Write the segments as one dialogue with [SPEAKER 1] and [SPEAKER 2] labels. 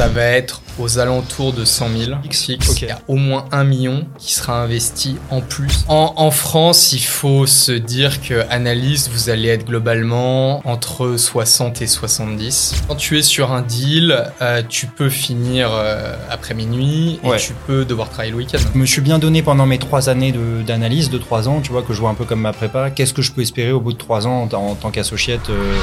[SPEAKER 1] Ça va être aux alentours de 100 000 XX. Il y a au moins un million qui sera investi en plus. En, en France, il faut se dire que analyste, vous allez être globalement entre 60 et 70. Quand tu es sur un deal, euh, tu peux finir euh, après minuit et
[SPEAKER 2] Ouais.
[SPEAKER 1] tu peux devoir travailler le week-end.
[SPEAKER 2] Je me suis bien donné pendant mes trois années de- d'analyse, de trois ans, tu vois, que je vois un peu comme ma prépa. Qu'est-ce que je peux espérer au bout de trois ans en, en tant qu'associate euh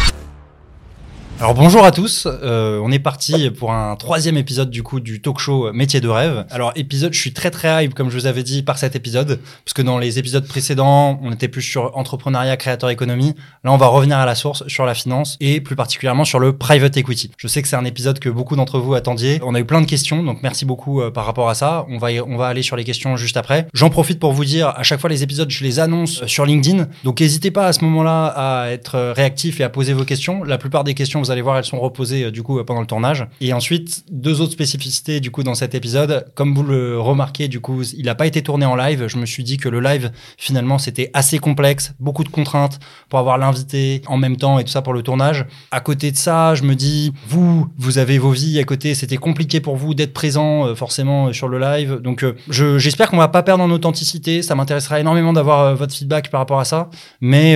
[SPEAKER 2] alors bonjour à tous, euh, on est parti pour un troisième épisode du coup du talk show Métier de rêve. Alors épisode, je suis très très hype comme je vous avais dit par cet épisode, parce que dans les épisodes précédents, on était plus sur entrepreneuriat, créateur économie. Là, on va revenir à la source sur la finance et plus particulièrement sur le private equity. Je sais que c'est un épisode que beaucoup d'entre vous attendiez. On a eu plein de questions, donc merci beaucoup euh, par rapport à ça. On va on va aller sur les questions juste après. J'en profite pour vous dire, à chaque fois les épisodes, je les annonce euh, sur LinkedIn, donc n'hésitez pas à ce moment-là à être euh, réactif et à poser vos questions. La plupart des questions, vous allez voir, elles sont reposées euh, du coup euh, pendant le tournage. Et ensuite, deux autres spécificités du coup dans cet épisode. Comme vous le remarquez, du coup, il n'a pas été tourné en live. Je me suis dit que le live, finalement, c'était assez complexe, beaucoup de contraintes pour avoir l'invité en même temps et tout ça pour le tournage. À côté de ça, je me dis, vous, vous avez vos vies à côté, c'était compliqué pour vous d'être présent euh, forcément sur le live. Donc, je- j'espère qu'on va pas perdre en authenticité. Ça m'intéressera énormément d'avoir votre feedback par rapport à ça. Mais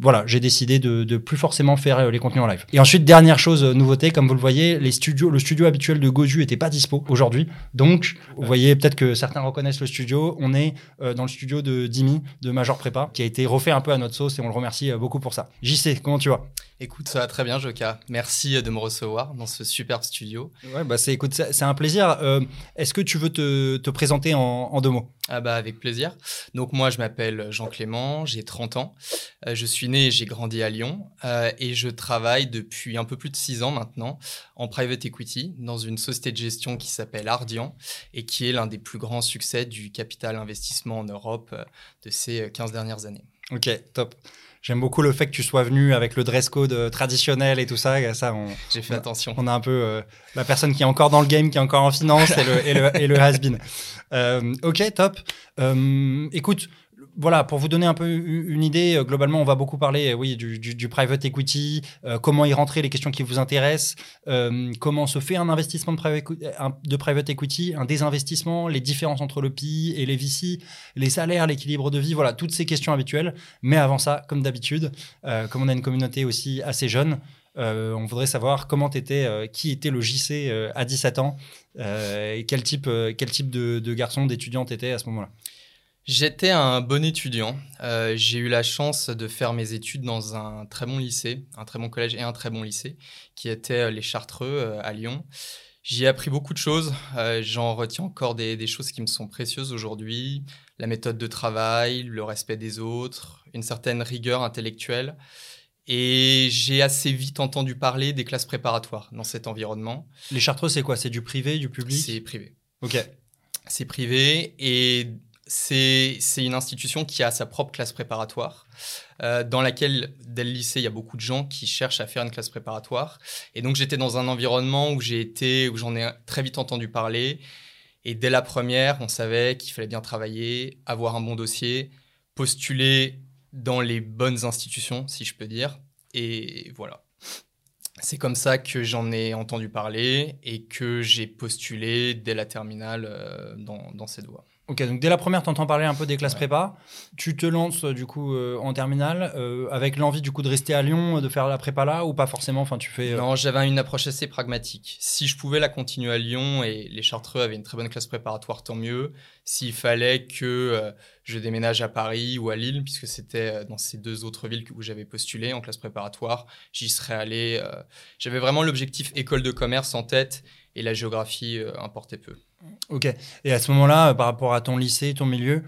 [SPEAKER 2] voilà, j'ai décidé de, de plus forcément faire les contenus en live. Et ensuite, dernière chose, euh, nouveauté, comme vous le voyez, les studios, le studio habituel de Goju était pas dispo aujourd'hui. Donc, vous voyez peut-être que certains reconnaissent le studio. On est euh, dans le studio de Dimi, de Major Prépa, qui a été refait un peu à notre sauce et on le remercie euh, beaucoup pour ça. JC, comment tu vas?
[SPEAKER 1] Écoute, ça va très bien, Joka. Merci de me recevoir dans ce superbe studio.
[SPEAKER 2] Ouais, bah c'est écoute, c'est un plaisir. Euh, Est-ce que tu veux te, te présenter en, en deux mots?
[SPEAKER 1] Ah bah avec plaisir. Donc moi je m'appelle Jean Clément, j'ai 30 ans. Je suis né et j'ai grandi à Lyon et je travaille depuis un peu plus de 6 ans maintenant en private equity dans une société de gestion qui s'appelle Ardian et qui est l'un des plus grands succès du capital investissement en Europe euh, de ces 15 dernières années.
[SPEAKER 2] Ok, top. J'aime beaucoup le fait que tu sois venu avec le dress code euh, traditionnel et tout ça. Ça, on,
[SPEAKER 1] J'ai fait
[SPEAKER 2] Ouais.
[SPEAKER 1] attention.
[SPEAKER 2] on a un peu euh, la personne qui est encore dans le game, qui est encore en finance et le, et le, et le has-been. Euh, ok, top. Euh, écoute, voilà, pour vous donner un peu une idée, euh, globalement, on va beaucoup parler, euh, oui, du, du- private equity, euh, comment y rentrer, les questions qui vous intéressent, comment se fait un investissement de private, equity, un désinvestissement, les différences entre le PI et les VC, les salaires, l'équilibre de vie, voilà, toutes ces questions habituelles. Mais avant ça, comme d'habitude, comme on a une communauté aussi assez jeune, on voudrait savoir comment t'étais, euh, qui était le JC à 17 ans, et quel type, quel type de, de garçon, d'étudiant t'étais à ce moment-là.
[SPEAKER 1] J'étais un bon étudiant. Euh, j'ai eu la chance de faire mes études dans un très bon lycée, un très bon collège et un très bon lycée, qui était euh, les Chartreux euh, à Lyon. J'y ai appris beaucoup de choses. Euh, J'en retiens encore des, des choses qui me sont précieuses aujourd'hui. La méthode de travail, le respect des autres, une certaine rigueur intellectuelle. Et j'ai assez vite entendu parler des classes préparatoires dans cet environnement.
[SPEAKER 2] Les Chartreux, c'est quoi? C'est du privé, du public?
[SPEAKER 1] C'est privé.
[SPEAKER 2] Ok.
[SPEAKER 1] C'est privé et c'est une institution qui a sa propre classe préparatoire, euh, dans laquelle, dès le lycée, il y a beaucoup de gens qui cherchent à faire une classe préparatoire. Et donc, j'étais dans un environnement où j'ai été, où j'en ai très vite entendu parler. Et dès la première, on savait qu'il fallait bien travailler, avoir un bon dossier, postuler dans les bonnes institutions, si je peux dire. Et voilà. C'est comme ça que j'en ai entendu parler et que j'ai postulé dès la terminale euh, dans, dans cette voie.
[SPEAKER 2] Ok, donc dès la première, tu entends parler un peu des classes
[SPEAKER 1] Ouais.
[SPEAKER 2] prépa. Tu te lances euh, du coup euh, en terminale euh, avec l'envie du coup de rester à Lyon, de faire la prépa là ou pas forcément? Enfin, tu fais. euh,
[SPEAKER 1] Non, j'avais une approche assez pragmatique. Si je pouvais la continuer à Lyon et les Chartreux avaient une très bonne classe préparatoire, tant mieux. S'il fallait que je déménage à Paris ou à Lille, puisque c'était dans ces deux autres villes où j'avais postulé en classe préparatoire, j'y serais allé. J'avais vraiment l'objectif école de commerce en tête et la géographie euh, importait peu.
[SPEAKER 2] Ok. Et à ce moment-là, euh, par rapport à ton lycée, ton milieu,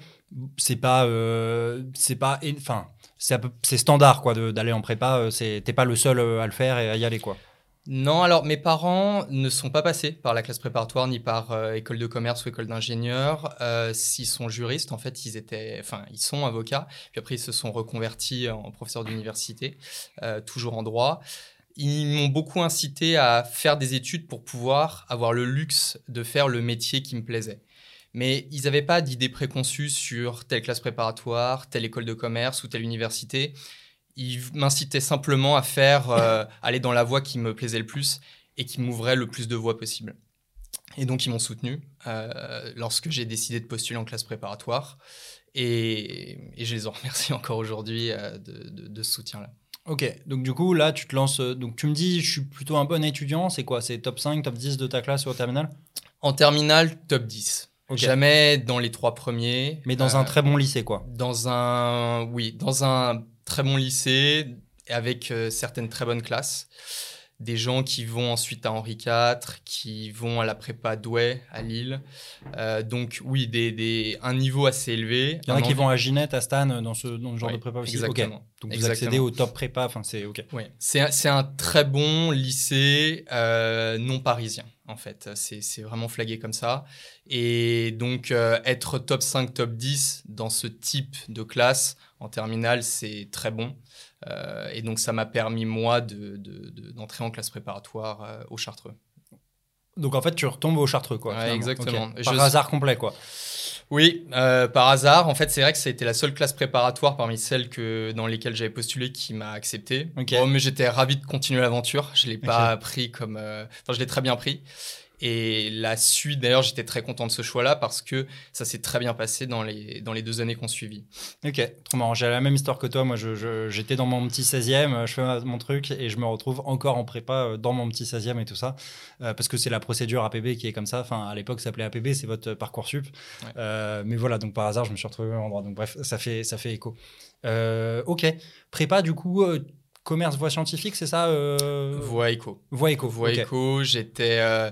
[SPEAKER 2] c'est pas, euh, c'est pas, enfin, c'est standard quoi d'aller en prépa. t'es pas le seul à le faire et à y aller quoi.
[SPEAKER 1] Non, alors mes parents ne sont pas passés par la classe préparatoire ni par euh, école de commerce ou école d'ingénieur. Euh, S'ils sont juristes, en fait, ils étaient, enfin, ils sont avocats. Puis après, ils se sont reconvertis en professeurs d'université, euh, toujours en droit. Ils m'ont beaucoup incité à faire des études pour pouvoir avoir le luxe de faire le métier qui me plaisait. Mais ils n'avaient pas d'idées préconçues sur telle classe préparatoire, telle école de commerce ou telle université. Ils m'incitaient simplement à faire, euh, aller dans la voie qui me plaisait le plus. et qui m'ouvrait le plus de voies possible. Et donc, ils m'ont soutenu euh, lorsque j'ai décidé de postuler en classe préparatoire. Et, je les en remercie encore aujourd'hui euh, de, ce soutien-là.
[SPEAKER 2] Ok, donc du coup, là, tu te lances. Euh, donc, tu me dis, je suis plutôt un bon étudiant. C'est quoi C'est top 5, top 10 de ta classe au terminal?
[SPEAKER 1] En terminale, top 10. Jamais dans les trois premiers.
[SPEAKER 2] Mais dans un très bon lycée, quoi.
[SPEAKER 1] Dans un. Oui, dans un très bon lycée, avec certaines très bonnes classes des gens qui vont ensuite à Henri IV, qui vont à la prépa Douai à Lille. Euh, donc oui, des, un niveau assez élevé.
[SPEAKER 2] Il y en a qui vont à Ginette, à Stan, dans ce, genre de prépa aussi. Exactement. Donc vous accédez au top prépa, enfin c'est ok.
[SPEAKER 1] Oui, c'est un très bon lycée euh, non parisien en fait. C'est vraiment flagué comme ça. Et donc euh, être top 5, top 10 dans ce type de classe en terminale, c'est très bon. Euh, et donc, ça m'a permis, moi, d'entrer en classe préparatoire euh, au Chartreux.
[SPEAKER 2] Donc, en fait, tu retombes au Chartreux, quoi.
[SPEAKER 1] exactement.
[SPEAKER 2] Par hasard complet, quoi.
[SPEAKER 1] Oui, euh, par hasard. En fait, c'est vrai que ça a été la seule classe préparatoire parmi celles que, dans lesquelles j'avais postulé qui m'a accepté. mais j'étais ravi de continuer l'aventure. Je ne l'ai pas pris comme. Enfin, je l'ai très bien pris. Et la suite, d'ailleurs, j'étais très content de ce choix-là parce que ça s'est très bien passé dans les, dans les deux années qu'on suivit.
[SPEAKER 2] Ok, trop marrant. J'ai la même histoire que toi. Moi, j'étais dans mon petit 16e, je fais mon truc et je me retrouve encore en prépa euh, dans mon petit 16e et tout ça. Euh, parce que c'est la procédure APB qui est comme ça. Enfin, à l'époque, ça s'appelait APB, c'est votre parcours sup. Euh, mais voilà, donc par hasard, je me suis retrouvé au même endroit. Donc bref, ça fait, ça fait écho. ok, prépa, du coup commerce voie scientifique, c'est ça
[SPEAKER 1] euh... Voie éco.
[SPEAKER 2] Voie éco.
[SPEAKER 1] Voie éco. J'étais euh,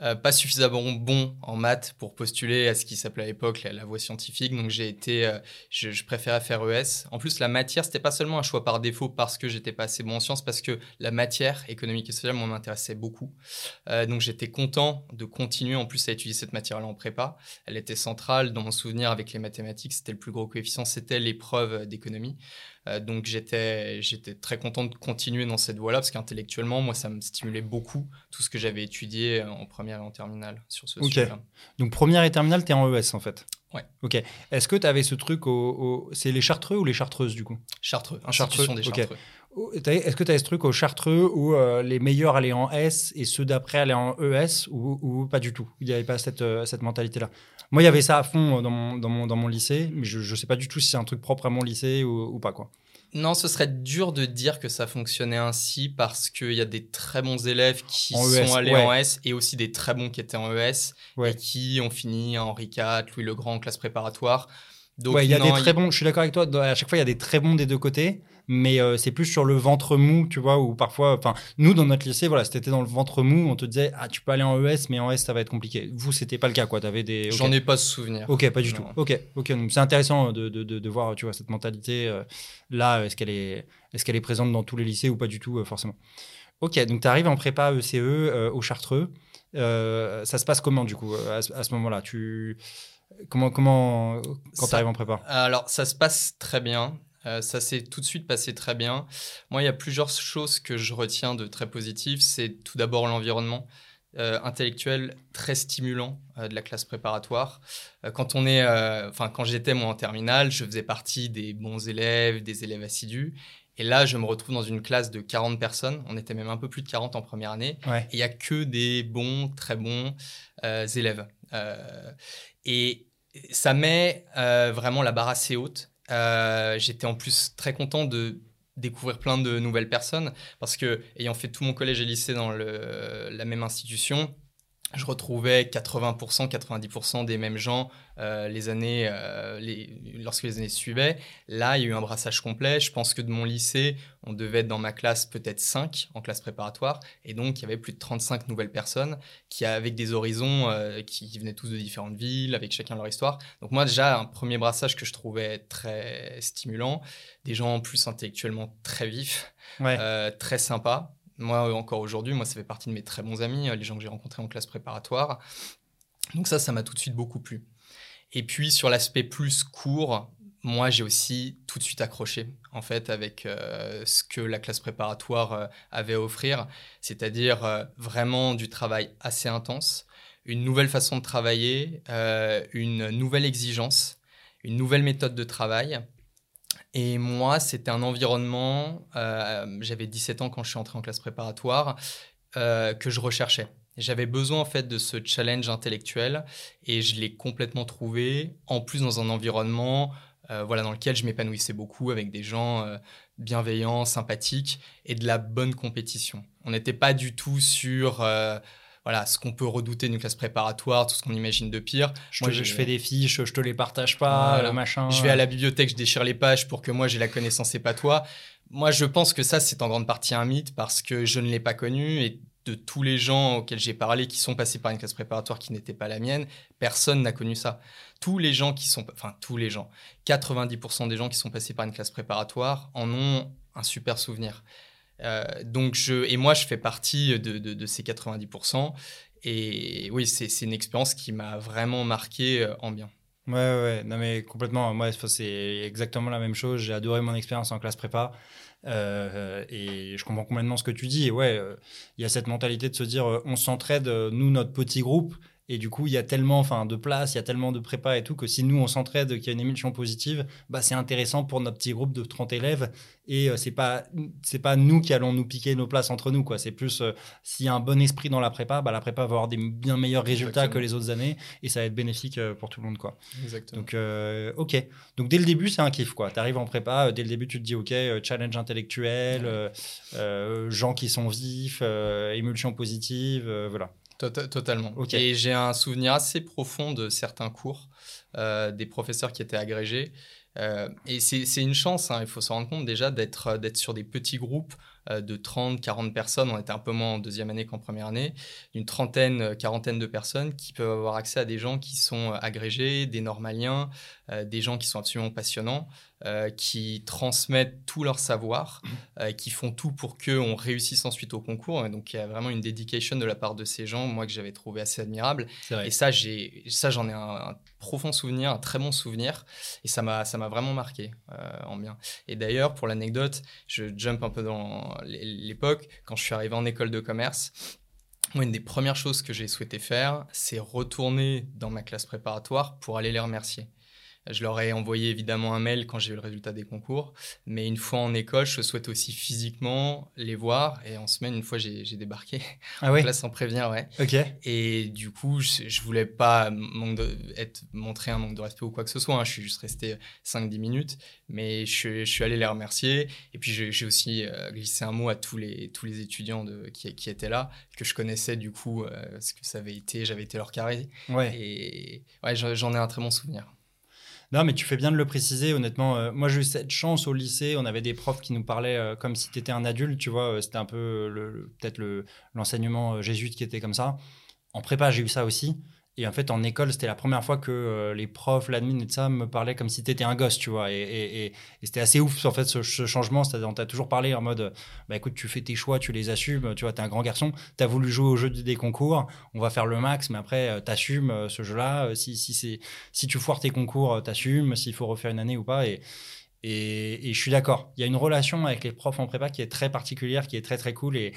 [SPEAKER 1] euh, pas suffisamment bon en maths pour postuler à ce qui s'appelait à l'époque la, voie scientifique. Donc j'ai été, euh, je, préférais faire ES. En plus, la matière, c'était pas seulement un choix par défaut parce que j'étais pas assez bon en sciences, parce que la matière économique et sociale m'intéressait beaucoup. donc j'étais content de continuer en plus à étudier cette matière-là en prépa. Elle était centrale dans mon souvenir avec les mathématiques. C'était le plus gros coefficient, c'était l'épreuve d'économie. Euh, donc j'étais j'étais très content de continuer dans cette voie-là parce qu'intellectuellement, moi, ça me stimulait beaucoup tout ce que j'avais étudié en première et en terminale sur ce sujet-là.
[SPEAKER 2] Donc première et terminale, tu es en ES en fait?
[SPEAKER 1] Ouais.
[SPEAKER 2] Ok. Est-ce que tu avais ce truc au. C'est les Chartreux ou les Chartreuses du coup?
[SPEAKER 1] Chartreux, institution des Chartreux.
[SPEAKER 2] Est-ce que tu as ce truc au Chartreux où euh, les meilleurs allaient en S et ceux d'après allaient en ES ou, pas du tout? Il n'y avait pas cette, euh, cette mentalité-là moi, il y avait ça à fond dans mon, dans mon, dans mon lycée, mais je ne sais pas du tout si c'est un truc propre à mon lycée ou, pas. quoi.
[SPEAKER 1] Non, ce serait dur de dire que ça fonctionnait ainsi parce qu'il y a des très bons élèves qui sont e allés en S et aussi des très bons qui étaient en ES et qui ont fini Henri IV, Louis le Grand, classe préparatoire.
[SPEAKER 2] Donc, il y a des très bons, je suis d'accord avec toi, à chaque fois, il y a des très bons des deux côtés mais euh, c'est plus sur le ventre mou, tu vois, ou parfois, enfin, nous dans notre lycée, voilà, c'était dans le ventre mou, on te disait, ah, tu peux aller en ES, mais en S, ça va être compliqué. Vous, c'était pas le cas, quoi. Avais des.
[SPEAKER 1] J'en ai pas ce souvenir.
[SPEAKER 2] Ok, pas du tout. Ok, ok. c'est intéressant de, de, de, voir, tu vois, cette mentalité euh, là. Est-ce qu'elle est, est-ce qu'elle est présente dans tous les lycées ou pas du tout, euh, forcément. Ok, donc tu arrives en prépa ECE e, au Chartreux. ça se passe comment du coup à, à ce moment-là? Tu comment comment quand tu arrives en prépa?
[SPEAKER 1] Alors ça se passe très bien. Euh, ça s'est tout de suite passé très bien. Moi, il y a plusieurs choses que je retiens de très positives. C'est tout d'abord l'environnement. Euh, intellectuel très stimulant euh, de la classe préparatoire. quand on est, enfin quand j'étais moi en terminale, je faisais partie des bons élèves, des élèves assidus. Et là, je me retrouve dans une classe de 40 personnes. On était même un peu plus de 40 en première année. Et il y a que des bons, très bons élèves. et ça met vraiment la barre assez haute. Euh, j'étais en plus très content de découvrir plein de nouvelles personnes parce que ayant fait tout mon collège et lycée dans la même institution, je retrouvais 80%, 90% des mêmes gens euh, les années, euh, les, lorsque les années suivaient. Là, il y a eu un brassage complet. Je pense que de mon lycée, on devait être dans ma classe peut-être 5 en classe préparatoire. Et donc, il y avait plus de 35 nouvelles personnes qui, avec des horizons euh, qui venaient tous de différentes villes, avec chacun leur histoire. Donc, moi, déjà, un premier brassage que je trouvais très stimulant. Des gens en plus intellectuellement très vifs, très sympas. Moi, encore aujourd'hui, moi, ça fait partie de mes très bons amis, euh, les gens que j'ai rencontrés en classe préparatoire. Donc ça, ça m'a tout de suite beaucoup plu. Et puis sur l'aspect plus court, moi, j'ai aussi tout de suite accroché, en fait, avec euh, ce que la classe préparatoire euh, avait à offrir, c'est-à-dire vraiment du travail assez intense, une nouvelle façon de travailler, une nouvelle exigence, une nouvelle méthode de travail, et moi, c'était un environnement, euh, j'avais 17 ans quand je suis entré en classe préparatoire, euh, que je recherchais. J'avais besoin en fait de ce challenge intellectuel et je l'ai complètement trouvé, en plus dans un environnement euh, voilà, dans lequel je m'épanouissais beaucoup avec des gens bienveillants, sympathiques et de la bonne compétition. On n'était pas du tout sur voilà, ce qu'on peut redouter d'une classe préparatoire, tout ce qu'on imagine de pire.
[SPEAKER 2] Je, moi, je, fais des fiches, je te les partage pas, le machin.
[SPEAKER 1] Je vais à la bibliothèque, je déchire les pages pour que moi j'ai la connaissance et pas toi. Moi, je pense que ça, c'est en grande partie un mythe parce que je ne l'ai pas connu et de tous les gens auxquels j'ai parlé qui sont passés par une classe préparatoire qui n'était pas la mienne, personne n'a connu ça. Tous les gens qui sont, enfin tous les gens, 90% des gens qui sont passés par une classe préparatoire en ont un super souvenir. Euh, donc je, et moi, je fais partie de, ces 90%. Et oui, c'est une expérience qui m'a vraiment marqué euh, en bien.
[SPEAKER 2] Ouais, ouais, non mais complètement. Moi, c'est exactement la même chose. J'ai adoré mon expérience en classe prépa. Euh, et je comprends complètement ce que tu dis. Et ouais, il y a cette mentalité de se dire, on s'entraide, nous, notre petit groupe, et du coup, il y a tellement enfin, de place, il y a tellement de prépa et tout que si nous, on s'entraide, qu'il y a une émulsion positive, bah, c'est intéressant pour notre petit groupe de 30 élèves. Et euh, c'est pas c'est pas nous qui allons nous piquer nos places entre nous. quoi. C'est plus euh, s'il y a un bon esprit dans la prépa, bah, la prépa va avoir des bien meilleurs résultats que les autres années et ça va être bénéfique euh, pour tout le monde. quoi.
[SPEAKER 1] Exactement.
[SPEAKER 2] Donc, ok. Donc, dès le début, c'est un kiff. Tu arrives en prépa, dès le début, tu te dis, ok, challenge intellectuel, gens qui sont vifs, émulsion positive, voilà.
[SPEAKER 1] Tota-, totalement. Et j'ai un souvenir assez profond de certains cours, euh, des professeurs qui étaient agrégés. Euh, et c'est une chance, hein, il faut se rendre compte déjà d'être sur des petits groupes euh, de 30, 40 personnes. On était un peu moins en deuxième année qu'en première année. Une trentaine, quarantaine de personnes qui peuvent avoir accès à des gens qui sont agrégés, des normaliens, des gens qui sont absolument passionnants. Euh, qui transmettent tout leur savoir, euh, qui font tout pour qu'on réussisse ensuite au concours. donc il y a vraiment une dedication de la part de ces gens, moi que j'avais trouvé assez admirable. Et ça, j'ai, ça j'en ai un, profond souvenir, un très bon souvenir, et ça m'a, ça m'a vraiment marqué euh, en bien. Et d'ailleurs, pour l'anecdote, je jump un peu dans l'époque quand je suis arrivé en école de commerce. Moi, une des premières choses que j'ai souhaité faire, c'est retourner dans ma classe préparatoire pour aller les remercier. Je leur ai envoyé évidemment un mail quand j'ai eu le résultat des concours, mais une fois en école, je souhaite aussi physiquement les voir. Et en semaine, une fois, j'ai débarqué
[SPEAKER 2] ah oui
[SPEAKER 1] là sans prévenir, ouais.
[SPEAKER 2] Ok.
[SPEAKER 1] Et du coup, je, je voulais pas de, être, montrer un manque de respect ou quoi que ce soit. Hein. Je suis juste resté 5-10 minutes, mais je, je, suis allé les remercier. Et puis, j'ai aussi euh, glissé un mot à tous les, tous les étudiants de, qui, qui étaient là, que je connaissais du coup, euh, ce que ça avait été, j'avais été leur carré.
[SPEAKER 2] Ouais.
[SPEAKER 1] Et ouais, j'en ai un très bon souvenir.
[SPEAKER 2] Non, mais tu fais bien de le préciser, honnêtement. Euh, moi, j'ai eu cette chance au lycée. On avait des profs qui nous parlaient euh, comme si tu étais un adulte, tu vois. Euh, c'était un peu peut-être l'enseignement jésuite qui était comme ça. En prépa, j'ai eu ça aussi. Et en fait, en école, c'était la première fois que euh, les profs, l'admin et tout ça me parlaient comme si t'étais un gosse, tu vois. Et, et, et, c'était assez ouf, en fait, ce, changement. C'est-à-dire, on t'a toujours parlé en mode, bah écoute, tu fais tes choix, tu les assumes, tu vois, t'es un grand garçon, t'as voulu jouer au jeu des concours, on va faire le max, mais après, euh, t'assumes euh, ce jeu-là. Si, si, c'est, si tu foires tes concours, t'assumes, s'il faut refaire une année ou pas. Et, et, et je suis d'accord. Il y a une relation avec les profs en prépa qui est très particulière, qui est très, très cool. Et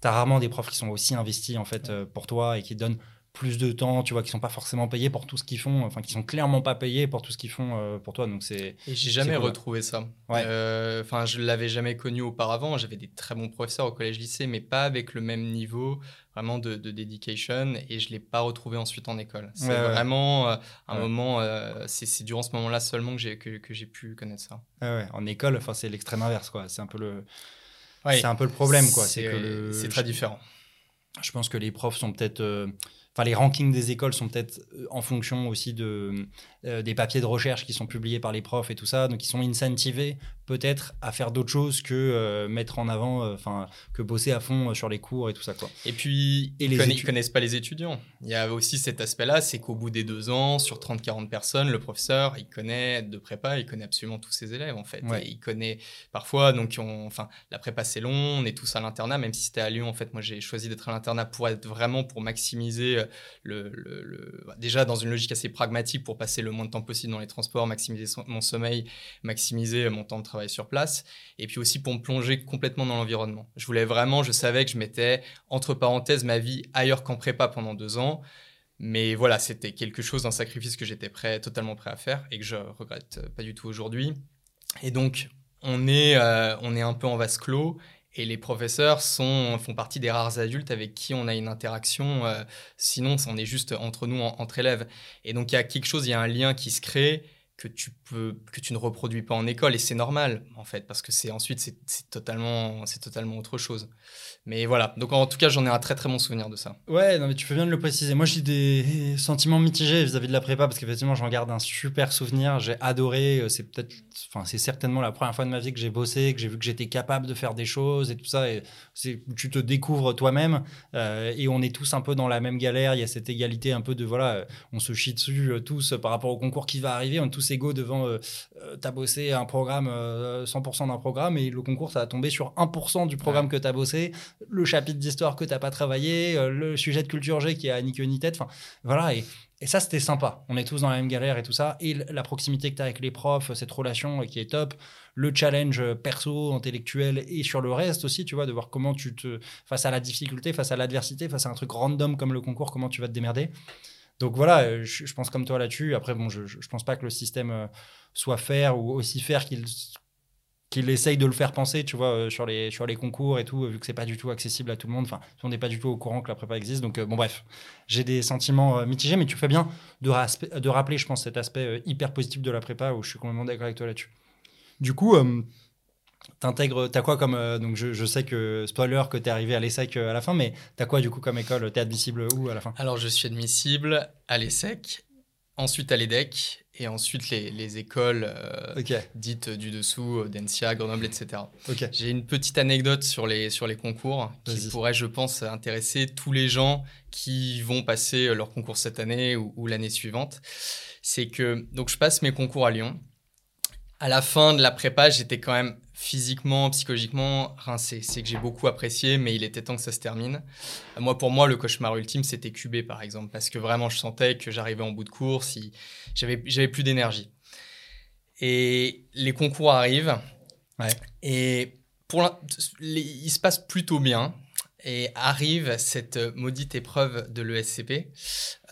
[SPEAKER 2] t'as rarement des profs qui sont aussi investis, en fait, pour toi et qui donnent plus de temps, tu vois, qui sont pas forcément payés pour tout ce qu'ils font, enfin qui sont clairement pas payés pour tout ce qu'ils font euh, pour toi. Donc c'est.
[SPEAKER 1] J'ai jamais retrouvé ça. Euh, enfin, je l'avais jamais connu auparavant. J'avais des très bons professeurs au collège-lycée, mais pas avec le même niveau vraiment de, de dedication et je l'ai pas retrouvé ensuite en école. C'est vraiment euh, un moment, c'est durant ce moment-là seulement que j'ai que, que j'ai pu connaître ça.
[SPEAKER 2] Ouais, en école, enfin c'est l'extrême inverse quoi. C'est un peu le, c'est un peu le problème quoi.
[SPEAKER 1] C'est c'est très différent.
[SPEAKER 2] Je pense que les profs sont peut-être Enfin, les rankings des écoles sont peut-être euh, en fonction aussi de, euh, des papiers de recherche qui sont publiés par les profs et tout ça. Donc, ils sont incentivés peut-être à faire d'autres choses que euh, mettre en avant, euh, enfin, que bosser à fond sur les cours et tout ça, quoi.
[SPEAKER 1] Et puis, et ils, les connaissent pas les étudiants. Il y a aussi cet aspect-là, c'est qu'au bout des deux ans, sur 30-40 personnes, le professeur, il connaît de prépa, il connaît absolument tous ses élèves, en fait. il connaît parfois, donc, on, enfin, la prépa, c'est long, on est tous à l'internat, même si c'était à Lyon, en fait, moi, j'ai choisi d'être à l'internat pour être vraiment pour maximiser le, le, bah, déjà dans une logique assez pragmatique pour passer le moins de temps possible dans les transports, maximiser mon sommeil, maximiser mon temps de travail sur place, et puis aussi pour me plonger complètement dans l'environnement. Je voulais vraiment, je savais que je mettais entre parenthèses ma vie ailleurs qu'en prépa pendant deux ans. Mais voilà, c'était quelque chose, un sacrifice que j'étais prêt, totalement prêt à faire et que je regrette pas du tout aujourd'hui. Et donc, on est, euh, on est un peu en vase clos Et les professeurs sont, font partie des rares adultes avec qui on a une interaction. euh, sinon, on est juste entre nous, en- entre élèves. Et donc, il y a quelque chose, il y a un lien qui se crée que tu que tu ne reproduis pas en école et c'est normal en fait parce que c'est ensuite c'est totalement c'est totalement autre chose mais voilà donc en tout cas j'en ai un très très bon souvenir de ça
[SPEAKER 2] Ouais, non, mais tu fais bien de le préciser. Moi, j'ai des sentiments mitigés vis-à-vis de la prépa parce qu'effectivement, j'en garde un super souvenir. J'ai adoré. Euh, C'est peut-être, enfin, c'est certainement la première fois de ma vie que j'ai bossé, que j'ai vu que j'étais capable de faire des choses et tout ça. Et tu te découvres toi-même euh, et on est tous un peu dans la même galère. Il y a cette égalité un peu de voilà, euh, on se chie dessus tous par rapport au concours qui va arriver. On est tous égaux devant. Euh, euh, t'as bossé un programme, euh, 100% d'un programme et le concours, ça va tomber sur 1% du programme que t'as bossé le chapitre d'histoire que t'as pas travaillé, euh, le sujet de culture G qui a ni queue ni tête. Enfin, voilà. Et, et ça, c'était sympa. On est tous dans la même galère et tout ça. Et la proximité que tu as avec les profs, cette relation euh, qui est top. Le challenge euh, perso, intellectuel et sur le reste aussi, tu vois, de voir comment tu te. face à la difficulté, face à l'adversité, face à un truc random comme le concours, comment tu vas te démerder. Donc voilà, euh, je, pense comme toi là-dessus. Après, bon, je, je pense pas que le système euh, soit faire ou aussi faire qu'il qu'il essaye de le faire penser, tu vois, euh, sur les, sur les concours et tout, vu que c'est pas du tout accessible à tout le monde. Enfin, on n'est pas du tout au courant que la prépa existe. Donc, bon, bref, j'ai des sentiments mitigés, mais tu fais bien de, de rappeler, je pense, cet aspect hyper positif de la prépa où je suis complètement d'accord avec toi là-dessus. Du coup, t'intègres, t'as quoi comme. euh, donc, je, je sais que, spoiler, que t'es arrivé à l'ESSEC euh, à la fin, mais t'as quoi du coup comme école? T'es admissible où à la fin?
[SPEAKER 1] Alors je suis admissible à l'ESSEC ensuite à l'EDEC et ensuite les, les écoles euh, dites du dessous d'ENSIA Grenoble etc. J'ai une petite anecdote sur les, sur les concours qui pourrait, je pense, intéresser tous les gens qui vont passer leur concours cette année ou, ou l'année suivante. C'est que donc je passe mes concours à Lyon. À la fin de la prépa, j'étais quand même physiquement, psychologiquement rincé. C'est que j'ai beaucoup apprécié, mais il était temps que ça se termine. Moi, pour moi, le cauchemar ultime, c'était QB, par exemple, parce que vraiment, je sentais que j'arrivais en bout de course, j'avais plus d'énergie. Et les concours arrivent.
[SPEAKER 2] Ouais.
[SPEAKER 1] Et pour les- il se passe plutôt bien. Et arrive cette maudite épreuve de l'ESCP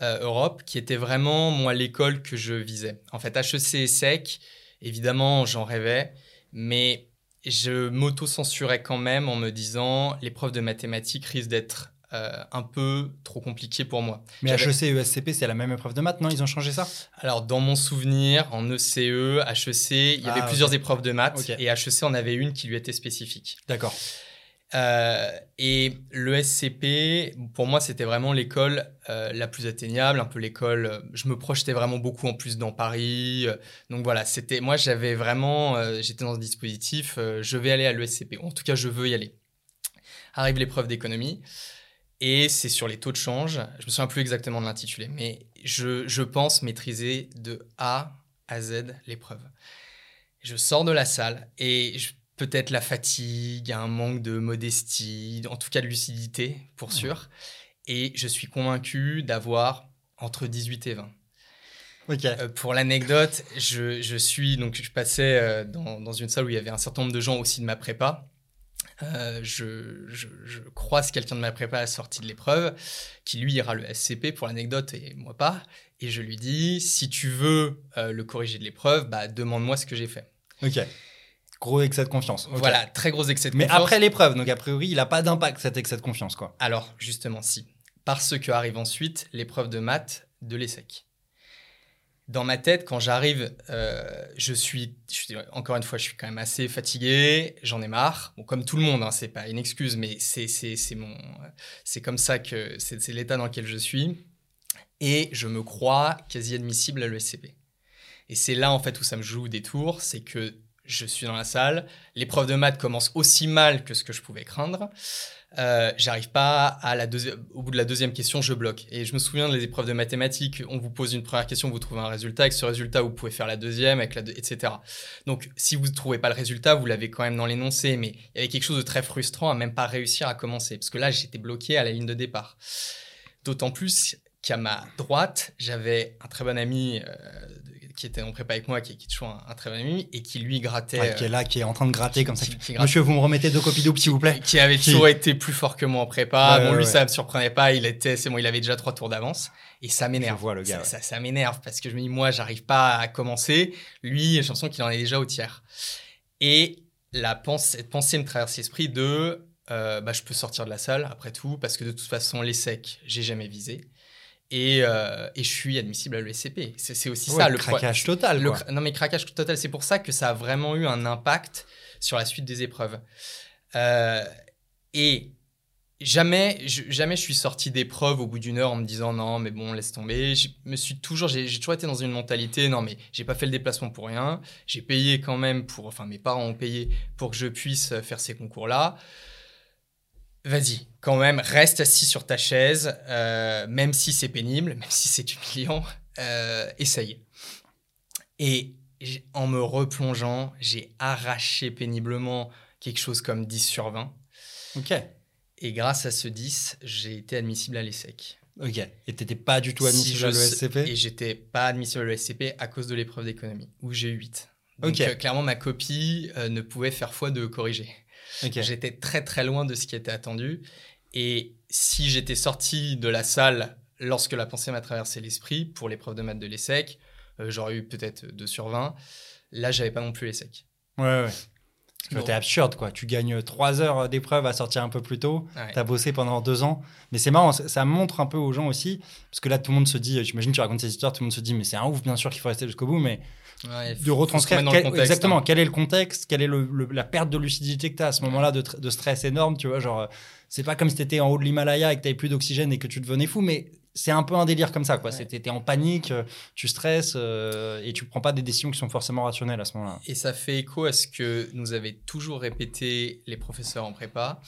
[SPEAKER 1] euh, Europe, qui était vraiment, moi, l'école que je visais. En fait, HEC et SEC, évidemment, j'en rêvais, mais je m'auto-censurais quand même en me disant l'épreuve de mathématiques risque d'être euh, un peu trop compliquée pour moi.
[SPEAKER 2] Mais HEC et ESCP, c'est la même épreuve de maths, non? Ils ont changé ça?
[SPEAKER 1] Alors, dans mon souvenir, en ECE, HEC, il y avait
[SPEAKER 2] Ah,
[SPEAKER 1] plusieurs épreuves de maths et HEC en avait une qui lui était spécifique.
[SPEAKER 2] D'accord.
[SPEAKER 1] Euh, et le SCP, pour moi, c'était vraiment l'école euh, la plus atteignable, un peu l'école. euh, je me projetais vraiment beaucoup en plus dans Paris. donc voilà, c'était moi, j'avais vraiment, j'étais dans ce dispositif. je vais aller à l'ESCP, en tout cas, je veux y aller. Arrive l'épreuve d'économie. Et c'est sur les taux de change. Je me souviens plus exactement de l'intitulé, mais je, je pense maîtriser de A à Z l'épreuve. Je sors de la salle et je- peut-être la fatigue, un manque de modestie, en tout cas de lucidité, pour sûr. Et je suis convaincu d'avoir entre 18 et 20.
[SPEAKER 2] Ok.
[SPEAKER 1] Euh, pour l'anecdote, je, je suis donc je passais euh, dans, dans une salle où il y avait un certain nombre de gens aussi de ma prépa. Euh, je, je, je croise quelqu'un de ma prépa à la sortie de l'épreuve, qui lui ira le SCP pour l'anecdote et moi pas. Et je lui dis si tu veux le corriger de l'épreuve, bah, demande-moi ce que j'ai fait.
[SPEAKER 2] Ok. Gros excès de confiance.
[SPEAKER 1] Voilà, très gros excès de
[SPEAKER 2] Mais
[SPEAKER 1] confiance.
[SPEAKER 2] après l'épreuve, donc a priori, il n'a pas d'impact cet excès de confiance, quoi.
[SPEAKER 1] Alors, justement, si. Parce que arrive ensuite l'épreuve de maths de l'ESSEC. Dans ma tête, quand j'arrive, euh, je, suis, je suis- encore une fois, je suis quand même assez fatigué, j'en ai marre. Bon, comme tout le monde, hein, c'est pas une excuse, mais c'est c'est c'est mon, c'est comme ça que c'est c'est l'état dans lequel je suis. Et je me crois quasi admissible à l'ESCP. Et c'est là en fait où ça me joue des tours, c'est que je suis dans la salle, l'épreuve de maths commence aussi mal que ce que je pouvais craindre. Euh, j'arrive pas à la. Au bout de la deuxième question, je bloque. Et je me souviens des épreuves de mathématiques. On vous pose une première question, vous trouvez un résultat. Avec ce résultat, vous pouvez faire la deuxième, avec la etc. Donc, si vous ne trouvez pas le résultat, vous l'avez quand même dans l'énoncé. Mais il y avait quelque chose de très frustrant à même pas réussir à commencer, parce que là, j'étais bloqué à la ligne de départ. D'autant plus qu'à ma droite, j'avais un très bon ami euh, qui était en prépa avec moi, qui, qui est toujours un, un très bon ami, et qui lui grattait.
[SPEAKER 2] Ouais, qui est là, qui est en train de gratter comme ça.
[SPEAKER 1] qui-
[SPEAKER 2] Monsieur, vous me remettez deux copies doubles, s'il vous plaît
[SPEAKER 1] qui avait toujours été plus fort que moi en prépa.
[SPEAKER 2] Ouais,
[SPEAKER 1] bon, lui, ça me surprenait pas. Il était, c'est bon, il avait déjà trois tours d'avance. Et ça m'énerve.
[SPEAKER 2] Je vois le gars,
[SPEAKER 1] Ça,
[SPEAKER 2] ouais.
[SPEAKER 1] ça, ça m'énerve parce que je me dis, moi, j'arrive pas à commencer. Lui, j'ai l'impression qu'il en est déjà au tiers. Et la pensée, cette pensée me traverse l'esprit de euh, bah, je peux sortir de la salle après tout, parce que de toute façon, les secs, j'ai jamais visé. Et, euh, et, je suis admissible à l'ESCP. C'est aussi ça le
[SPEAKER 2] craquage total.
[SPEAKER 1] Le, non, mais craquage total, c'est pour ça que ça a vraiment eu un impact sur la suite des épreuves. Euh, et jamais, je, jamais je suis sorti d'épreuve au bout d'une heure en me disant non, mais bon, laisse tomber. Je me suis toujours, j'ai toujours été dans une mentalité non, mais j'ai pas fait le déplacement pour rien. J'ai payé quand même pour, enfin, mes parents ont payé pour que je puisse faire ces concours-là vas-y, quand même, reste assis sur ta chaise, euh, même si c'est pénible, même si c'est humiliant, euh, essaye. Et en me replongeant, j'ai arraché péniblement quelque chose comme 10 sur 20.
[SPEAKER 2] Ok.
[SPEAKER 1] Et grâce à ce 10, j'ai été admissible à l'ESSEC.
[SPEAKER 2] Ok. Et t'étais pas du tout admissible à l'ESCP
[SPEAKER 1] Et j'étais pas admissible à l'ESCP à cause de l'épreuve d'économie, où j'ai eu 8. Donc euh, clairement, ma copie ne pouvait faire foi de corriger. J'étais très très loin de ce qui était attendu. Et si j'étais sorti de la salle lorsque la pensée m'a traversé l'esprit pour l'épreuve de maths de l'ESSEC, euh, j'aurais eu peut-être 2 sur 20. Là, j'avais pas non plus l'ESSEC.
[SPEAKER 2] Ouais, ouais. C'était absurde, quoi. Tu gagnes 3 heures d'épreuve à sortir un peu plus tôt. Tu as bossé pendant 2 ans. Mais c'est marrant, ça montre un peu aux gens aussi. Parce que là, tout le monde se dit, j'imagine, tu racontes ces histoires, tout le monde se dit, mais c'est un ouf, bien sûr qu'il faut rester jusqu'au bout. Mais de retranscrire exactement hein. quel est le contexte, quelle est la perte de lucidité que tu as à ce moment-là de, stress énorme, tu vois, genre c'est pas comme si tu étais en haut de l'Himalaya et que tu plus d'oxygène et que tu devenais fou, mais c'est un peu un délire comme ça quoi, ouais. en panique, tu stresses euh, et tu prends pas des décisions qui sont forcément rationnelles à ce moment-là.
[SPEAKER 1] Et ça fait écho à ce que nous avaient toujours répété les professeurs en prépa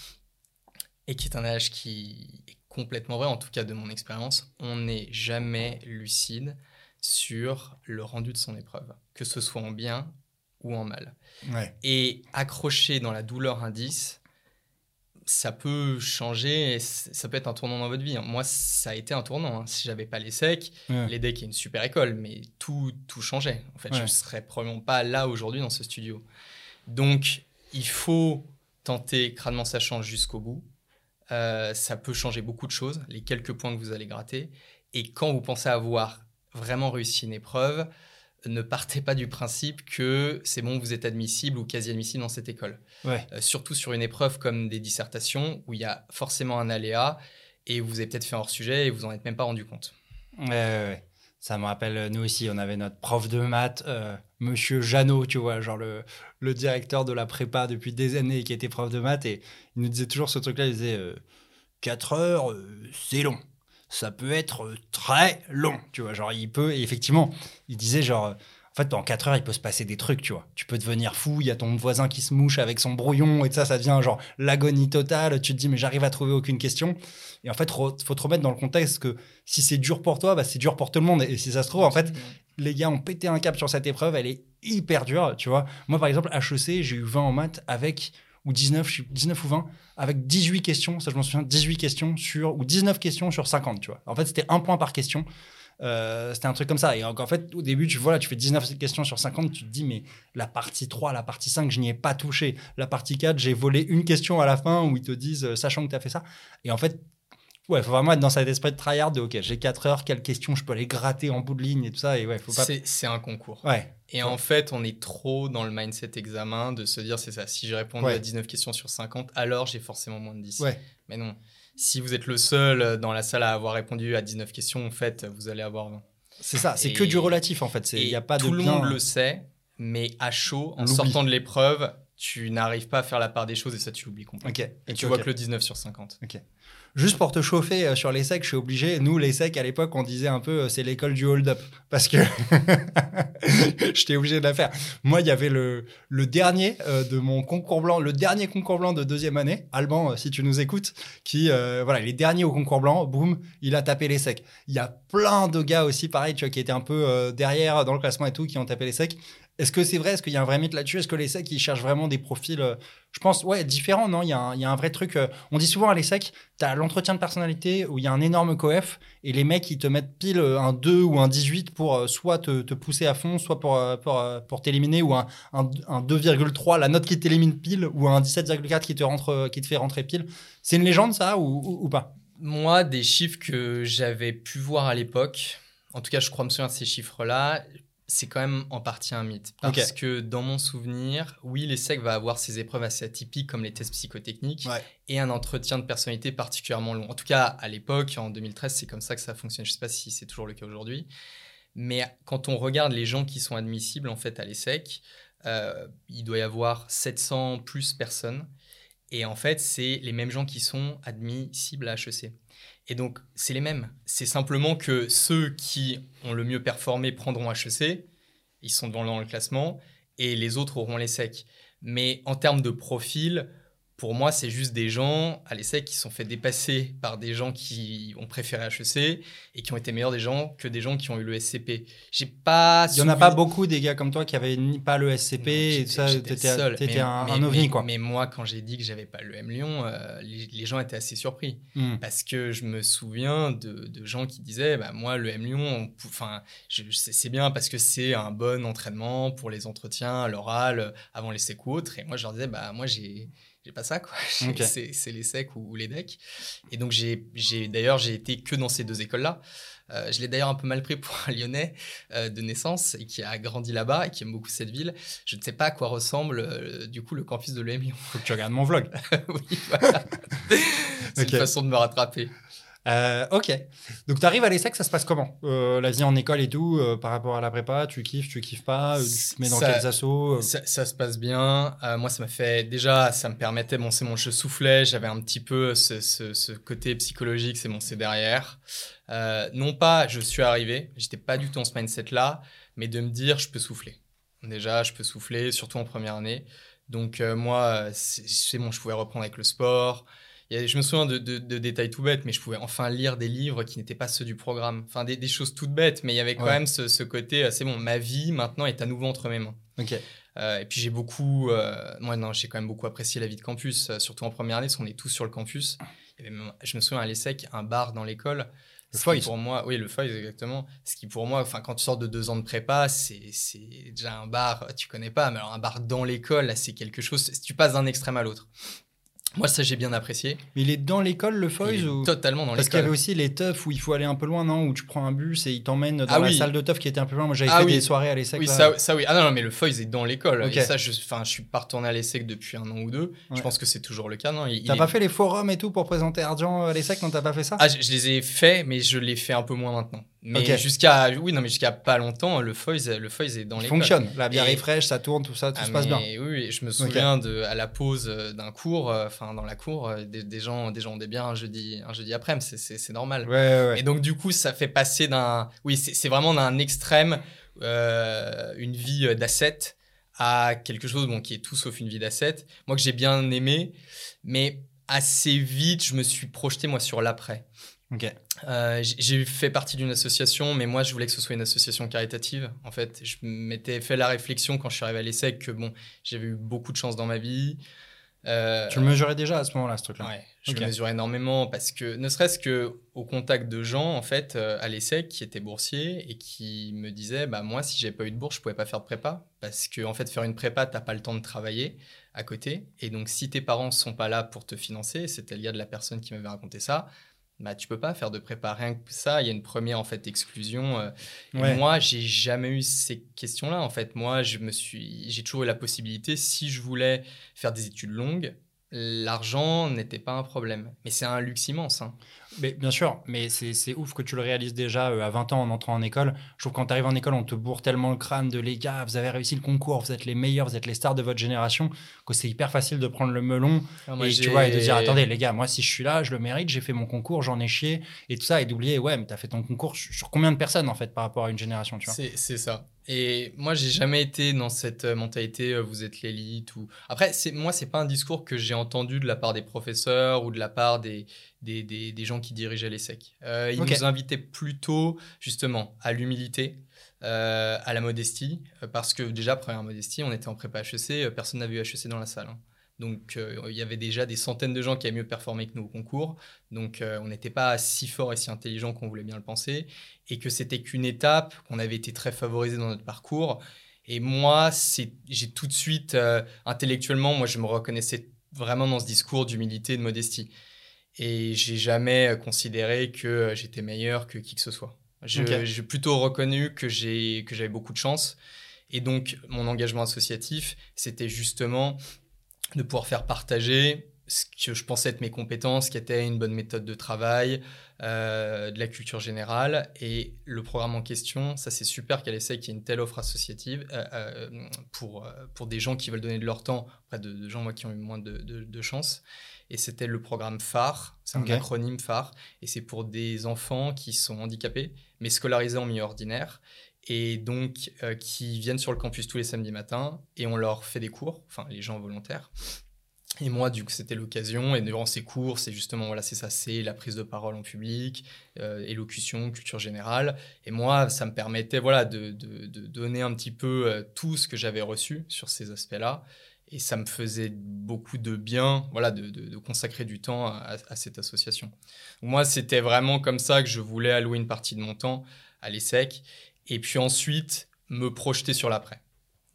[SPEAKER 1] et qui est un âge qui est complètement vrai en tout cas de mon expérience, on n'est jamais lucide sur le rendu de son épreuve, que ce soit en bien ou en mal. Et accrocher dans la douleur indice, ça peut changer, ça peut être un tournant dans votre vie. Moi, ça a été un tournant. Hein. Si j'avais pas les secs, l'EDEC est une super école, mais tout, tout changeait. En fait, je ne serais probablement pas là aujourd'hui dans ce studio. Donc, il faut tenter crânement sachant jusqu'au bout. Euh, ça peut changer beaucoup de choses, les quelques points que vous allez gratter. Et quand vous pensez avoir vraiment réussi une épreuve, ne partez pas du principe que c'est bon, vous êtes admissible ou quasi admissible dans cette école.
[SPEAKER 2] Euh,
[SPEAKER 1] surtout sur une épreuve comme des dissertations où il y a forcément un aléa et vous avez peut-être fait hors sujet et vous en êtes même pas rendu compte.
[SPEAKER 2] Ouais, Ça me rappelle, nous aussi, on avait notre prof de maths, euh, Monsieur Jeannot, tu vois, genre le, le, directeur de la prépa depuis des années qui était prof de maths et il nous disait toujours ce truc-là, il disait 4 euh, heures, c'est long ça peut être euh, très long, tu vois. Genre, il peut, et effectivement, il disait genre, en fait, en 4 heures, il peut se passer des trucs, tu vois. Tu peux devenir fou, il y a ton voisin qui se mouche avec son brouillon, et ça, ça devient genre l'agonie totale. Tu te dis, mais j'arrive à trouver aucune question. Et en fait, il faut te remettre dans le contexte que si c'est dur pour toi, bah, c'est dur pour tout le monde. Et si ça se trouve, en fait, les gars ont pété un cap sur cette épreuve, elle est hyper dure, tu vois. Moi, par exemple, HEC, j'ai eu 20 en maths avec ou 19, 19 ou 20, avec 18 questions, ça je m'en souviens, 18 questions sur, ou 19 questions sur 50, tu vois. En fait, c'était un point par question. Euh, c'était un truc comme ça. Et en fait, au début, tu vois, tu fais 19 questions sur 50, tu te dis, mais la partie 3, la partie 5, je n'y ai pas touché. La partie 4, j'ai volé une question à la fin où ils te disent, euh, sachant que tu as fait ça. Et en fait, Ouais, faut vraiment être dans cet esprit de tryhard de OK, j'ai 4 heures, quelles questions je peux aller gratter en bout de ligne et tout ça. Et ouais, faut pas.
[SPEAKER 1] C'est un concours.
[SPEAKER 2] Ouais.
[SPEAKER 1] Et en fait, on est trop dans le mindset examen de se dire c'est ça, si j'ai répondu à 19 questions sur 50, alors j'ai forcément moins de 10.
[SPEAKER 2] Ouais.
[SPEAKER 1] Mais non. Si vous êtes le seul dans la salle à avoir répondu à 19 questions, en fait, vous allez avoir 20.
[SPEAKER 2] C'est ça, c'est que du relatif en fait. Il y a pas
[SPEAKER 1] tout le monde le sait, mais à chaud, en sortant de l'épreuve, tu n'arrives pas à faire la part des choses et ça, tu l'oublies complètement.
[SPEAKER 2] Ok.
[SPEAKER 1] Et tu vois que le 19 sur 50.
[SPEAKER 2] Ok. Juste pour te chauffer euh, sur les secs, je suis obligé. Nous, les secs, à l'époque, on disait un peu, euh, c'est l'école du hold-up. Parce que j'étais obligé de la faire. Moi, il y avait le, dernier euh, de mon concours blanc, le dernier concours blanc de deuxième année, Alban, si tu nous écoutes, qui, voilà, il est dernier au concours blanc, boum, il a tapé les secs. Il y a plein de gars aussi, pareil, tu vois, qui étaient un peu derrière dans le classement et tout, qui ont tapé les secs. Est-ce que c'est vrai? Est-ce qu'il y a un vrai mythe là-dessus? Est-ce que les secs, ils cherchent vraiment des profils, euh, je pense, ouais, différents Non, il y, a un, vrai truc. Euh, on dit souvent à les secs, tu as l'entretien de personnalité où il y a un énorme coef et les mecs, ils te mettent pile euh, un 2 ou un 18 pour soit te, pousser à fond, soit pour, pour, t'éliminer, ou un, un, 2,3, la note qui t'élimine pile, ou un 17,4 qui, te qui te fait rentrer pile. C'est une légende, ça, ou, ou pas?
[SPEAKER 1] Moi, des chiffres que j'avais pu voir à l'époque, en tout cas, je crois me souvenir de ces chiffres-là c'est quand même en partie un mythe. Parce que dans mon souvenir, oui, l'ESSEC va avoir ses épreuves assez atypiques comme les tests psychotechniques et un entretien de personnalité particulièrement long. En tout cas, à l'époque, en 2013, c'est comme ça que ça fonctionne. Je ne sais pas si c'est toujours le cas aujourd'hui. Mais quand on regarde les gens qui sont admissibles en fait à l'ESSEC, euh, il doit y avoir 700 plus personnes. Et en fait, c'est les mêmes gens qui sont admissibles à HEC. Et donc, c'est les mêmes. C'est simplement que ceux qui ont le mieux performé prendront HEC, ils sont devant le classement, et les autres auront les secs. Mais en termes de profil, pour moi, c'est juste des gens à l'essai qui sont fait dépasser par des gens qui ont préféré HEC et qui ont été meilleurs des gens que des gens qui ont eu le SCP. J'ai pas.
[SPEAKER 2] Il y en a pas beaucoup des gars comme toi qui avaient ni pas le SCP et ça. T'étais un, un, ovni quoi.
[SPEAKER 1] Mais moi, quand j'ai dit que j'avais pas le M Lyon, euh, les, gens étaient assez surpris hmm. parce que je me souviens de, de gens qui disaient, bah moi le M Lyon, enfin, c'est bien parce que c'est un bon entraînement pour les entretiens, l'oral, avant les ou autres. Et moi, je leur disais, bah moi j'ai j'ai pas ça quoi. C'est les secs ou, les decks. Et donc j'ai d'ailleurs j'ai été que dans ces deux écoles là. Euh, je l'ai d'ailleurs un peu mal pris pour un Lyonnais euh, de naissance et qui a grandi là-bas et qui aime beaucoup cette ville. Je ne sais pas à quoi ressemble euh, du coup le campus de l'EM Lyon.
[SPEAKER 2] Faut que tu regardes mon vlog.
[SPEAKER 1] oui, voilà. C'est une façon de me rattraper.
[SPEAKER 2] Euh, ok. Donc, tu arrives à l'ESSEC, ça se passe comment euh, La vie en école et tout, euh, par rapport à la prépa, tu kiffes, tu kiffes pas? Tu te mets dans quels assos
[SPEAKER 1] ça, se passe bien. moi, ça m'a fait. Déjà, ça me permettait. Bon, c'est mon. Je soufflais, j'avais un petit peu ce, ce, côté psychologique, c'est mon c'est derrière. non pas, je suis arrivé, j'étais pas du tout dans ce mindset-là, mais de me dire, je peux souffler. Déjà, je peux souffler, surtout en première année. Donc, moi, c'est bon, je pouvais reprendre avec le sport je me souviens de, détails tout bêtes, mais je pouvais enfin lire des livres qui n'étaient pas ceux du programme. Enfin, des, choses toutes bêtes, mais il y avait quand même ce, côté, euh, c'est bon, ma vie maintenant est à nouveau entre mes mains.
[SPEAKER 2] Ok.
[SPEAKER 1] Euh, et puis j'ai beaucoup, euh, moi non, j'ai quand même beaucoup apprécié la vie de campus, surtout en première année, parce qu'on est tous sur le campus. je me souviens à l'ESSEC, un bar dans l'école.
[SPEAKER 2] Le Foyz.
[SPEAKER 1] Pour moi, oui, le Foyz, exactement. Ce qui, pour moi, enfin, quand tu sors de deux ans de prépa, c'est déjà un bar, tu connais pas, mais alors un bar dans l'école, c'est quelque chose. Tu passes d'un extrême à l'autre. Moi, ça, j'ai bien apprécié.
[SPEAKER 2] Mais il est dans l'école, le Foyz ou...
[SPEAKER 1] Totalement dans l'école.
[SPEAKER 2] Parce qu'il y avait aussi les teufs où il faut aller un peu loin, non Où tu prends un bus et il t'emmène dans ah la salle de teuf qui était un peu loin. Moi, j'avais ah fait des soirées à l'ESSEC.
[SPEAKER 1] Oui, ça, ça, oui. Ah non, non mais le Foyz est dans l'école. Et ça, je, je suis pas retourné à l'ESSEC depuis un an ou deux. Je pense que c'est toujours le cas, non
[SPEAKER 2] T'as pas fait les forums et tout pour présenter Argent à l'ESSEC? Non, t'as pas fait ça?
[SPEAKER 1] Ah, je, je, les ai fait, mais je l'ai fait un peu moins maintenant. Mais jusqu'à oui non mais jusqu'à pas longtemps le Foyz le Foyz est dans les
[SPEAKER 2] fonctionne. La bière est fraîche ça tourne tout ça tout ah, se passe bien.
[SPEAKER 1] oui je me souviens de à la pause euh, d'un cours euh, enfin dans la cour euh, des, gens des gens ont des bières un jeudi un jeudi après c'est normal.
[SPEAKER 2] Ouais,
[SPEAKER 1] et donc du coup ça fait passer d'un oui c'est vraiment d'un extrême une vie d'asset à quelque chose bon qui est tout sauf une vie d'asset moi que j'ai bien aimé mais assez vite je me suis projeté moi sur l'après euh, j'ai fait partie d'une association, mais moi je voulais que ce soit une association caritative. En fait, je m'étais fait la réflexion quand je suis arrivé à l'ESSEC que bon, j'avais eu beaucoup de chance dans ma vie.
[SPEAKER 2] Euh, tu le mesurais déjà à ce moment-là, ce truc-là
[SPEAKER 1] Ouais, je le mesurais énormément parce que, ne serait-ce que au contact de gens en fait euh, à l'ESSEC qui étaient boursiers et qui me disaient, bah moi si j'avais pas eu de bourse, je pouvais pas faire de prépa parce que en fait faire une prépa, t'as pas le temps de travailler à côté et donc si tes parents sont pas là pour te financer, c'était le cas de la personne qui m'avait raconté ça bah, tu peux pas faire de prépa rien que ça. Il y a une première en fait exclusion. Euh. Moi, j'ai jamais eu ces questions-là. En fait, moi, je me suis, j'ai toujours eu la possibilité, si je voulais faire des études longues, l'argent n'était pas un problème. Mais c'est un luxe immense. Hein.
[SPEAKER 2] Mais, bien sûr, mais c'est ouf que tu le réalises déjà euh, à 20 ans en entrant en école. Je trouve que quand tu arrives en école, on te bourre tellement le crâne de les gars, vous avez réussi le concours, vous êtes les meilleurs, vous êtes les stars de votre génération, que c'est hyper facile de prendre le melon ah, et, tu vois, et de dire attendez, les gars, moi si je suis là, je le mérite, j'ai fait mon concours, j'en ai chié et tout ça, et d'oublier, ouais, mais tu as fait ton concours sur combien de personnes en fait par rapport à une génération, tu vois?
[SPEAKER 1] C'est ça. Et moi, j'ai jamais été dans cette euh, mentalité, euh, vous êtes l'élite. Ou... Après, moi, c'est pas un discours que j'ai entendu de la part des professeurs ou de la part des, des, des, gens qui dirigeaient les SEC. Euh, ils nous invitaient plutôt, justement, à l'humilité, à la modestie, parce que déjà, première modestie, on était en prépa HEC, personne n'avait eu HEC dans la salle. Hein. Donc, euh, il y avait déjà des centaines de gens qui avaient mieux performé que nous au concours. Donc, euh, on n'était pas si fort et si intelligent qu'on voulait bien le penser. Et que c'était qu'une étape, qu'on avait été très favorisé dans notre parcours. Et moi, j'ai tout de suite, euh, intellectuellement, moi, je me reconnaissais vraiment dans ce discours d'humilité et de modestie. Et j'ai jamais considéré que j'étais meilleur que qui que ce soit. J'ai plutôt reconnu que j'avais beaucoup de chance. Et donc, mon engagement associatif, c'était justement de pouvoir faire partager ce que je pensais être mes compétences, qui était une bonne méthode de travail, euh, de la culture générale. Et le programme en question, ça c'est super qu'elle essaye qu'il y ait une telle offre associative euh, euh, pour, pour des gens qui veulent donner de leur temps auprès de, gens moi, qui ont eu moins de, de, chance. Et c'était le programme phare, c'est un acronyme phare, et c'est pour des enfants qui sont handicapés, mais scolarisés en milieu ordinaire, et donc qui viennent sur le campus tous les samedis matins, et on leur fait des cours, enfin les gens volontaires, et moi, du coup, c'était l'occasion. Et durant ces cours, c'est justement, voilà, c'est ça, c'est la prise de parole en public, euh, élocution, culture générale. Et moi, ça me permettait, voilà, de, de, donner un petit peu euh, tout ce que j'avais reçu sur ces aspects-là. Et ça me faisait beaucoup de bien, voilà, de, consacrer du temps à, à cette association. moi, c'était vraiment comme ça que je voulais allouer une partie de mon temps à l'ESSEC. Et puis ensuite, me projeter sur l'après.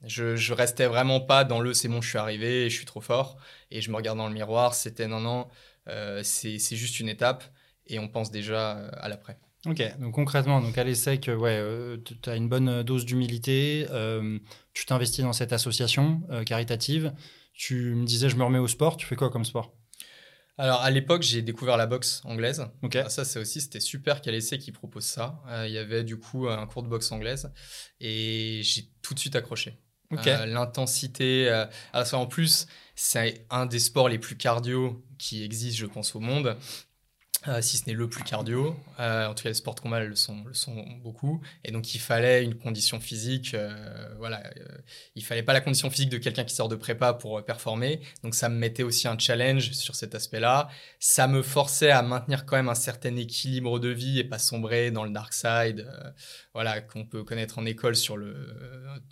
[SPEAKER 1] Je, je restais vraiment pas dans le c'est bon, je suis arrivé, je suis trop fort. Et je me regarde dans le miroir, c'était non, non, euh, c'est juste une étape et on pense déjà euh, à l'après.
[SPEAKER 2] Ok, donc concrètement, donc à l'ESSEC, ouais, euh, tu as une bonne dose d'humilité, tu t'investis dans cette association caritative, tu me disais je me remets au sport, tu fais quoi comme sport?
[SPEAKER 1] Alors à l'époque, j'ai découvert la boxe anglaise. Ok. Ah, ça, c'est aussi, c'était super qu'à l'essai qui propose ça. Il y avait du coup un cours de boxe anglaise et j'ai tout de suite accroché. Euh, l'intensité. Euh, en plus, c'est un des sports les plus cardio qui existent, je pense, au monde. Euh, si ce n'est le plus cardio. Euh, en tout cas, les sports de combat le sont, le sont beaucoup. Et donc, il fallait une condition physique. Euh, voilà, il fallait pas la condition physique de quelqu'un qui sort de prépa pour performer. Donc, ça me mettait aussi un challenge sur cet aspect-là. Ça me forçait à maintenir quand même un certain équilibre de vie et pas sombrer dans le dark side. voilà, qu'on peut connaître en école sur le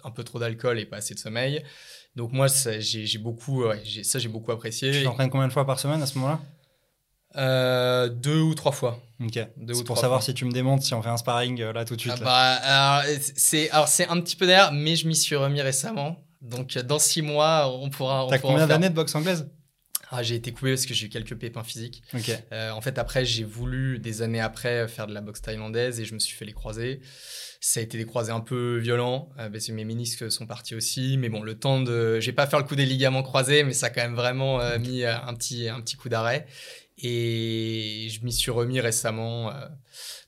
[SPEAKER 1] un peu trop d'alcool et pas assez de sommeil. Donc, moi, j'ai beaucoup, ça, j'ai beaucoup apprécié.
[SPEAKER 2] Tu t'entraînes combien de fois par semaine à ce moment-là?
[SPEAKER 1] Euh, deux ou trois fois.
[SPEAKER 2] Ok. Deux pour savoir si tu me démontes, si on fait un sparring euh, là tout de suite.
[SPEAKER 1] Ah bah, c'est alors c'est un petit peu d'air, mais je m'y suis remis récemment. Donc dans six mois, on pourra.
[SPEAKER 2] T'as combien d'années de boxe anglaise?
[SPEAKER 1] Ah, j'ai été coupé parce que j'ai eu quelques pépins physiques. Euh, en fait, après, j'ai voulu, des années après, faire de la boxe thaïlandaise et je me suis fait les croisés. Ça a été des croisés un peu violents parce que mes ménisques sont partis aussi. Mais bon, le temps de. J'ai pas fait le coup des ligaments croisés, mais ça a quand même vraiment mis un petit, un petit coup d'arrêt. Et je m'y suis remis récemment. Euh,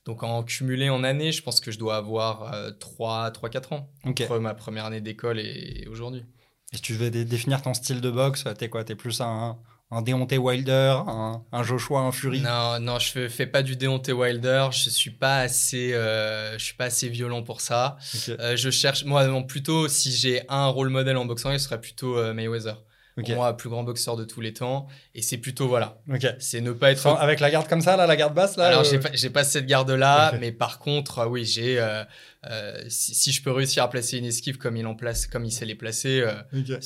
[SPEAKER 1] donc en cumulé en année, je pense que je dois avoir 3-4 euh, ans entre ma première année d'école et, aujourd'hui.
[SPEAKER 2] Et si tu devais définir ton style de boxe, t'es quoi? T'es plus un, un Deontay Wilder, un, un, Joshua, un Fury?
[SPEAKER 1] Non, non, je fais, pas du Deontay Wilder. Je suis pas assez, euh, je suis pas assez violent pour ça. je cherche, moi, non, plutôt si j'ai un rôle modèle en boxant, ce serait plutôt Mayweather. Okay. Pour moi, plus grand boxeur de tous les temps. Et c'est plutôt, voilà. C'est ne pas être.
[SPEAKER 2] avec la garde comme ça, là, la garde basse, là
[SPEAKER 1] Alors, euh... j'ai pas, cette garde-là, mais par contre, euh, oui, j'ai. Euh, euh, si, je peux réussir à placer une esquive comme il en place, comme il sait les placer,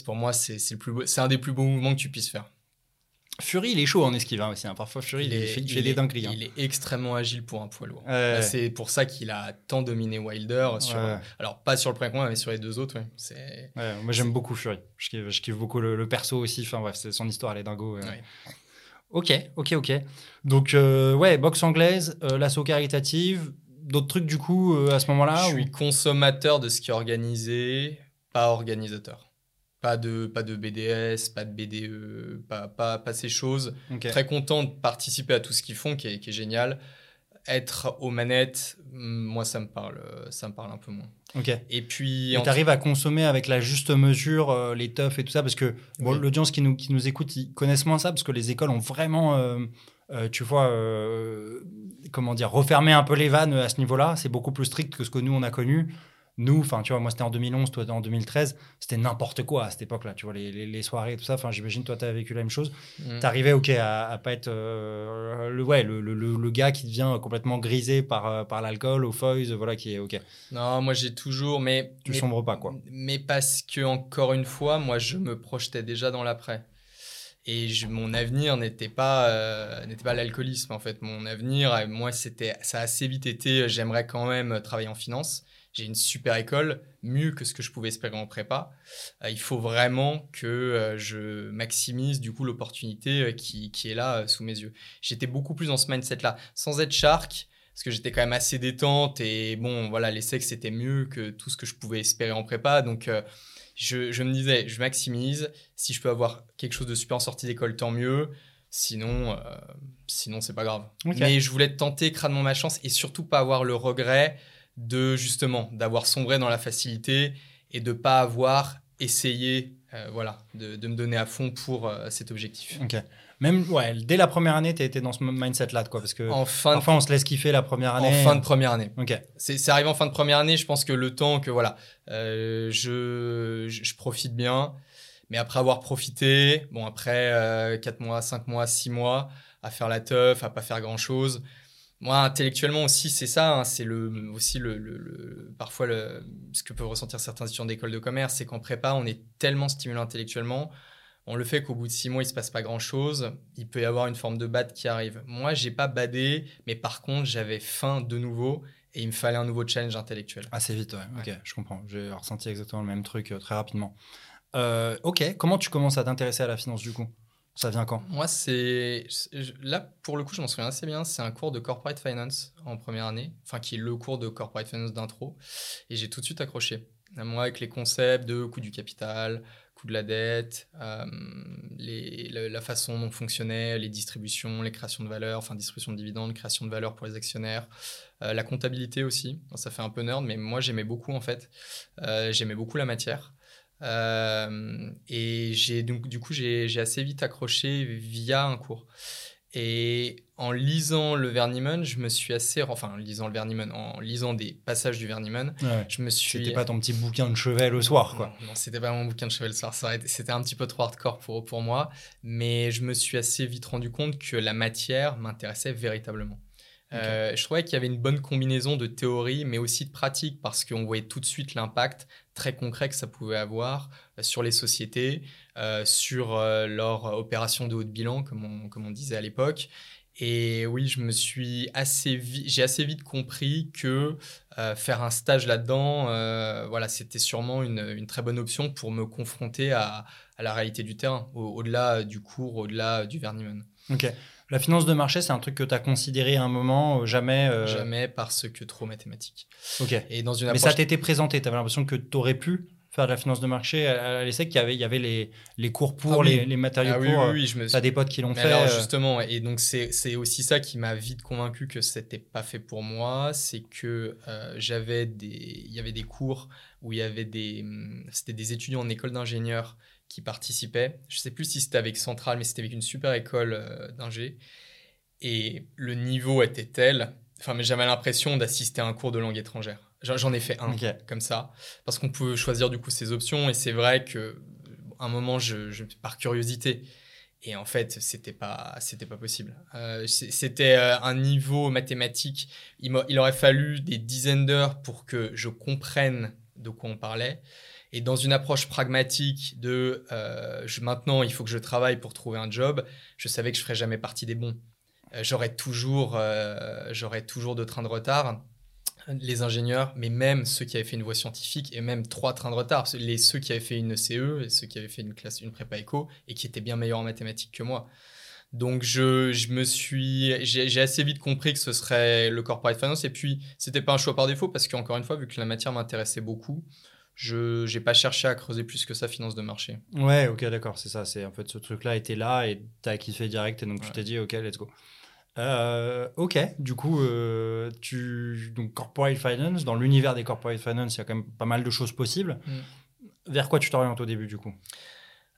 [SPEAKER 1] pour moi, c'est le plus c'est un des plus beaux mouvements que tu puisses faire.
[SPEAKER 2] Fury, il est chaud en esquive hein, aussi. Hein. Parfois, Fury, il, fait, des dingueries.
[SPEAKER 1] Hein. Il est extrêmement agile pour un poids lourd. C'est pour ça qu'il a tant dominé Wilder. Sur, Alors, pas sur le premier combat, mais sur les deux autres.
[SPEAKER 2] moi, j'aime beaucoup Fury. Je kiffe, je kiffe beaucoup le, perso aussi. Enfin, bref, son histoire, elle est dingo. Ok, ok, ok. Donc, euh, ouais, boxe anglaise, euh, l'assaut caritative, d'autres trucs du coup euh, à ce moment-là
[SPEAKER 1] Je suis consommateur de ce qui est organisé, pas organisateur. Pas de, pas de BDS, pas de BDE, pas, pas, pas ces choses. Très content de participer à tout ce qu'ils font, qui est, qui est, génial. Être aux manettes, moi, ça me parle, ça me parle un peu moins.
[SPEAKER 2] Ok.
[SPEAKER 1] Et puis.
[SPEAKER 2] Tu arrives à consommer avec la juste mesure euh, les toughs et tout ça, parce que l'audience qui nous, qui nous écoute, ils connaissent moins ça, parce que les écoles ont vraiment. Euh, euh, tu vois, comment dire, refermé un peu les vannes à ce niveau-là. C'est beaucoup plus strict que ce que nous, on a connu nous, enfin, tu vois, moi, c'était en 2011, toi, en 2013, c'était n'importe quoi à cette époque-là, tu vois, les, les, soirées et tout ça. Enfin, j'imagine, toi, tu as vécu la même chose. Mm. Tu arrivais, OK, à, à pas être euh, le, ouais, le, le, le, gars qui devient complètement grisé par, euh, par l'alcool, au foils, voilà, qui est OK.
[SPEAKER 1] Non, moi, j'ai toujours, mais.
[SPEAKER 2] Tu sombres pas, quoi.
[SPEAKER 1] Mais parce que, encore une fois, moi, je me projetais déjà dans l'après. Et je, mon avenir n'était pas, euh, n'était pas l'alcoolisme, en fait. Mon avenir, moi, c'était, ça a assez vite été, j'aimerais quand même travailler en finance j'ai une super école, mieux que ce que je pouvais espérer en prépa. Euh, il faut vraiment que euh, je maximise du coup l'opportunité euh, qui, qui, est là sous mes yeux. J'étais beaucoup plus dans ce mindset-là, sans être shark, parce que j'étais quand même assez détente et bon, voilà, les sexes c'était mieux que tout ce que je pouvais espérer en prépa. Donc, je, me disais, je maximise. Si je peux avoir quelque chose de super en sortie d'école, tant mieux. Sinon, sinon c'est pas grave. Mais je voulais tenter crânement ma chance et surtout pas avoir le regret de justement d'avoir sombré dans la facilité et de pas avoir essayé, euh, voilà, de, me donner à fond pour cet objectif.
[SPEAKER 2] Ok. Même ouais, dès la première année, tu étais dans ce mindset-là, quoi, parce que en fin parfois on se laisse kiffer la première année.
[SPEAKER 1] En fin de première année.
[SPEAKER 2] Ok.
[SPEAKER 1] C'est arrivé en fin de première année. Je pense que le temps que voilà, euh, je, je, profite bien, mais après avoir profité, bon après euh, 4 mois, 5 mois, 6 mois à faire la teuf, à pas faire grand chose. Moi, intellectuellement aussi, c'est ça. Hein, c'est le, aussi le, le, parfois le, ce que peuvent ressentir certains étudiants d'école de commerce, c'est qu'en prépa, on est tellement stimulé intellectuellement on le fait qu'au bout de six mois, il se passe pas grand-chose. Il peut y avoir une forme de bad qui arrive. Moi, j'ai pas badé, mais par contre, j'avais faim de nouveau et il me fallait un nouveau challenge intellectuel.
[SPEAKER 2] Assez vite, ouais. Ok, je comprends. J'ai ressenti exactement le même truc euh, très rapidement. Euh, ok, comment tu commences à t'intéresser à la finance du coup? Ça vient quand?
[SPEAKER 1] Moi, c'est. Là, pour le coup, je m'en souviens assez bien. C'est un cours de corporate finance en première année, enfin, qui est le cours de corporate finance d'intro. Et j'ai tout de suite accroché. Moi, avec les concepts de coût du capital, coût de la dette, euh, la, façon dont fonctionnaient les distributions, les créations de valeur, enfin distribution de dividendes, création de valeur pour les actionnaires, euh, la comptabilité aussi. ça fait un peu nerd, mais moi j'aimais beaucoup en fait. Euh, j'aimais beaucoup la matière. Et j'ai donc du coup j'ai assez vite accroché via un cours. Et en lisant le Verniman, je me suis assez, enfin en lisant le Verniman, en lisant des passages du Verniman, je me suis.
[SPEAKER 2] C'était pas ton petit bouquin de chevet le soir, quoi.
[SPEAKER 1] Non, c'était pas mon bouquin de chevet le soir. C'était un petit peu trop hardcore pour pour moi, mais je me suis assez vite rendu compte que la matière m'intéressait véritablement. Euh, je trouvais qu'il y avait une bonne combinaison de théorie, mais aussi de pratique, parce qu'on voyait tout de suite l'impact très concret que ça pouvait avoir euh, sur les sociétés, euh, sur leur opération de haut de bilan, comme on, disait à l'époque. Et oui, je me suis assez j'ai assez vite compris que faire un stage là-dedans, voilà, c'était sûrement une, très bonne option pour me confronter à, à la réalité du terrain, au-delà du cours, au-delà du Verniman.
[SPEAKER 2] Ok. La finance de marché, c'est un truc que tu as considéré à un moment, euh, jamais euh,
[SPEAKER 1] Jamais parce que trop mathématique.
[SPEAKER 2] Ok. Et dans une Mais ça t'était présenté, tu avais l'impression que tu aurais pu faire de la finance de marché à, l'ESSEC, il y avait, il y avait les, les cours pour, ah les, les, matériaux ah, pour. Oui, oui, je me as des potes qui l'ont fait. Alors,
[SPEAKER 1] euh. justement, et donc c'est aussi ça qui m'a vite convaincu que c'était pas fait pour moi, c'est que j'avais des, il y avait des cours où il y avait des, hum, c'était des étudiants en école d'ingénieur qui participaient. Je sais plus si c'était avec Centrale, mais c'était avec une super école euh, d'ingé. Et le niveau était tel, enfin, mais j'avais l'impression d'assister à un cours de langue étrangère. J'en ai fait un comme ça, parce qu'on peut choisir du coup ses options. Et c'est vrai que un moment, je, par curiosité, et en fait, c'était pas, c'était pas possible. Euh, c'était euh, un niveau mathématique. Il, il aurait fallu des dizaines d'heures pour que je comprenne de quoi on parlait. Et dans une approche pragmatique de euh, maintenant, il faut que je travaille pour trouver un job, je savais que je ferais jamais partie des bons. Euh, j'aurais toujours, euh, j'aurais toujours deux trains de retard. Les ingénieurs, mais même ceux qui avaient fait une voie scientifique, et même trois trains de retard, les, ceux qui avaient fait une CE, et ceux qui avaient fait une classe, une prépa éco, et qui étaient bien meilleurs en mathématiques que moi. Donc je, je me suis, j'ai assez vite compris que ce serait le corporate finance. Et puis c'était pas un choix par défaut parce qu'encore une fois, vu que la matière m'intéressait beaucoup, je n'ai pas cherché à creuser plus que ça finance de marché.
[SPEAKER 2] Ouais, ok, d'accord, c'est ça. C'est en fait ce truc-là était là et tu as kiffé direct et donc tu t'es dit ok, let's go. Euh, ok, du coup, euh, tu donc corporate finance, dans l'univers des corporate finance, il y a quand même pas mal de choses possibles. Mm. Vers quoi tu t'orientes au début du coup?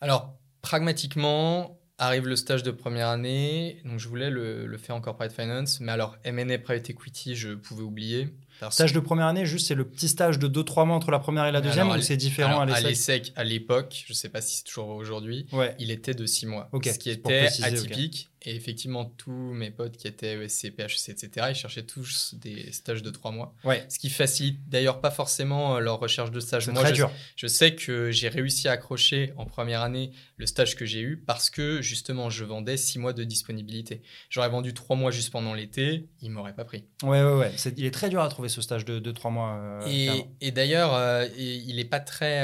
[SPEAKER 1] Alors, pragmatiquement, arrive le stage de première année, donc je voulais le, le faire en corporate finance, mais alors M&A private equity, je pouvais oublier.
[SPEAKER 2] Stage de première année, juste c'est le petit stage de 2-3 mois entre la première et la deuxième ou c'est différent
[SPEAKER 1] à l'ESSEC À l'époque, je ne sais pas si c'est toujours aujourd'hui, il était de 6 mois. ce qui était atypique. Et effectivement, tous mes potes qui étaient ESC, PHC, etc., ils cherchaient tous des stages de trois mois.
[SPEAKER 2] Ouais.
[SPEAKER 1] Ce qui facilite d'ailleurs pas forcément euh, leur recherche de stage.
[SPEAKER 2] Moi, très
[SPEAKER 1] je,
[SPEAKER 2] dur.
[SPEAKER 1] je sais que j'ai réussi à accrocher en première année le stage que j'ai eu parce que justement, je vendais six mois de disponibilité. J'aurais vendu trois mois juste pendant l'été, ils m'auraient pas pris.
[SPEAKER 2] Ouais, ouais, ouais. il est très dur à trouver ce stage de, de trois mois. Euh,
[SPEAKER 1] et, et d'ailleurs, euh, il est pas très.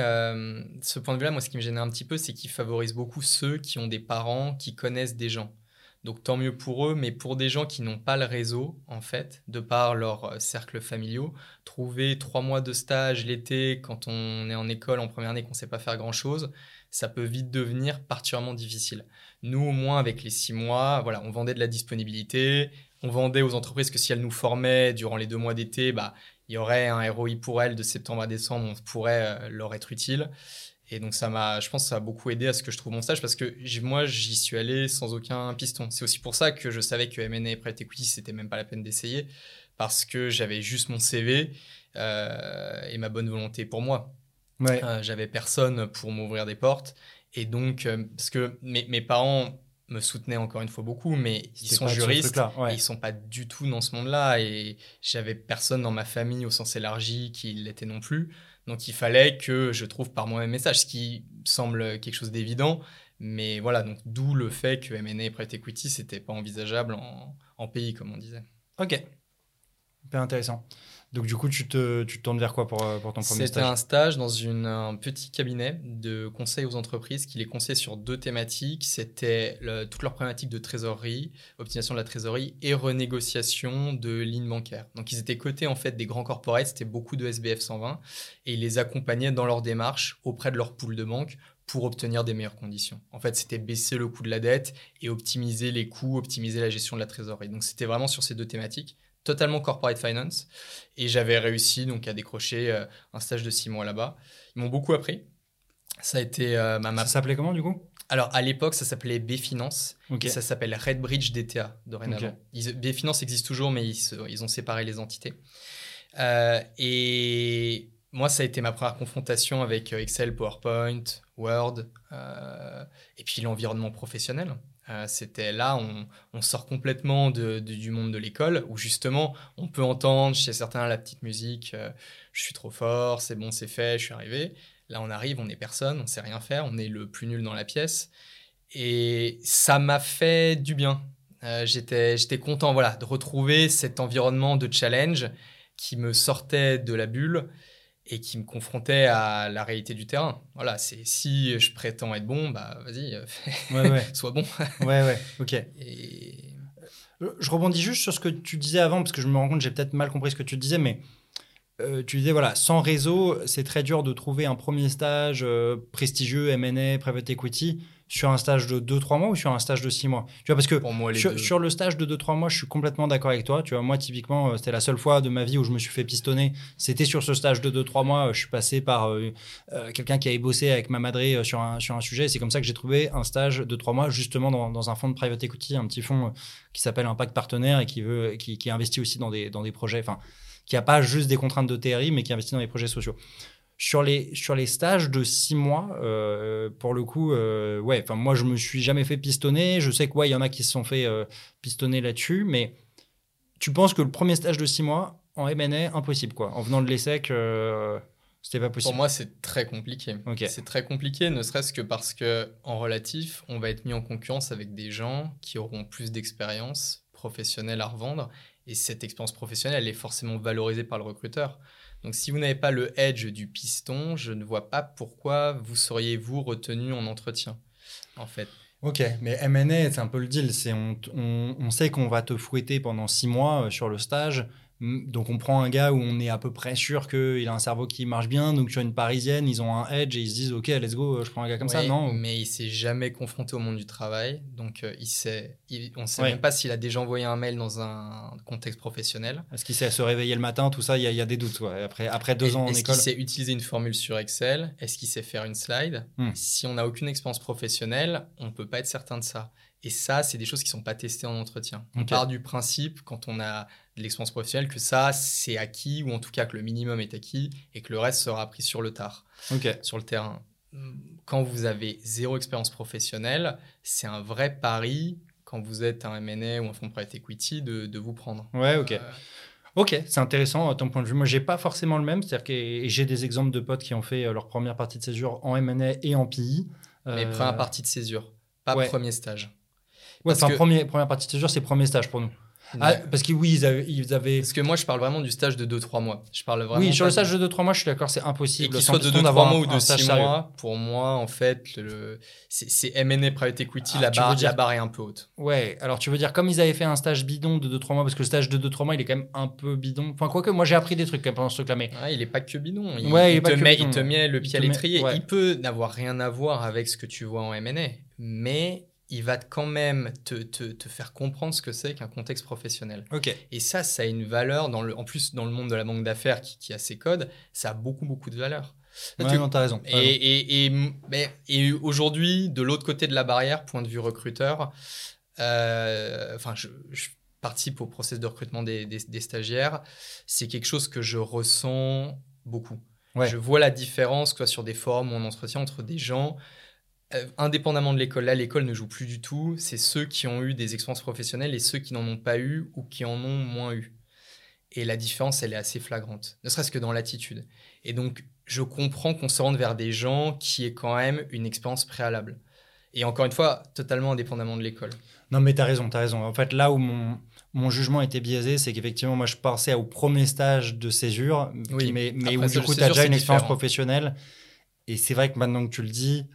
[SPEAKER 1] ce point de vue-là, moi, ce qui me gêne un petit peu, c'est qu'il favorise beaucoup ceux qui ont des parents qui connaissent des gens. Donc tant mieux pour eux, mais pour des gens qui n'ont pas le réseau, en fait, de par leur euh, cercle familiaux, trouver trois mois de stage l'été quand on est en école en première année qu'on ne sait pas faire grand-chose, ça peut vite devenir particulièrement difficile. Nous, au moins, avec les six mois, voilà, on vendait de la disponibilité, on vendait aux entreprises que si elles nous formaient durant les deux mois d'été, bah, il y aurait un ROI pour elles de septembre à décembre, on pourrait euh, leur être utile. Et donc, ça m'a, je pense que ça a beaucoup aidé à ce que je trouve mon stage parce que moi, j'y suis allé sans aucun piston. C'est aussi pour ça que je savais que M&A et Private Equity, c'était même pas la peine d'essayer parce que j'avais juste mon CV euh, et ma bonne volonté pour moi. Ouais. Euh, j'avais personne pour m'ouvrir des portes. Et donc, euh, parce que mes, mes, parents me soutenaient encore une fois beaucoup, mais ils sont juristes et ils sont pas du tout dans ce monde-là. Et j'avais personne dans ma famille au sens élargi qui l'était non plus. Donc il fallait que je trouve par moi-même message, ce qui semble quelque chose d'évident. Mais voilà, donc d'où le fait que M&A et Private Equity, c'était pas envisageable en, pays, comme on disait.
[SPEAKER 2] Ok, hyper intéressant. Donc du coup, tu te, tu te tournes vers quoi pour, euh, pour ton premier
[SPEAKER 1] stage C'était un stage dans une, un petit cabinet de conseil aux entreprises qui les conseillait sur deux thématiques. C'était toute leur problématique de trésorerie, optimisation de la trésorerie et renégociation de lignes bancaires. Donc ils étaient cotés en fait des grands corporates, c'était beaucoup de SBF 120 et ils les accompagnaient dans leur démarche auprès de leur pool de banque pour obtenir des meilleures conditions. En fait, c'était baisser le coût de la dette et optimiser les coûts, optimiser la gestion de la trésorerie. Donc c'était vraiment sur ces deux thématiques totalement corporate finance. Et j'avais réussi donc à décrocher euh, un stage de six mois là-bas. Ils m'ont beaucoup appris. Ça a été euh, ma
[SPEAKER 2] Ça s'appelait comment du coup?
[SPEAKER 1] Alors, à l'époque, ça s'appelait B-Finance et ça s'appelle Redbridge DTA dorénavant. B-Finance existe toujours, mais ils, ils, ont séparé les entités. Euh, et moi, ça a été ma première confrontation avec Excel, PowerPoint, Word, et puis l'environnement professionnel. Euh, c'était là, on, sort complètement du monde de l'école, où justement, on peut entendre chez certains la petite musique, euh, je suis trop fort, c'est bon, c'est fait, je suis arrivé. Là, on arrive, on est personne, on sait rien faire, on est le plus nul dans la pièce. Et ça m'a fait du bien. Euh, j'étais, j'étais content voilà, de retrouver cet environnement de challenge qui me sortait de la bulle et qui me confrontait à la réalité du terrain. Voilà, c'est si je prétends être bon, bah vas-y, euh, sois bon.
[SPEAKER 2] ouais, ouais, ok. Et... Euh, je rebondis juste sur ce que tu disais avant, parce que je me rends compte, j'ai peut-être mal compris ce que tu disais, mais euh, tu disais, voilà, sans réseau, c'est très dur de trouver un premier stage prestigieux, M&A, private equity sur un stage de 2-3 mois ou sur un stage de 6 mois? Tu vois, parce que sur, le stage de 2-3 mois, je suis complètement d'accord avec toi. Tu vois, moi, typiquement, euh, c'était la seule fois de ma vie où je me suis fait pistonner. C'était sur ce stage de 2-3 mois. Je suis passé par euh, euh, quelqu'un qui avait bossé avec ma madré sur un, sur un sujet. C'est comme ça que j'ai trouvé un stage de 3 mois, justement, dans, dans, un fonds de private equity, un petit fonds qui s'appelle Impact Partenaire et qui, veut, qui, qui investit aussi dans des, dans des projets, enfin, qui n'a pas juste des contraintes de TRI, mais qui investit dans des projets sociaux. Sur les, sur les stages de six mois, euh, pour le coup, euh, ouais, enfin moi je me suis jamais fait pistonner. Je sais qu'il y en a qui se sont fait euh, pistonner là-dessus, mais tu penses que le premier stage de six mois en MNA, impossible quoi. En venant de l'ESSEC, c'était pas possible.
[SPEAKER 1] Pour moi, c'est très compliqué. C'est très compliqué, ne serait-ce que parce que en relatif, on va être mis en concurrence avec des gens qui auront plus d'expérience professionnelle à revendre, et cette expérience professionnelle, elle est forcément valorisée par le recruteur. Donc si vous n'avez pas le edge du piston, je ne vois pas pourquoi vous seriez-vous retenu en entretien, en fait.
[SPEAKER 2] Ok, mais M&A, c'est un peu le deal. C'est on, on, sait qu'on va te fouetter pendant six mois euh, sur le stage. Donc on prend un gars où on est à peu près sûr qu'il a un cerveau qui marche bien. Donc sur une parisienne, ils ont un edge et ils se disent ok let's go, je prends un gars comme ça, non
[SPEAKER 1] Mais il s'est jamais confronté au monde du travail, donc euh, il sait, on ne sait même pas s'il a déjà envoyé un mail dans un contexte professionnel.
[SPEAKER 2] Est-ce qu'il sait se réveiller le matin, tout ça, il y, a des doutes. Après après deux ans en école.
[SPEAKER 1] Est-ce qu'il sait utiliser une formule sur Excel? Est-ce qu'il sait faire une slide? Hmm. Si on n'a aucune expérience professionnelle, on peut pas être certain de ça. Et ça, c'est des choses qui ne sont pas testées en entretien. On part du principe, quand on a de l'expérience professionnelle, que ça, c'est acquis, ou en tout cas que le minimum est acquis, et que le reste sera appris sur le tard, sur le terrain. Quand vous avez zéro expérience professionnelle, c'est un vrai pari, quand vous êtes un M&A ou un fonds de private equity, de, vous prendre.
[SPEAKER 2] Ouais, ok. Euh, ok, c'est intéressant à ton point de vue. Moi, j'ai pas forcément le même. C'est-à-dire que j'ai des exemples de potes qui ont fait euh, leur première partie de césure en M&A et en PI.
[SPEAKER 1] Mais première partie de césure, pas premier stage.
[SPEAKER 2] Ouais, enfin, première partie de séjour, c'est premier stage pour nous. Ah, parce que oui, ils avaient, ils avaient-
[SPEAKER 1] Parce que moi, je parle vraiment du stage de 2-3 mois. Je parle vraiment.
[SPEAKER 2] Oui, sur
[SPEAKER 1] pas
[SPEAKER 2] le stage
[SPEAKER 1] de-
[SPEAKER 2] de 2-3 mois, je suis d'accord, c'est impossible.
[SPEAKER 1] qu'il soit de
[SPEAKER 2] sans
[SPEAKER 1] 2-3
[SPEAKER 2] avoir
[SPEAKER 1] mois ou de
[SPEAKER 2] un stage
[SPEAKER 1] 6
[SPEAKER 2] sérieux.
[SPEAKER 1] mois, pour moi, en fait, le... c'est c'est M&A Private Equity,
[SPEAKER 2] Ah,
[SPEAKER 1] la, barre,
[SPEAKER 2] dire-
[SPEAKER 1] la barre est un peu haute.
[SPEAKER 2] Ouais, alors tu veux dire, comme ils avaient fait un stage bidon de 2-3 mois, parce que le stage de 2-3 mois, il est quand même un peu bidon. Enfin, quoique, moi j'ai appris des trucs quand même pendant ce truc-là, mais.
[SPEAKER 1] Ouais, il est pas que bidon. Il,
[SPEAKER 2] Ouais, il est
[SPEAKER 1] il
[SPEAKER 2] pas
[SPEAKER 1] te
[SPEAKER 2] que
[SPEAKER 1] met,
[SPEAKER 2] bidon.
[SPEAKER 1] il te met le pied à
[SPEAKER 2] met-
[SPEAKER 1] l'étrier.
[SPEAKER 2] ouais.
[SPEAKER 1] Il peut n'avoir rien à voir avec ce que tu vois en M&A, mais il va quand même te, te, te faire comprendre ce que c'est qu'un contexte professionnel.
[SPEAKER 2] Ok.
[SPEAKER 1] Et ça, ça a une valeur, dans le, en plus dans le monde de la banque d'affaires qui, qui a ses codes, ça a beaucoup, beaucoup de valeur.
[SPEAKER 2] Ouais,
[SPEAKER 1] Tu-
[SPEAKER 2] non, t'as raison.
[SPEAKER 1] Et, et, et, mais- et aujourd'hui, de l'autre côté de la barrière, point de vue recruteur, euh, enfin, je, je participe au process de recrutement des, des- des stagiaires. C'est quelque chose que je ressens beaucoup.
[SPEAKER 2] Ouais.
[SPEAKER 1] Je vois la différence, que ce soit sur des forums ou en entretien, entre des gens, euh, indépendamment de l'école. Là, l'école ne joue plus du tout. C'est ceux qui ont eu des expériences professionnelles et ceux qui n'en ont pas eu ou qui en ont moins eu. Et la différence, elle est assez flagrante, ne serait-ce que dans l'attitude. Et donc, je comprends qu'on se rende vers des gens qui aient quand même une expérience préalable. Et encore une fois, totalement indépendamment de l'école.
[SPEAKER 2] Non, mais t'as raison, t'as raison. En fait, là où mon, mon jugement était biaisé, c'est qu'effectivement, moi, je pensais au premier stage de césure,
[SPEAKER 1] Oui.
[SPEAKER 2] mais, mais
[SPEAKER 1] Après,
[SPEAKER 2] où du coup, t'as
[SPEAKER 1] césure,
[SPEAKER 2] déjà une expérience
[SPEAKER 1] différent.
[SPEAKER 2] professionnelle. Et c'est vrai que maintenant que tu le dis,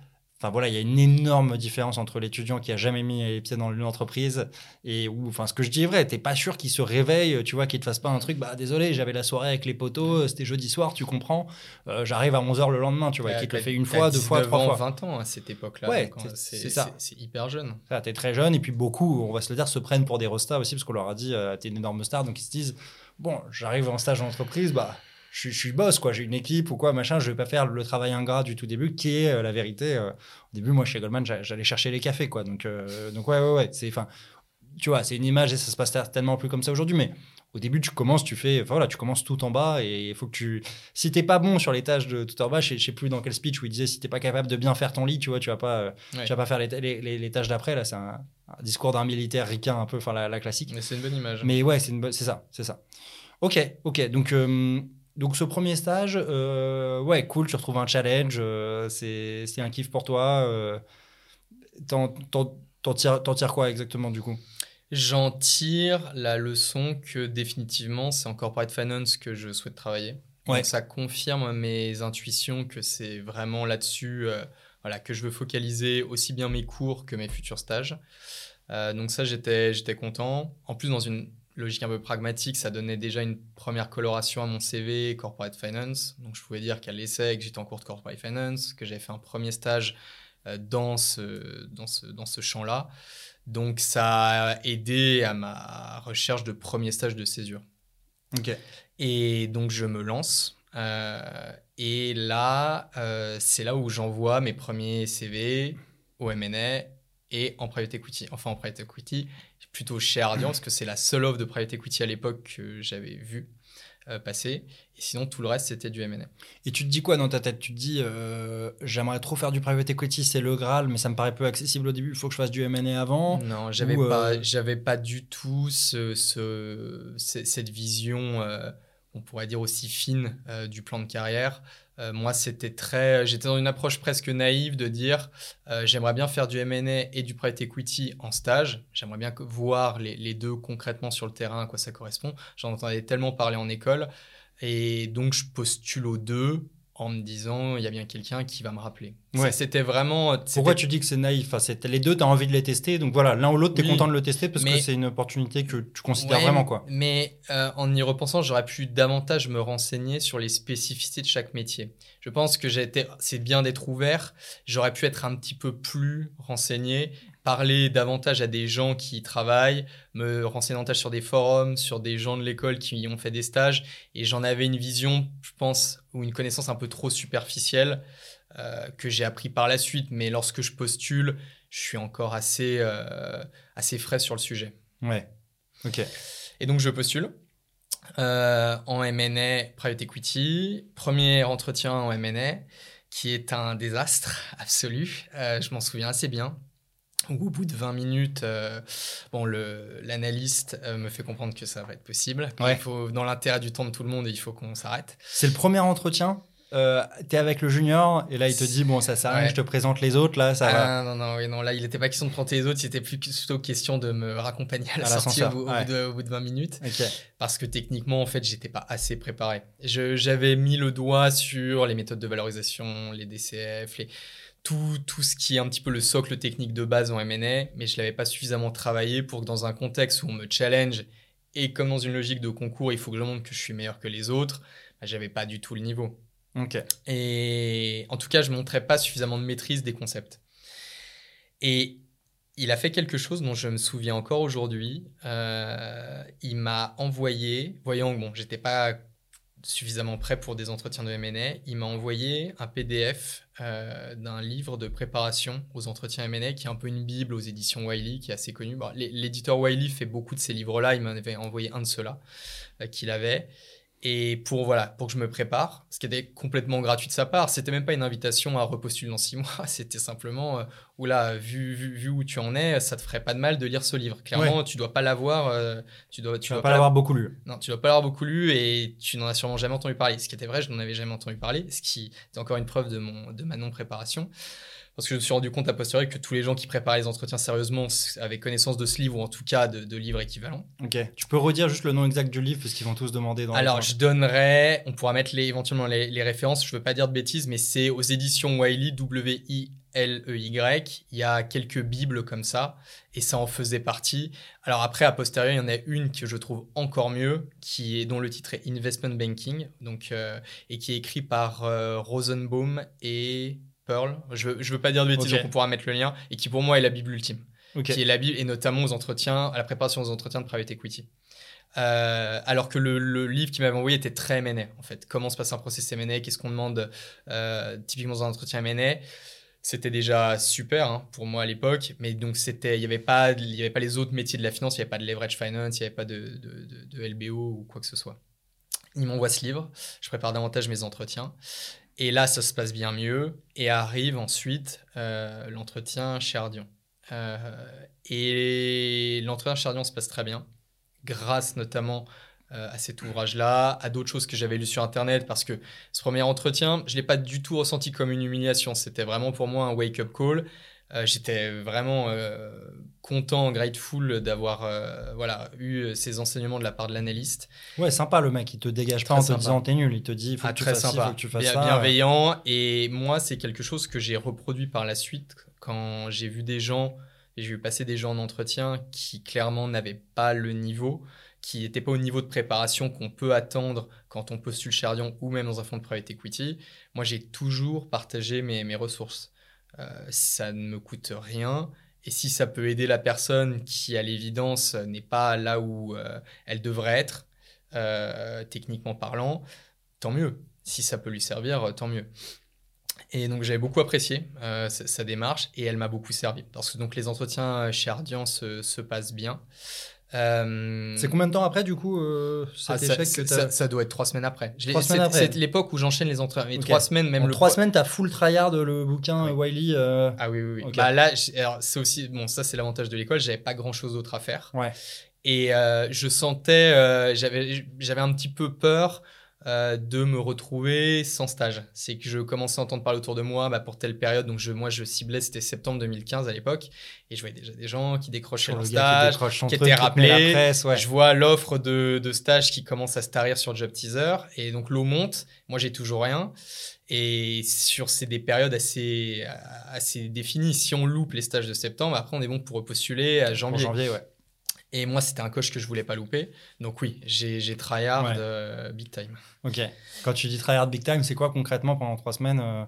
[SPEAKER 2] enfin voilà, il y a une énorme différence entre l'étudiant qui a jamais mis les pieds dans une entreprise et où, enfin, ce que je dis est vrai, t'es pas sûr qu'il se réveille, tu vois, qu'il te fasse pas un truc, bah désolé, j'avais la soirée avec les potos, c'était jeudi soir, tu comprends, euh, j'arrive à 11h le lendemain, tu vois,
[SPEAKER 1] T'as-
[SPEAKER 2] qu'il te le fait une fois, deux fois,
[SPEAKER 1] 19
[SPEAKER 2] trois
[SPEAKER 1] ans,
[SPEAKER 2] fois.
[SPEAKER 1] 20 ans à cette époque-là.
[SPEAKER 2] Ouais,
[SPEAKER 1] euh,
[SPEAKER 2] c'est- ça.
[SPEAKER 1] c'est- hyper jeune.
[SPEAKER 2] Ça, t'es très jeune, et puis beaucoup, on va se le dire, se prennent pour des restas aussi, parce qu'on leur a dit, euh, t'es une énorme star, donc ils se disent, bon, j'arrive en stage en entreprise, bah, je, suis- je suis boss, quoi, j'ai une équipe ou quoi, machin, je vais pas faire le travail ingrat du tout début, qui est euh, la vérité. euh, au début, moi, chez Goldman, j'a- j'allais chercher les cafés, quoi, donc, euh, donc ouais, ouais, ouais, c'est, enfin, tu vois, c'est une image et ça se passe tellement plus comme ça aujourd'hui, mais au début, tu commences, tu fais, voilà, tu commences tout en bas et il faut que tu, si t'es pas bon sur les tâches de tout en bas, je je sais plus dans quel speech où il disait, si t'es pas capable de bien faire ton lit, tu vois, tu vas pas, euh,
[SPEAKER 1] Ouais.
[SPEAKER 2] tu vas pas faire les, les- les- les tâches d'après, là, c'est un, un discours d'un militaire ricain un peu, enfin, la, la classique.
[SPEAKER 1] Mais c'est une bonne image.
[SPEAKER 2] Mais ouais, c'est une bonne- c'est ça, c'est ça. Ok, ok. Donc, euh, donc ce premier stage, euh, ouais, cool. Tu retrouves un challenge. euh, c'est c'est un kiff pour toi. euh, T'en t'en- t'en tires, t'en tires quoi exactement du coup?
[SPEAKER 1] J'en tire la leçon que définitivement, c'est en corporate finance que je souhaite travailler.
[SPEAKER 2] Ouais.
[SPEAKER 1] Donc ça confirme mes intuitions que c'est vraiment là-dessus euh, voilà, que je veux focaliser aussi bien mes cours que mes futurs stages. Donc ça, j'étais j'étais content. En plus, dans une logique un peu pragmatique, ça donnait déjà une première coloration à mon CV corporate finance. Donc je pouvais dire qu'à l'essai, que j'étais en cours de corporate finance, que j'avais fait un premier stage euh, dans ce, dans ce, dans ce champ-là. Donc ça a aidé à ma recherche de premier stage de césure.
[SPEAKER 2] Ok.
[SPEAKER 1] Et donc je me lance. Euh, et là, euh, c'est là où j'envoie mes premiers CV au M&A et en private equity. Enfin en private equity, plutôt chez Ardian parce que c'est la seule offre de private equity à l'époque que j'avais vue euh, passer. Et sinon tout le reste c'était du M&A.
[SPEAKER 2] Et tu te dis quoi dans ta tête? Tu te dis, euh, j'aimerais trop faire du private equity, c'est le Graal, mais ça me paraît peu accessible au début. Il faut que je fasse du M&A avant?
[SPEAKER 1] Non, j'avais
[SPEAKER 2] Ou,
[SPEAKER 1] pas,
[SPEAKER 2] euh,
[SPEAKER 1] j'avais pas du tout ce, ce- ce- cette vision, on pourrait dire aussi fine euh, du plan de carrière. Euh, moi, c'était très, j'étais dans une approche presque naïve de dire, euh, j'aimerais bien faire du M&A et du private equity en stage. J'aimerais bien voir les, les deux concrètement sur le terrain, à quoi ça correspond. J'en entendais tellement parler en école, et donc je postule aux deux en me disant, il y a bien quelqu'un qui va me rappeler.
[SPEAKER 2] Ouais.
[SPEAKER 1] C'était vraiment.
[SPEAKER 2] Pourquoi
[SPEAKER 1] c'était-
[SPEAKER 2] tu dis que c'est naïf? Enfin, Les deux, tu as envie de les tester. Donc voilà, l'un ou l'autre, tu es
[SPEAKER 1] Oui,
[SPEAKER 2] content de le tester parce que c'est une opportunité que tu considères
[SPEAKER 1] Ouais,
[SPEAKER 2] vraiment. quoi.
[SPEAKER 1] Mais euh, en y repensant, j'aurais pu davantage me renseigner sur les spécificités de chaque métier. Je pense que j'ai été, c'est bien d'être ouvert. J'aurais pu être un petit peu plus renseigné, parler davantage à des gens qui y travaillent, me renseigner davantage sur des forums, sur des gens de l'école qui y ont fait des stages. Et j'en avais une vision, je pense, ou une connaissance un peu trop superficielle euh, que j'ai appris par la suite. Mais lorsque je postule, je suis encore assez, euh, assez frais sur le sujet.
[SPEAKER 2] Ouais. Ok.
[SPEAKER 1] Et donc, je postule euh, en M&A Private Equity. Premier entretien en M&A qui est un désastre absolu. Je m'en souviens assez bien. Au bout de 20 minutes, euh, bon, l'analyste euh, me fait comprendre que ça va être possible.
[SPEAKER 2] Ouais.
[SPEAKER 1] faut, dans l'intérêt du temps de tout le monde, il faut qu'on s'arrête.
[SPEAKER 2] C'est le premier entretien euh, t'es avec le junior et là il te dit bon ça sert à rien, je te présente les autres là, ça va.
[SPEAKER 1] Ah, non, non, oui, non, là, il n'était pas question de prendre les autres, c'était plutôt question de me raccompagner à la
[SPEAKER 2] À
[SPEAKER 1] sortie au, bout- au
[SPEAKER 2] ouais.
[SPEAKER 1] bout de, au bout de 20 minutes. Parce que techniquement, en fait, j'étais pas assez préparé. J'avais mis le doigt sur les méthodes de valorisation, les DCF, les, tout, tout ce qui est un petit peu le socle technique de base en M&A, mais je l'avais pas suffisamment travaillé pour que dans un contexte où on me challenge et comme dans une logique de concours, il faut que je montre que je suis meilleur que les autres, bah, j'avais pas du tout le niveau. Et en tout cas, je montrais pas suffisamment de maîtrise des concepts. Et il a fait quelque chose dont je me souviens encore aujourd'hui. Euh, il m'a envoyé, voyant que bon, j'étais pas suffisamment prêt pour des entretiens de M&A, il m'a envoyé un PDF euh, d'un livre de préparation aux entretiens M&A qui est un peu une bible aux éditions Wiley, qui est assez connu. Bon, l'é- L'éditeur Wiley fait beaucoup de ces livres-là. Il m'en avait envoyé un de ceux-là euh, qu'il avait. Et pour voilà, pour que je me prépare, ce qui était complètement gratuit de sa part, c'était même pas une invitation à repostuler dans six mois, c'était simplement, euh, oula, vu, vu, vu où tu en es, ça te ferait pas de mal de lire ce livre. Clairement, tu dois pas l'avoir, euh, tu dois, tu dois
[SPEAKER 2] pas l'avoir beaucoup lu.
[SPEAKER 1] non, tu dois pas l'avoir beaucoup lu et tu n'en as sûrement jamais entendu parler. Ce qui était vrai, je n'en avais jamais entendu parler, ce qui est encore une preuve de, mon, de ma non-préparation. Parce que je me suis rendu compte à posteriori que tous les gens qui préparaient les entretiens sérieusement avaient connaissance de ce livre ou en tout cas de, de livres équivalents.
[SPEAKER 2] Ok. Tu peux redire juste le nom exact du livre parce qu'ils vont tous demander dans.
[SPEAKER 1] Alors, je donnerai, on pourra mettre les, éventuellement les, les références, je veux pas dire de bêtises, mais c'est aux éditions Wiley, W-I-L-E-Y. Il y a quelques bibles comme ça, et ça en faisait partie. Alors après, à posteriori, il y en a une que je trouve encore mieux, qui est, dont le titre est Investment Banking, donc, euh, et qui est écrit par euh, Rosenbaum et Pearl. Je veux, je veux pas dire de bêtises,
[SPEAKER 2] Ok.
[SPEAKER 1] donc on pourra mettre le lien, et qui pour moi est la bible ultime qui est la Bible, et notamment aux entretiens, à la préparation aux entretiens de private equity. Euh, alors que le, le livre qu'il m'avait envoyé était très M&A, en fait. Comment se passe un process M&A, qu'est-ce qu'on demande euh, typiquement dans un entretien M&A. C'était déjà super hein, pour moi à l'époque, mais donc c'était, il n'y avait pas, il y avait pas les autres métiers de la finance, il n'y avait pas de leverage finance, il n'y avait pas de, de, de- de LBO ou quoi que ce soit. Il m'envoie ce livre, je prépare davantage mes entretiens, et là ça se passe bien mieux, et arrive ensuite euh, l'entretien chez. Euh, et l'entretien chez Ardian se passe très bien, grâce notamment euh, à cet ouvrage-là, à d'autres choses que j'avais lues sur Internet, parce que ce premier entretien, je ne l'ai pas du tout ressenti comme une humiliation, c'était vraiment pour moi un wake-up call. Euh, J'étais vraiment euh, content, grateful d'avoir euh, voilà, eu ces enseignements de la part de l'analyste.
[SPEAKER 2] Ouais, sympa le mec. Il te dégage pas
[SPEAKER 1] Très
[SPEAKER 2] en te
[SPEAKER 1] sympa.
[SPEAKER 2] disant t'es nul. Il te dit faut
[SPEAKER 1] Ah,
[SPEAKER 2] que tu
[SPEAKER 1] très
[SPEAKER 2] fasses ci,
[SPEAKER 1] sympa,
[SPEAKER 2] faut que tu fasses
[SPEAKER 1] Bien-
[SPEAKER 2] ça.
[SPEAKER 1] bienveillant. Et moi, c'est quelque chose que j'ai reproduit par la suite quand j'ai vu des gens, et j'ai vu passer des gens en entretien qui clairement n'avaient pas le niveau, qui n'étaient pas au niveau de préparation qu'on peut attendre quand on postule chez Ardian ou même dans un fonds de private equity. Moi, j'ai toujours partagé mes, mes ressources. Euh, ça ne me coûte rien. Et si ça peut aider la personne qui, à l'évidence, n'est pas là où euh, elle devrait être, euh, techniquement parlant, tant mieux. Si ça peut lui servir, tant mieux. Et donc j'avais beaucoup apprécié sa, démarche et elle m'a beaucoup servi parce que donc les entretiens chez Ardian se passent bien. Euh,
[SPEAKER 2] C'est combien de temps après du coup euh, cet
[SPEAKER 1] ah,
[SPEAKER 2] échec que
[SPEAKER 1] ça-
[SPEAKER 2] t'as
[SPEAKER 1] ça- ça doit être trois semaines après. C'est- l'époque où j'enchaîne les. Mais
[SPEAKER 2] Ok.
[SPEAKER 1] trois semaines, même
[SPEAKER 2] En
[SPEAKER 1] le
[SPEAKER 2] trois
[SPEAKER 1] pro-
[SPEAKER 2] semaines, t'as full tryhard le bouquin
[SPEAKER 1] Oui.
[SPEAKER 2] Wiley. euh,
[SPEAKER 1] Ah oui, oui, oui.
[SPEAKER 2] Ok.
[SPEAKER 1] Bah là, c'est aussi, bon, ça c'est l'avantage de l'école, j'avais pas grand chose d'autre à faire.
[SPEAKER 2] Ouais.
[SPEAKER 1] Et je sentais, j'avais, j'avais un petit peu peur euh, de me retrouver sans stage. C'est que je commençais à entendre parler autour de moi bah, pour telle période. Donc je, moi, je ciblais, c'était septembre 2015 à l'époque. Et je voyais déjà des gens qui décrochaient leur stage. qui
[SPEAKER 2] qui te met
[SPEAKER 1] rappelé.
[SPEAKER 2] la presse, ouais.
[SPEAKER 1] Je vois l'offre de, de stage qui commence à se tarir sur Job Teaser. Et donc l'eau monte. Moi, j'ai toujours rien. Et sur c'est des périodes assez, assez définies. Si on loupe les stages de septembre, après, on est bon pour repostuler à janvier.
[SPEAKER 2] janvier, ouais.
[SPEAKER 1] Et moi, c'était un coche que je voulais pas louper. Donc oui, j'ai tryhard
[SPEAKER 2] Ouais.
[SPEAKER 1] euh, big time.
[SPEAKER 2] Ok. Quand tu dis tryhard big time, c'est quoi concrètement pendant trois semaines euh,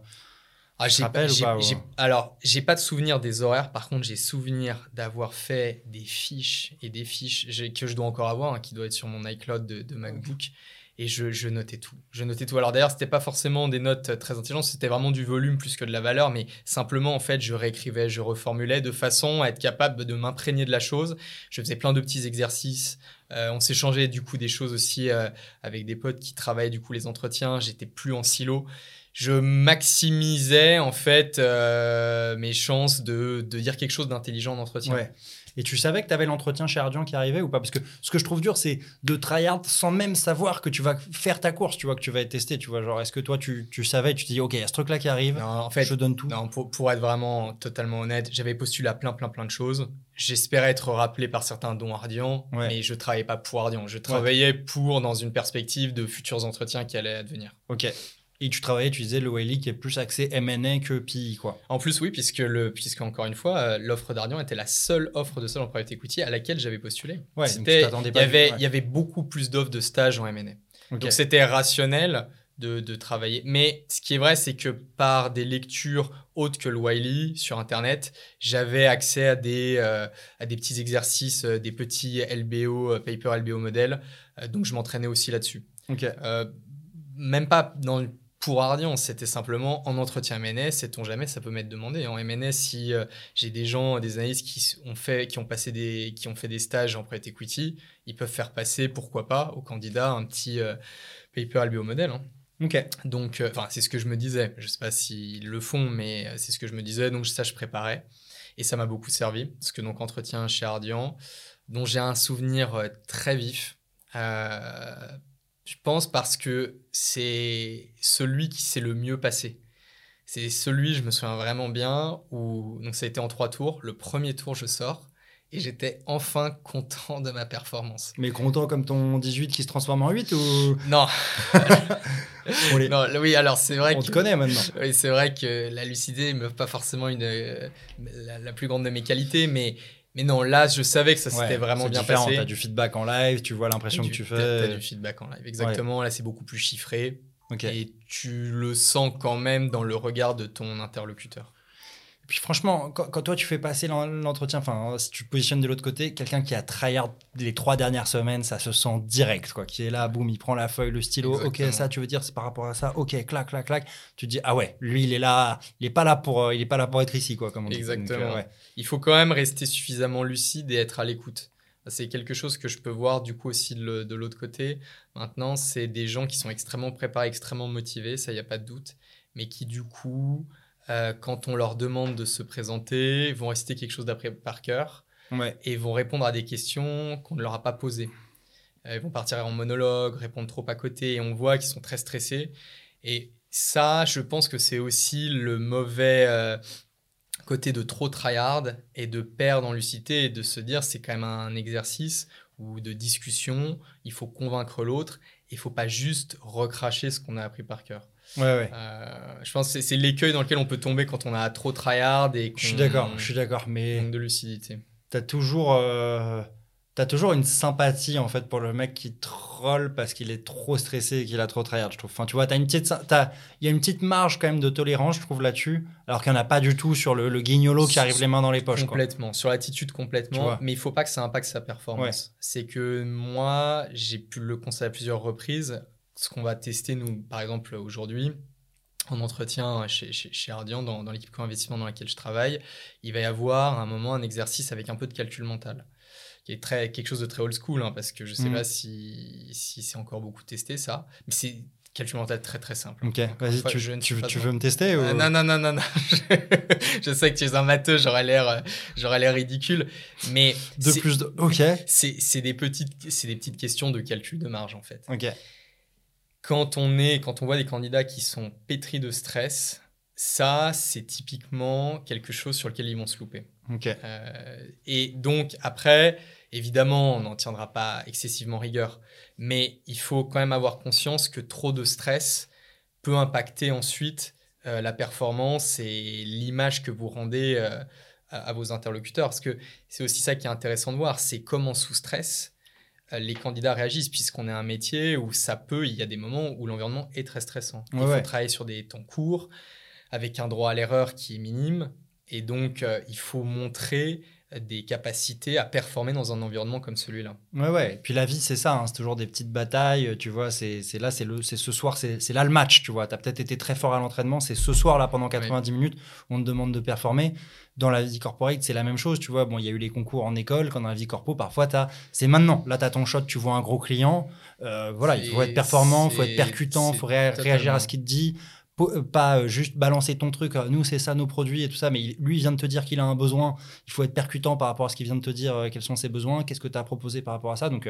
[SPEAKER 1] Ah, j'ai- j'ai-
[SPEAKER 2] pas, ou-
[SPEAKER 1] Alors, j'ai pas de souvenir des horaires. Par contre, j'ai souvenir d'avoir fait des fiches et des fiches que je dois encore avoir, hein, qui doivent être sur mon iCloud de, de MacBook. Et je, notais tout. Je notais tout. Alors d'ailleurs, c'était pas forcément des notes très intelligentes, c'était vraiment du volume plus que de la valeur, mais simplement en fait, je réécrivais, je reformulais de façon à être capable de m'imprégner de la chose. Je faisais plein de petits exercices. Euh, on s'échangeait du coup des choses aussi euh, avec des potes qui travaillaient du coup les entretiens. J'étais plus en silo. Je maximisais en fait euh, mes chances de, de dire quelque chose d'intelligent en entretien.
[SPEAKER 2] Et tu savais que tu avais l'entretien chez Ardian qui arrivait ou pas? Parce que ce que je trouve dur, c'est de tryhard sans même savoir que tu vas faire ta course, tu vois, que tu vas être testé, tu vois. Genre, est-ce que toi, tu, tu savais, tu te dis, OK, il y a ce truc-là qui arrive,
[SPEAKER 1] Non, en fait,
[SPEAKER 2] je donne tout?
[SPEAKER 1] non, pour, pour être vraiment totalement honnête, j'avais postulé à plein, plein, plein de choses. J'espérais être rappelé par certains dons Ardian,
[SPEAKER 2] Ouais.
[SPEAKER 1] mais je travaillais pas pour Ardian. Je travaillais pour dans une perspective de futurs entretiens qui allaient advenir.
[SPEAKER 2] OK. Et tu travaillais, tu disais, le Wiley qui est plus axé M&A que PI, quoi.
[SPEAKER 1] En plus, oui, puisque, le, puisque encore une fois, euh, l'offre d'Ardian était la seule offre de sol en private equity à laquelle j'avais postulé.
[SPEAKER 2] Ouais,
[SPEAKER 1] C'était- il, y avait,
[SPEAKER 2] ouais.
[SPEAKER 1] il y avait beaucoup plus d'offres de stage en M&A.
[SPEAKER 2] Ok.
[SPEAKER 1] Donc c'était rationnel de, de travailler. Mais ce qui est vrai, c'est que par des lectures autres que le Wiley sur Internet, j'avais accès à des, euh, à des petits exercices, euh, des petits LBO, paper LBO modèle. Donc je m'entraînais aussi là-dessus. Euh, même pas dans, pour Ardian, c'était simplement en entretien MNS, sait-on jamais, ça peut m'être demandé. En MNS, si euh, j'ai des gens, des analystes qui ont fait, qui ont passé des, qui ont fait des stages en private equity, ils peuvent faire passer, pourquoi pas, aux candidats un petit euh, paper LBO modèle. hein.
[SPEAKER 2] Ok.
[SPEAKER 1] Donc, euh, c'est ce que je me disais. Je sais pas s'ils le font, mais c'est ce que je me disais. Donc, ça, je préparais. Et ça m'a beaucoup servi. Parce que, donc, entretien chez Ardian, dont j'ai un souvenir très vif. Euh, je pense parce que c'est celui qui s'est le mieux passé. C'est celui, je me souviens vraiment bien, où donc ça a été en trois tours. Le premier tour, je sors et j'étais enfin content de ma performance.
[SPEAKER 2] Mais content comme ton 18 qui se transforme en 8 ou?
[SPEAKER 1] Non,
[SPEAKER 2] les-
[SPEAKER 1] non, oui, alors c'est vrai
[SPEAKER 2] on
[SPEAKER 1] que
[SPEAKER 2] te connaît maintenant
[SPEAKER 1] Oui, c'est vrai que la lucidité n'est pas forcément une, euh, la, la plus grande de mes qualités, mais, mais non, là, je savais que ça s'était
[SPEAKER 2] Ouais,
[SPEAKER 1] vraiment bien
[SPEAKER 2] différent.
[SPEAKER 1] passé.
[SPEAKER 2] T'as du feedback en live, tu vois l'impression que tu fais.
[SPEAKER 1] T'as du feedback en live, exactement. Là, c'est beaucoup plus chiffré et tu le sens quand même dans le regard de ton interlocuteur.
[SPEAKER 2] Puis franchement, quand, quand toi tu fais passer l'en- l'entretien, enfin si tu te positionnes de l'autre côté, quelqu'un qui a tryhard les trois dernières semaines, ça se sent direct, quoi. Qui est là, boum, il prend la feuille, le stylo,
[SPEAKER 1] Exactement.
[SPEAKER 2] ok, ça tu veux dire c'est par rapport à ça, ok, clac, clac, clac. Tu te dis ah ouais, lui il est là, il est pas là pour, euh, il est pas là pour être ici, quoi, comme on dit. Donc, euh,
[SPEAKER 1] Exactement.
[SPEAKER 2] ouais.
[SPEAKER 1] Il faut quand même rester suffisamment lucide et être à l'écoute. C'est quelque chose que je peux voir du coup aussi de l'autre côté. Maintenant, c'est des gens qui sont extrêmement préparés, extrêmement motivés, ça, il n'y a pas de doute, mais qui du coup, euh, quand on leur demande de se présenter, vont rester quelque chose d'après par cœur
[SPEAKER 2] Ouais.
[SPEAKER 1] et vont répondre à des questions qu'on ne leur a pas posées. Euh, Ils vont partir en monologue, répondre trop à côté, et on voit qu'ils sont très stressés. Et ça, je pense que c'est aussi le mauvais euh, côté de trop tryhard et de perdre en lucidité et de se dire c'est quand même un exercice ou de discussion, il faut convaincre l'autre, il faut pas juste recracher ce qu'on a appris par cœur.
[SPEAKER 2] Ouais, ouais.
[SPEAKER 1] Euh, je pense que c'est- l'écueil dans lequel on peut tomber quand on a trop tryhard et
[SPEAKER 2] Je suis
[SPEAKER 1] qu'on
[SPEAKER 2] d'accord, je suis d'accord, mais
[SPEAKER 1] manque de lucidité.
[SPEAKER 2] t'as toujours, euh, t'as toujours une sympathie en fait pour le mec qui troll parce qu'il est trop stressé et qu'il a trop tryhard, je trouve. Enfin, tu vois, t'as une petite, il y a une petite marge quand même de tolérance, je trouve là-dessus, alors qu'il n'y en a pas du tout sur le, le guignolo qui arrive les mains dans les poches. Quoi.
[SPEAKER 1] Complètement, sur l'attitude
[SPEAKER 2] Tu
[SPEAKER 1] complètement, mais il faut pas que ça impacte sa performance. C'est que moi, j'ai pu le constater à plusieurs reprises. Ce qu'on va tester, nous, par exemple, aujourd'hui, en entretien chez, chez, chez Ardian, dans, dans l'équipe co-investissement dans laquelle je travaille, il va y avoir à un moment un exercice avec un peu de calcul mental, qui est très, quelque chose de très old school, hein, parce que je sais
[SPEAKER 2] Mhm.
[SPEAKER 1] pas si, si c'est encore beaucoup testé, ça, mais c'est calcul mental très très simple.
[SPEAKER 2] Ok, vas-y, tu,
[SPEAKER 1] je ne
[SPEAKER 2] tu, tu veux me tester ou...
[SPEAKER 1] Euh, non, non, non, non, non. je sais que tu es un matheux, j'aurais l'air, euh, j'aurais l'air ridicule. Mais c'est-
[SPEAKER 2] plus deux. Ok,
[SPEAKER 1] c'est des, petites, c'est des petites questions de calcul de marge, en fait.
[SPEAKER 2] ok.
[SPEAKER 1] Quand on, est, quand on voit des candidats qui sont pétris de stress, ça, c'est typiquement quelque chose sur lequel ils vont se louper. Euh, et donc, après, évidemment, on n'en tiendra pas excessivement rigueur, mais il faut quand même avoir conscience que trop de stress peut impacter ensuite euh, la performance et l'image que vous rendez euh, à, à vos interlocuteurs. Parce que c'est aussi ça qui est intéressant de voir, c'est comment sous stress les candidats réagissent, puisqu'on est un métier où ça peut, il y a des moments où l'environnement est très stressant. Il
[SPEAKER 2] Ouais,
[SPEAKER 1] faut
[SPEAKER 2] ouais.
[SPEAKER 1] travailler sur des temps courts, avec un droit à l'erreur qui est minime, et donc euh, il faut montrer euh, des capacités à performer dans un environnement comme celui-là.
[SPEAKER 2] Ouais, ouais. Et puis la vie, c'est ça. hein, C'est toujours des petites batailles. Tu vois, c'est là, c'est ce soir, c'est là le match. Tu vois, t'as peut-être été très fort à l'entraînement. C'est ce soir là pendant 90 minutes, on te demande de performer. Dans la vie corporate, c'est la même chose. Tu vois, bon, il y a eu les concours en école. Quand dans la vie corpo, parfois, c'est maintenant. Là, t'as ton shot. Tu vois un gros client. Euh, voilà, il faut être performant, il faut être percutant, il faut ré- réagir à ce qu'il te dit. Pas juste balancer ton truc, nous c'est ça nos produits et tout ça, mais lui il vient de te dire qu'il a un besoin, il faut être percutant par rapport à ce qu'il vient de te dire, quels sont ses besoins, qu'est-ce que tu as proposé par rapport à ça. Donc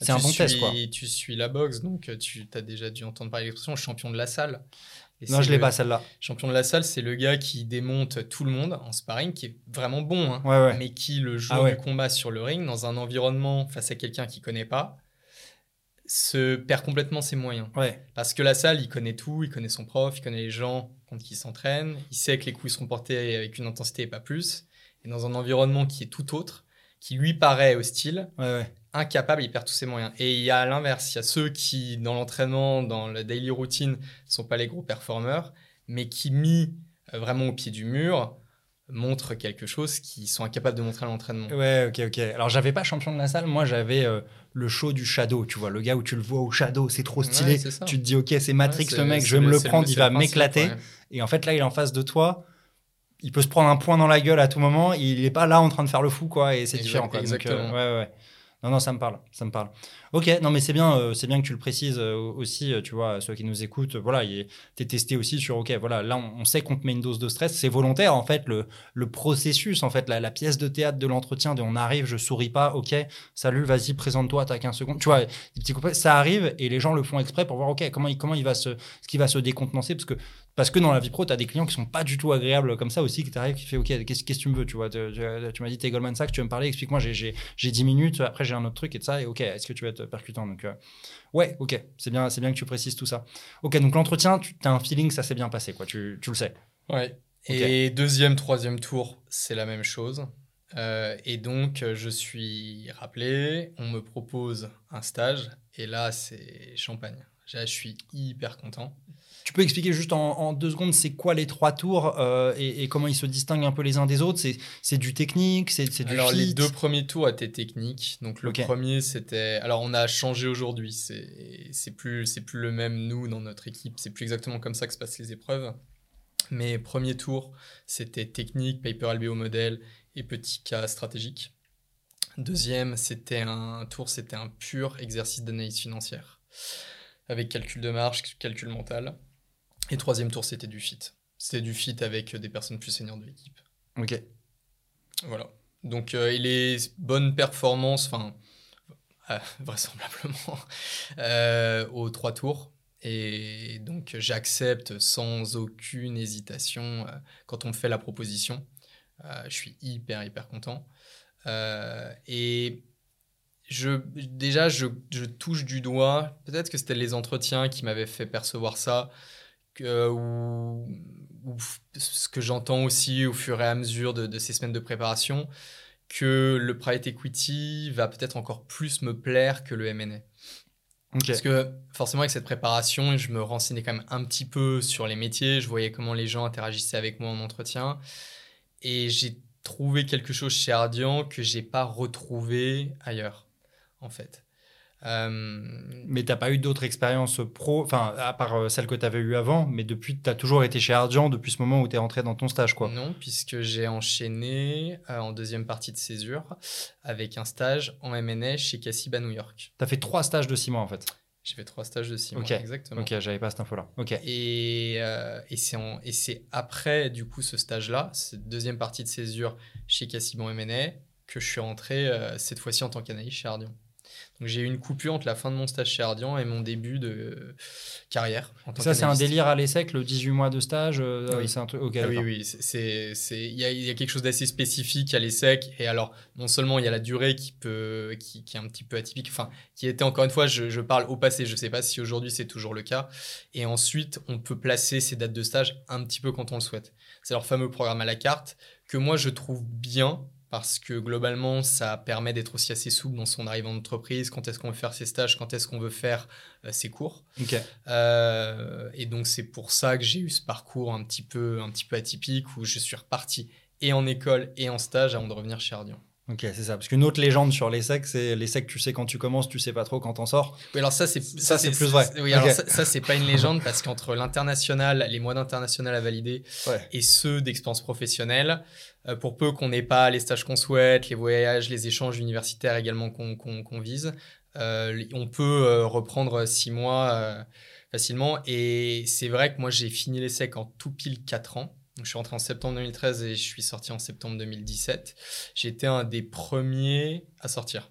[SPEAKER 2] c'est un bon test. Quoi.
[SPEAKER 1] Tu suis la boxe, donc tu as déjà dû entendre parler de l'expression champion de la salle.
[SPEAKER 2] non, je l'ai pas celle-là.
[SPEAKER 1] Champion de la salle, c'est le gars qui démonte tout le monde en sparring, qui est vraiment bon, hein, mais qui le jour ah du combat sur le ring, dans un environnement face à quelqu'un qu'il connaît pas, se perd complètement ses moyens. Parce que la salle, il connaît tout, il connaît son prof, il connaît les gens contre qui il s'entraîne, il sait que les coups seront portés avec une intensité et pas plus. Et dans un environnement qui est tout autre, qui lui paraît hostile, incapable, il perd tous ses moyens. Et il y a l'inverse, il y a ceux qui, dans l'entraînement, dans la daily routine, ne sont pas les gros performeurs, mais qui, mis euh, vraiment au pied du mur, montrent quelque chose qu'ils sont incapables de montrer à l'entraînement.
[SPEAKER 2] Ouais, ok, ok. Alors, j'avais pas champion de la salle, moi, j'avais euh, le show du shadow, tu vois, le gars où tu le vois au shadow, c'est trop stylé. tu te dis, ok, c'est Matrix, le mec, je vais me le prendre, il va m'éclater. Et en fait, là, il est en face de toi il peut se prendre un point dans la gueule à tout moment. Il n'est pas là en train de faire le fou, quoi. Et c'est différent, quoi.
[SPEAKER 1] Exactement.
[SPEAKER 2] Donc, ouais, ouais. Non, non, ça me parle, ça me parle. Ok, non, mais c'est bien, euh, c'est bien que tu le précises euh, aussi, euh, tu vois, ceux qui nous écoutent, voilà, tu es testé aussi sur, ok, voilà, là, on, sait qu'on te met une dose de stress, c'est volontaire, en fait, le, le processus, en fait, la, la pièce de théâtre de l'entretien, de on arrive, je souris pas, ok, salut, vas-y, présente-toi, t'as 15 secondes, tu vois, petits ça arrive et les gens le font exprès pour voir, ok, comment il, comment il va se, ce qui va se décontenancer, parce que parce que dans la vie pro, tu as des clients qui sont pas du tout agréables comme ça aussi, qui t'arrivent, qui fait OK, qu'est-ce que tu me veux Tu vois, tu, m'as dit, t'es Goldman Sachs, tu veux me parler, explique-moi, j'ai 10 minutes, après j'ai un autre truc et de ça, et OK, est-ce que tu vas être percutant Donc, euh, ouais, OK, c'est bien, bien que tu précises tout ça. OK, donc l'entretien, tu as un feeling, ça s'est bien passé, quoi, tu, tu le sais.
[SPEAKER 1] Ouais. Et deuxième, troisième tour, c'est la même chose. Euh, et donc, je suis rappelé, on me propose un stage, et là, c'est champagne. je suis hyper content.
[SPEAKER 2] Tu peux expliquer juste en, deux secondes, c'est quoi les trois tours euh, et, comment ils se distinguent un peu les uns des autres? C'est du technique, c'est du
[SPEAKER 1] Alors les deux premiers tours étaient techniques. Donc le premier c'était, alors on a changé aujourd'hui. C'est plus c'est plus le même nous dans notre équipe. C'est plus exactement comme ça que se passent les épreuves. Mais premier tour c'était technique, paper LBO modèle et petit cas stratégique. Deuxième c'était un tour, c'était un pur exercice d'analyse financière avec calcul de marge, calcul mental. Et troisième tour, c'était du fit. C'était du fit avec des personnes plus seniors de l'équipe.
[SPEAKER 2] Ok.
[SPEAKER 1] Voilà. Donc, euh, il est bonne performance, enfin, euh, vraisemblablement, euh, aux trois tours. Et donc, j'accepte sans aucune hésitation quand on me fait la proposition. je suis hyper, hyper content. et je, déjà, je, je touche du doigt, peut-être que c'était les entretiens qui m'avaient fait percevoir ça ou, ce que j'entends aussi au fur et à mesure de, ces semaines de préparation, que le private equity va peut-être encore plus me plaire que le M&A. Parce que forcément avec cette préparation, je me renseignais quand même un petit peu sur les métiers, je voyais comment les gens interagissaient avec moi en entretien, et j'ai trouvé quelque chose chez Ardian que j'ai pas retrouvé ailleurs, en fait.
[SPEAKER 2] Euh, mais tu n'as pas eu d'autres expériences pro, enfin, à part euh, celle que tu avais eue avant, mais depuis, tu as toujours été chez Ardian depuis ce moment où tu es rentré dans ton stage, quoi.
[SPEAKER 1] Non, puisque j'ai enchaîné euh, en deuxième partie de césure avec un stage en MNA chez Cassib à New York.
[SPEAKER 2] Tu as fait trois stages de six mois, en fait.
[SPEAKER 1] J'ai fait trois stages de six mois, exactement.
[SPEAKER 2] Ok, j'avais pas cette info-là. Ok.
[SPEAKER 1] Et, et c'est après, du coup, ce stage-là, cette deuxième partie de césure chez Cassib en MNA, que je suis rentré cette fois-ci en tant qu'analyste chez Ardian. J'ai eu une coupure entre la fin de mon stage chez Ardian et mon début de carrière.
[SPEAKER 2] ça, c'est un délire à l'ESSEC, le 18 mois de stage euh,
[SPEAKER 1] Oui,
[SPEAKER 2] c'est un
[SPEAKER 1] truc. Ah oui, oui. Il y a, y a, quelque chose d'assez spécifique à l'ESSEC. Et alors, non seulement il y a la durée qui, peut, qui, qui, est un petit peu atypique, enfin, qui était encore une fois, je, je parle au passé, je ne sais pas si aujourd'hui c'est toujours le cas. Et ensuite, on peut placer ces dates de stage un petit peu quand on le souhaite. C'est leur fameux programme à la carte que moi je trouve bien parce que globalement, ça permet d'être aussi assez souple dans son arrivée en entreprise, quand est-ce qu'on veut faire ses stages, quand est-ce qu'on veut faire euh, ses cours? Euh, et donc, c'est pour ça que j'ai eu ce parcours un petit, peu, un petit peu atypique où je suis reparti et en école et en stage avant de revenir chez Ardian.
[SPEAKER 2] Ok, c'est ça. Parce qu'une autre légende sur les secs, c'est les secs, tu sais quand tu commences, tu sais pas trop quand t'en sors.
[SPEAKER 1] Oui, alors ça, c'est ça, c'est plus vrai. Oui, alors ça, c'est pas une légende parce qu'entre l'international, les mois d'international à valider et ceux d'expérience professionnelle, euh, pour peu qu'on n'ait pas les stages qu'on souhaite, les voyages, les échanges universitaires également qu'on vise, euh, on peut euh, reprendre six mois facilement. Et c'est vrai que moi, j'ai fini l'essai en tout pile 4 ans. Je suis rentré en septembre 2013 et je suis sorti en septembre 2017. J'étais un des premiers à sortir.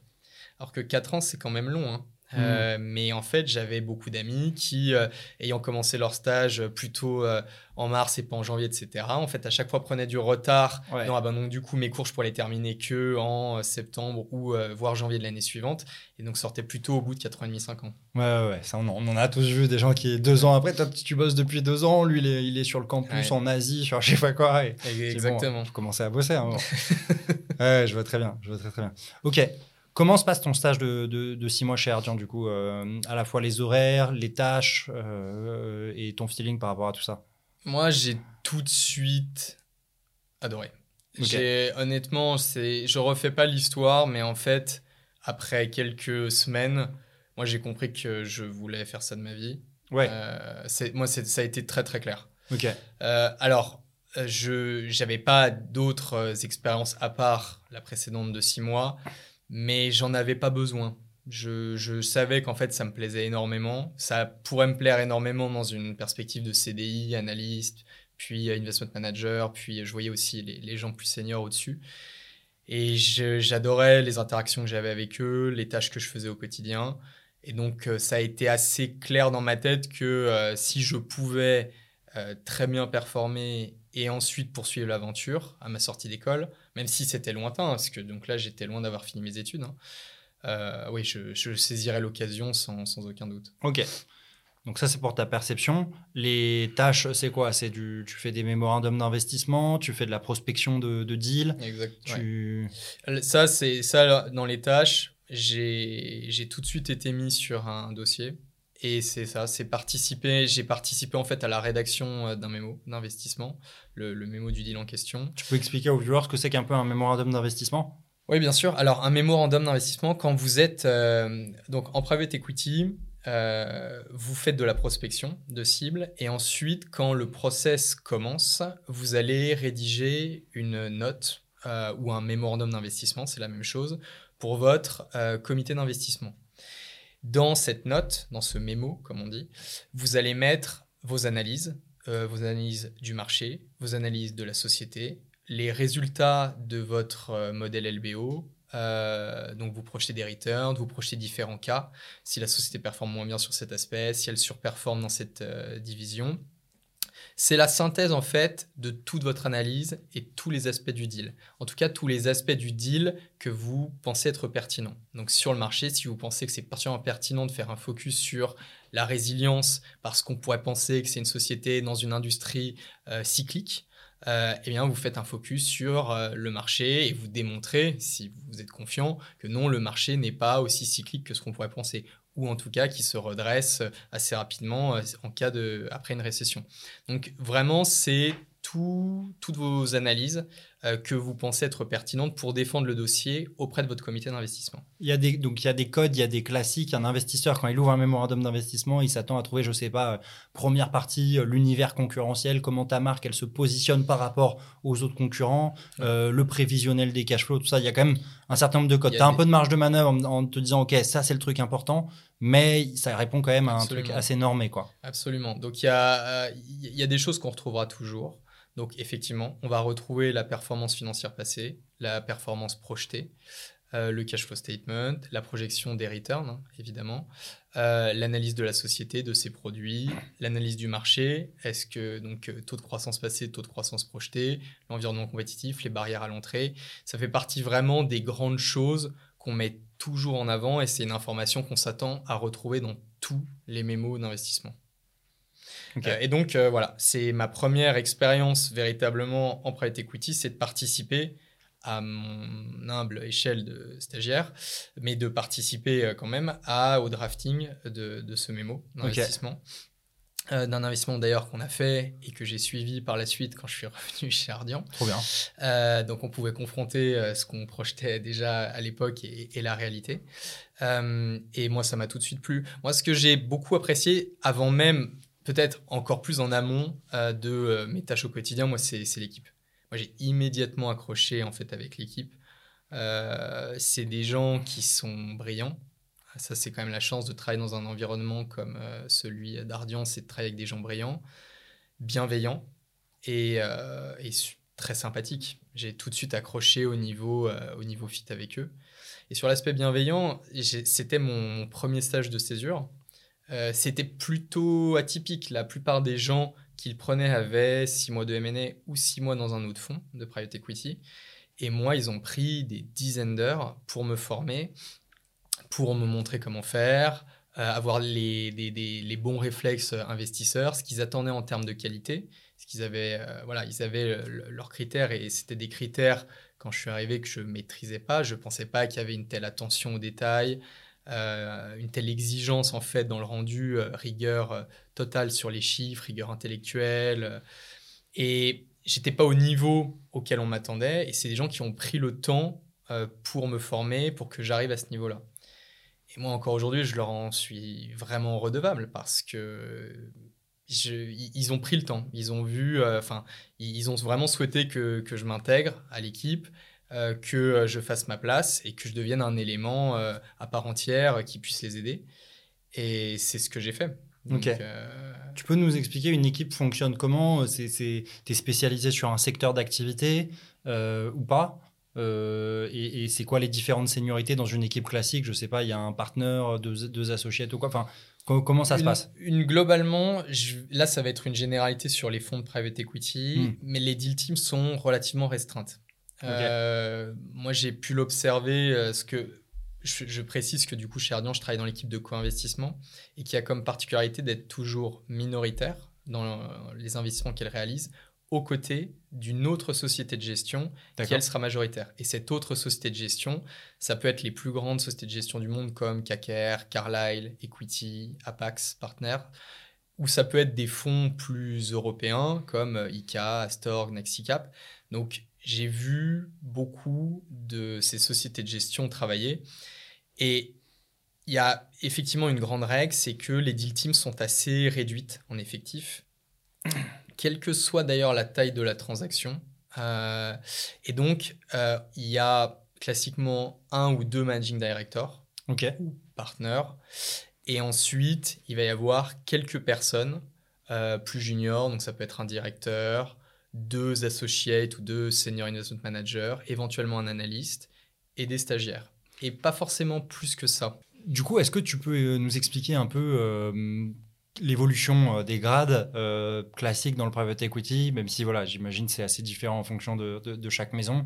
[SPEAKER 1] Alors que 4 ans, c'est quand même long. Hein. Euh, mm. mais en fait, j'avais beaucoup d'amis qui, euh, ayant commencé leur stage plutôt euh, en mars et pas en janvier, etc., en fait, à chaque fois prenaient du retard. Non, ah ben donc, du coup, mes cours, je pourrais les terminer que en septembre ou voire janvier de l'année suivante. Et donc, sortaient plutôt au bout de 4 ans et demi, 5 ans.
[SPEAKER 2] Ouais, ouais, ça, on, en a tous vu des gens qui, deux ans après, toi, tu bosses depuis deux ans, lui, il est, il est sur le campus en Asie, sur je sais pas quoi.
[SPEAKER 1] Exactement.
[SPEAKER 2] je commençais à bosser. Hein, ouais, je vois très bien. Je vois très, très bien. Ok. Comment se passe ton stage de, six mois chez Ardian, du coup euh, À la fois les horaires, les tâches euh, et ton feeling par rapport à tout ça?
[SPEAKER 1] Moi, j'ai tout de suite adoré. Honnêtement, je refais pas l'histoire, mais en fait, après quelques semaines, moi, j'ai compris que je voulais faire ça de ma vie.
[SPEAKER 2] Ouais.
[SPEAKER 1] Euh, moi, ça a été très, très clair.
[SPEAKER 2] Ok.
[SPEAKER 1] alors, je n'avais pas d'autres expériences à part la précédente de six mois mais j'en avais pas besoin. Je, savais qu'en fait, ça me plaisait énormément. Ça pourrait me plaire énormément dans une perspective de CDI, analyste, puis investment manager, puis je voyais aussi les, gens plus seniors au-dessus. Et j'adorais les interactions que j'avais avec eux, les tâches que je faisais au quotidien. Et donc, euh, ça a été assez clair dans ma tête que euh, si je pouvais euh, très bien performer et ensuite poursuivre l'aventure à ma sortie d'école, même si c'était lointain, parce que donc là j'étais loin d'avoir fini mes études. Hein. Euh, oui, je, saisirais l'occasion sans, sans, aucun doute.
[SPEAKER 2] Ok. Donc ça c'est pour ta perception. Les tâches, c'est quoi? C'est du, tu fais des mémorandums d'investissement, tu fais de la prospection de, de deals.
[SPEAKER 1] Exact. Ça c'est ça dans les tâches. J'ai tout de suite été mis sur un dossier et c'est ça, c'est participer. J'ai participé en fait à la rédaction euh, d'un mémo d'investissement, le, mémo du deal en question.
[SPEAKER 2] Tu peux expliquer aux viewers ce que c'est qu'un peu un mémorandum d'investissement?
[SPEAKER 1] Oui, bien sûr. Alors, un mémorandum d'investissement, quand vous êtes euh, donc en private equity, euh, vous faites de la prospection de cibles et ensuite, quand le process commence, vous allez rédiger une note ou un mémorandum d'investissement, c'est la même chose, pour votre comité d'investissement. Dans cette note, dans ce mémo, comme on dit, vous allez mettre vos analyses, euh, vos analyses du marché, vos analyses de la société, les résultats de votre euh, modèle LBO. Euh, donc vous projetez des returns, vous projetez différents cas, si la société performe moins bien sur cet aspect, si elle surperforme dans cette division. C'est la synthèse en fait de toute votre analyse et tous les aspects du deal. En tout cas, tous les aspects du deal que vous pensez être pertinents. Donc sur le marché, si vous pensez que c'est particulièrement pertinent de faire un focus sur la résilience parce qu'on pourrait penser que c'est une société dans une industrie euh, cyclique, euh, eh bien, vous faites un focus sur euh, le marché et vous démontrez, si vous êtes confiant, que non, le marché n'est pas aussi cyclique que ce qu'on pourrait penser ou en tout cas qui se redresse assez rapidement euh, en cas de après une récession. Donc vraiment c'est toutes vos analyses euh, que vous pensez être pertinentes pour défendre le dossier auprès de votre comité d'investissement.
[SPEAKER 2] Il y a des, donc il y a des codes, il y a des classiques. Un investisseur, quand il ouvre un mémorandum d'investissement, il s'attend à trouver, je sais pas, euh, première partie, euh, l'univers concurrentiel, comment ta marque, elle se positionne par rapport aux autres concurrents, le prévisionnel des cash flows, tout ça. Il y a quand même un certain nombre de codes. Tu as un peu de marge de manœuvre en, te disant, OK, ça, c'est le truc important, mais ça répond quand même à un truc assez normé. Quoi.
[SPEAKER 1] Absolument. Donc il y a, y a des choses qu'on retrouvera toujours. Donc effectivement, on va retrouver la performance financière passée, la performance projetée, euh, le cash flow statement, la projection des returns, hein, évidemment, euh, l'analyse de la société, de ses produits, l'analyse du marché, est-ce que donc euh, taux de croissance passé, taux de croissance projeté, l'environnement compétitif, les barrières à l'entrée, ça fait partie vraiment des grandes choses qu'on met toujours en avant et c'est une information qu'on s'attend à retrouver dans tous les mémos d'investissement. Euh, et donc, euh, voilà, c'est ma première expérience véritablement en private equity, c'est de participer à mon humble échelle de stagiaire, mais de participer euh, quand même à, au drafting de, de ce mémo d'investissement. d'un investissement d'ailleurs qu'on a fait et que j'ai suivi par la suite quand je suis revenu chez Ardian.
[SPEAKER 2] Trop bien.
[SPEAKER 1] donc on pouvait confronter ce qu'on projetait déjà à l'époque et, et, la réalité. et moi ça m'a tout de suite plu. Moi ce que j'ai beaucoup apprécié avant même peut-être encore plus en amont euh, de euh, mes tâches au quotidien, moi, c'est l'équipe. Moi, j'ai immédiatement accroché en fait avec l'équipe. Euh, c'est des gens qui sont brillants, Ça, c'est quand même la chance de travailler dans un environnement comme celui d'Ardian, c'est de travailler avec des gens brillants, bienveillants et, et très sympathiques. J'ai tout de suite accroché au niveau, au niveau fit avec eux. Et sur l'aspect bienveillant, c'était mon, premier stage de césure. C'était plutôt atypique. La plupart des gens qu'ils prenaient avaient six mois de M&A ou six mois dans un autre fonds de private equity. Et moi, ils ont pris des dizaines d'heures pour me former, pour me montrer comment faire, euh, avoir les, bons réflexes investisseurs, ce qu'ils attendaient en termes de qualité. Ce qu'ils avaient, euh, voilà, ils avaient leurs critères et c'était des critères quand je suis arrivé que je maîtrisais pas. Je pensais pas qu'il y avait une telle attention aux détails, euh, une telle exigence en fait dans le rendu, rigueur totale sur les chiffres, rigueur intellectuelle. et j'étais pas au niveau auquel on m'attendait. Et c'est des gens qui ont pris le temps euh, pour me former, pour que j'arrive à ce niveau-là. Et moi, encore aujourd'hui, je leur en suis vraiment redevable parce que ils ont pris le temps. Ils ont vu, euh, enfin, ils ont vraiment souhaité que, que je m'intègre à l'équipe, euh, que je fasse ma place et que je devienne un élément à part entière qui puisse les aider. Et c'est ce que j'ai fait.
[SPEAKER 2] Donc, tu peux nous expliquer une équipe fonctionne comment Tu es spécialisé sur un secteur d'activité euh, ou pas euh, et, c'est quoi les différentes seniorités dans une équipe classique? Je sais pas, il y a un partenaire, deux, associés ou quoi enfin, Comment ça
[SPEAKER 1] se
[SPEAKER 2] passe?
[SPEAKER 1] une, Globalement, là, ça va être une généralité sur les fonds de private equity, hmm. mais les deal teams sont relativement restreintes. Euh, moi, j'ai pu l'observer, ce que je, précise que du coup, chez Ardian, je travaille dans l'équipe de co-investissement et qui a comme particularité d'être toujours minoritaire dans les investissements qu'elle réalise aux côtés d'une autre société de gestion qui, elle, sera majoritaire. Et cette autre société de gestion, ça peut être les plus grandes sociétés de gestion du monde comme KKR, Carlyle, Equity, Apax Partner, ou ça peut être des fonds plus européens comme ICA, Astor, Nexicap. Donc, j'ai vu beaucoup de ces sociétés de gestion travailler. Et il y a effectivement une grande règle, c'est que les deal teams sont assez réduites en effectif, quelle que soit d'ailleurs la taille de la transaction. Euh, et donc, euh, il y a classiquement un ou deux managing directors ou partners. Et ensuite, il va y avoir quelques personnes euh, plus juniors, donc ça peut être un directeur, deux associates ou deux senior investment managers, éventuellement un analyste et des stagiaires. Et pas forcément plus que ça.
[SPEAKER 2] Du coup, est-ce que tu peux euh, nous expliquer un peu euh, l'évolution euh, des grades classiques dans le private equity, même si voilà, j'imagine c'est assez différent en fonction de, de, chaque maison,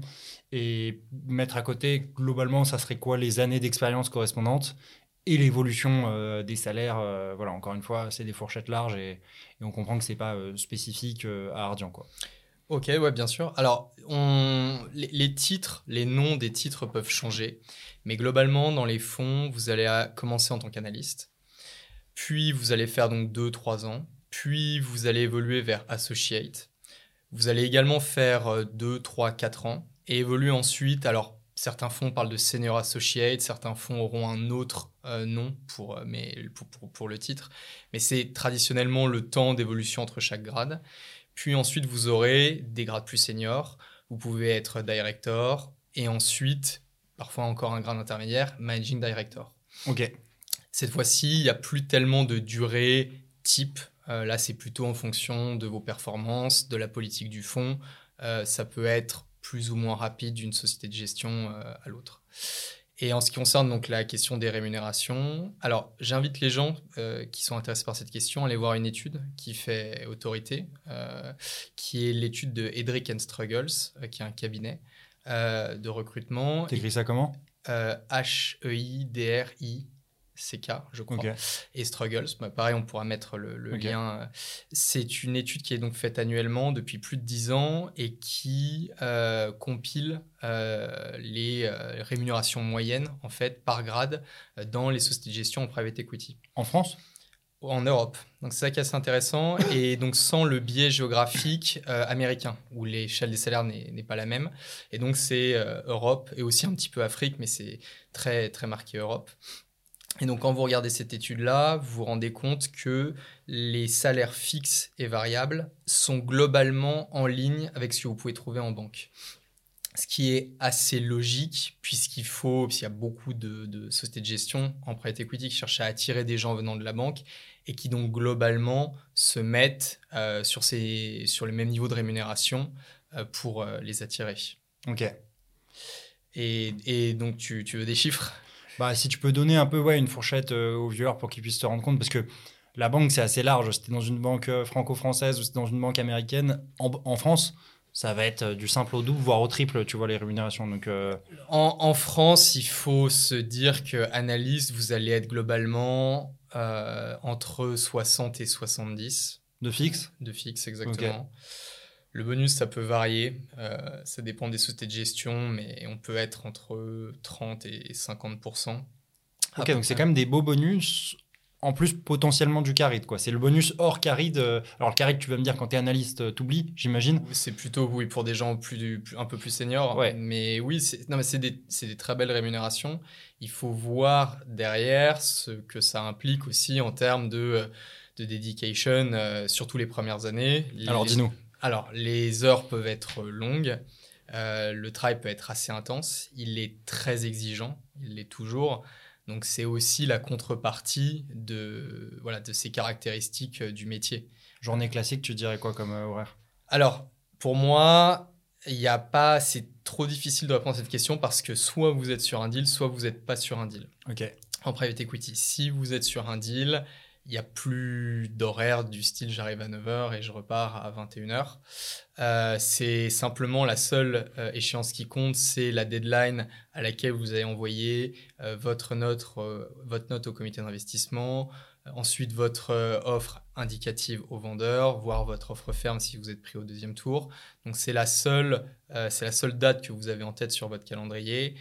[SPEAKER 2] et mettre à côté globalement, ça serait quoi les années d'expérience correspondantes et l'évolution des salaires. voilà, encore une fois, c'est des fourchettes larges et, on comprend que c'est pas spécifique à Ardian, quoi.
[SPEAKER 1] Ok, ouais, bien sûr. Alors, les, titres, les noms des titres peuvent changer, mais globalement, dans les fonds, vous allez commencer en tant qu'analyste, puis vous allez faire donc 2-3 ans, puis vous allez évoluer vers associate. Vous allez également faire 2, 3, 4 ans et évoluer ensuite. Alors, certains fonds parlent de senior associate, certains fonds auront un autre euh, nom pour, euh, mais, pour, pour, le titre, mais c'est traditionnellement le temps d'évolution entre chaque grade. Puis ensuite, vous aurez des grades plus seniors. Vous pouvez être director et ensuite, parfois encore un grade intermédiaire, managing director.
[SPEAKER 2] Ok.
[SPEAKER 1] Cette fois-ci, il n'y a plus tellement de durée type. Euh, là, c'est plutôt en fonction de vos performances, de la politique du fonds. Euh, ça peut être plus ou moins rapide d'une société de gestion à l'autre. Et en ce qui concerne donc la question des rémunérations, alors j'invite les gens euh, qui sont intéressés par cette question à aller voir une étude qui fait autorité, euh, qui est l'étude de Edric and Struggles, euh, qui est un cabinet de recrutement.
[SPEAKER 2] T'écris ça comment
[SPEAKER 1] H-E-I-D-R-I CK, je crois, et Struggles. Bah, pareil, on pourra mettre le, lien. C'est une étude qui est donc faite annuellement depuis plus de 10 ans et qui euh, compile euh, les euh, rémunérations moyennes en fait par grade dans les sociétés de gestion en private equity.
[SPEAKER 2] En France?
[SPEAKER 1] En Europe. Donc c'est ça qui est assez intéressant et donc sans le biais géographique américain où l'échelle des salaires n'est pas la même. Et donc c'est Europe et aussi un petit peu Afrique, mais c'est très très marqué Europe. Et donc, quand vous regardez cette étude-là, vous vous rendez compte que les salaires fixes et variables sont globalement en ligne avec ce que vous pouvez trouver en banque. ce qui est assez logique, puisqu'il faut, puisqu'il y a beaucoup de, sociétés de gestion en private equity qui cherchent à attirer des gens venant de la banque et qui donc globalement se mettent euh, sur, ces, sur le même niveau de rémunération euh, pour euh, les attirer.
[SPEAKER 2] Ok.
[SPEAKER 1] Et, et donc tu, tu, veux des chiffres?
[SPEAKER 2] Bah, Si tu peux donner un peu ouais, une fourchette aux viewers pour qu'ils puissent se rendre compte, parce que la banque c'est assez large. C'était dans une banque franco-française ou c'est dans une banque américaine. En, en France, ça va être euh, du simple au double, voire au triple, tu vois, les rémunérations. Donc, euh,
[SPEAKER 1] en, France, il faut se dire que analyste, vous allez être globalement euh, entre 60 et 70.
[SPEAKER 2] De fixe?
[SPEAKER 1] De fixe, exactement. Le bonus, ça peut varier. ça dépend des sociétés de gestion, mais on peut être entre 30 et 50%
[SPEAKER 2] Ok, donc c'est quand même des beaux bonus en plus potentiellement du caride quoi. C'est le bonus hors caride alors le caride tu vas me dire quand tu es analyste euh, t'oublies j'imagine.
[SPEAKER 1] C'est plutôt oui pour des gens plus, un peu plus seniors.
[SPEAKER 2] Ouais.
[SPEAKER 1] mais oui c'est non mais c'est des, des, très belles rémunérations. Il faut voir derrière ce que ça implique aussi en termes de euh, de dedication euh, surtout les premières années.
[SPEAKER 2] Alors dis-nous
[SPEAKER 1] alors les heures peuvent être longues le travail peut être assez intense il est très exigeant il l'est toujours donc c'est aussi la contrepartie de, voilà, de ces caractéristiques euh, du métier.
[SPEAKER 2] Journée classique, tu dirais quoi comme euh, horaire?
[SPEAKER 1] Alors, pour moi, il n'y a pas, c'est trop difficile de répondre à cette question parce que soit vous êtes sur un deal, soit vous n'êtes pas sur un deal.
[SPEAKER 2] Ok.
[SPEAKER 1] En private equity, si vous êtes sur un deal, il n'y a plus d'horaire du style j'arrive à 9h et je repars à 21h. Euh, c'est simplement la seule euh, échéance qui compte, c'est la deadline à laquelle vous avez envoyé euh, votre, note, votre note au comité d'investissement, ensuite votre offre indicative au vendeur, voire votre offre ferme si vous êtes pris au deuxième tour. Donc c'est la, seule, c'est la seule date que vous avez en tête sur votre calendrier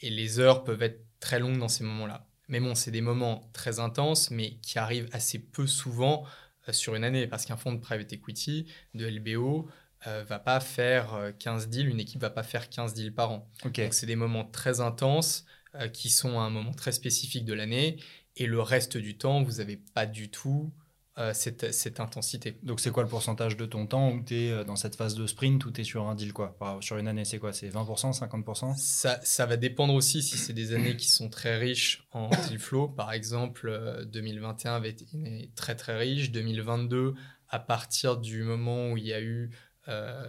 [SPEAKER 1] et les heures peuvent être très longues dans ces moments-là. Mais bon, c'est des moments très intenses, mais qui arrivent assez peu souvent euh, sur une année, parce qu'un fonds de private equity, de LBO, euh, va pas faire 15 euh, deals, une équipe va pas faire 15 deals par an. Donc c'est des moments très intenses qui sont à un moment très spécifique de l'année, et le reste du temps, vous n'avez pas du tout euh, cette, intensité.
[SPEAKER 2] Donc c'est quoi le pourcentage de ton temps où tu es euh, dans cette phase de sprint où tu es sur un deal quoi? Sur une année, c'est quoi? C'est 20%, 50%
[SPEAKER 1] ça, ça va dépendre aussi si c'est des années qui sont très riches en deal flow. Par exemple, 2021 euh, avait été très très riche. 2022, à partir du moment où il y a eu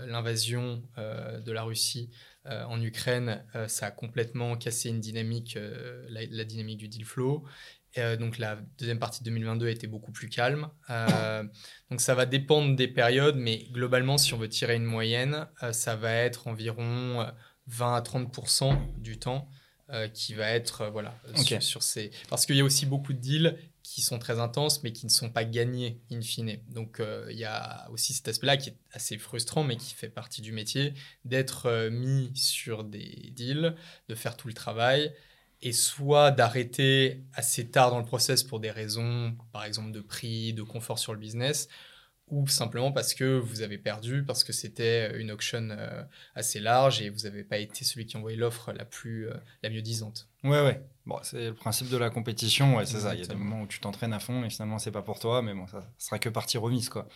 [SPEAKER 1] l'invasion de la Russie en Ukraine, ça a complètement cassé une dynamique, la, la, dynamique du deal flow. Euh, donc la deuxième partie de 2022 a été beaucoup plus calme. Euh, donc ça va dépendre des périodes, mais globalement, si on veut tirer une moyenne, euh, ça va être environ 20 à 30% du temps qui va être voilà sur, ces. Parce qu'il y a aussi beaucoup de deals qui sont très intenses, mais qui ne sont pas gagnés in fine. Donc il y a aussi cet aspect-là qui est assez frustrant, mais qui fait partie du métier, d'être mis sur des deals, de faire tout le travail et soit d'arrêter assez tard dans le process pour des raisons, par exemple de prix, de confort sur le business, ou simplement parce que vous avez perdu, parce que c'était une auction euh, assez large et vous n'avez pas été celui qui envoyait l'offre la plus euh, la mieux disante.
[SPEAKER 2] Ouais, ouais. Bon, c'est le principe de la compétition, ouais, c'est ça. Il y a des moments où tu t'entraînes à fond et finalement c'est pas pour toi, mais bon, ça sera que partie remise, quoi.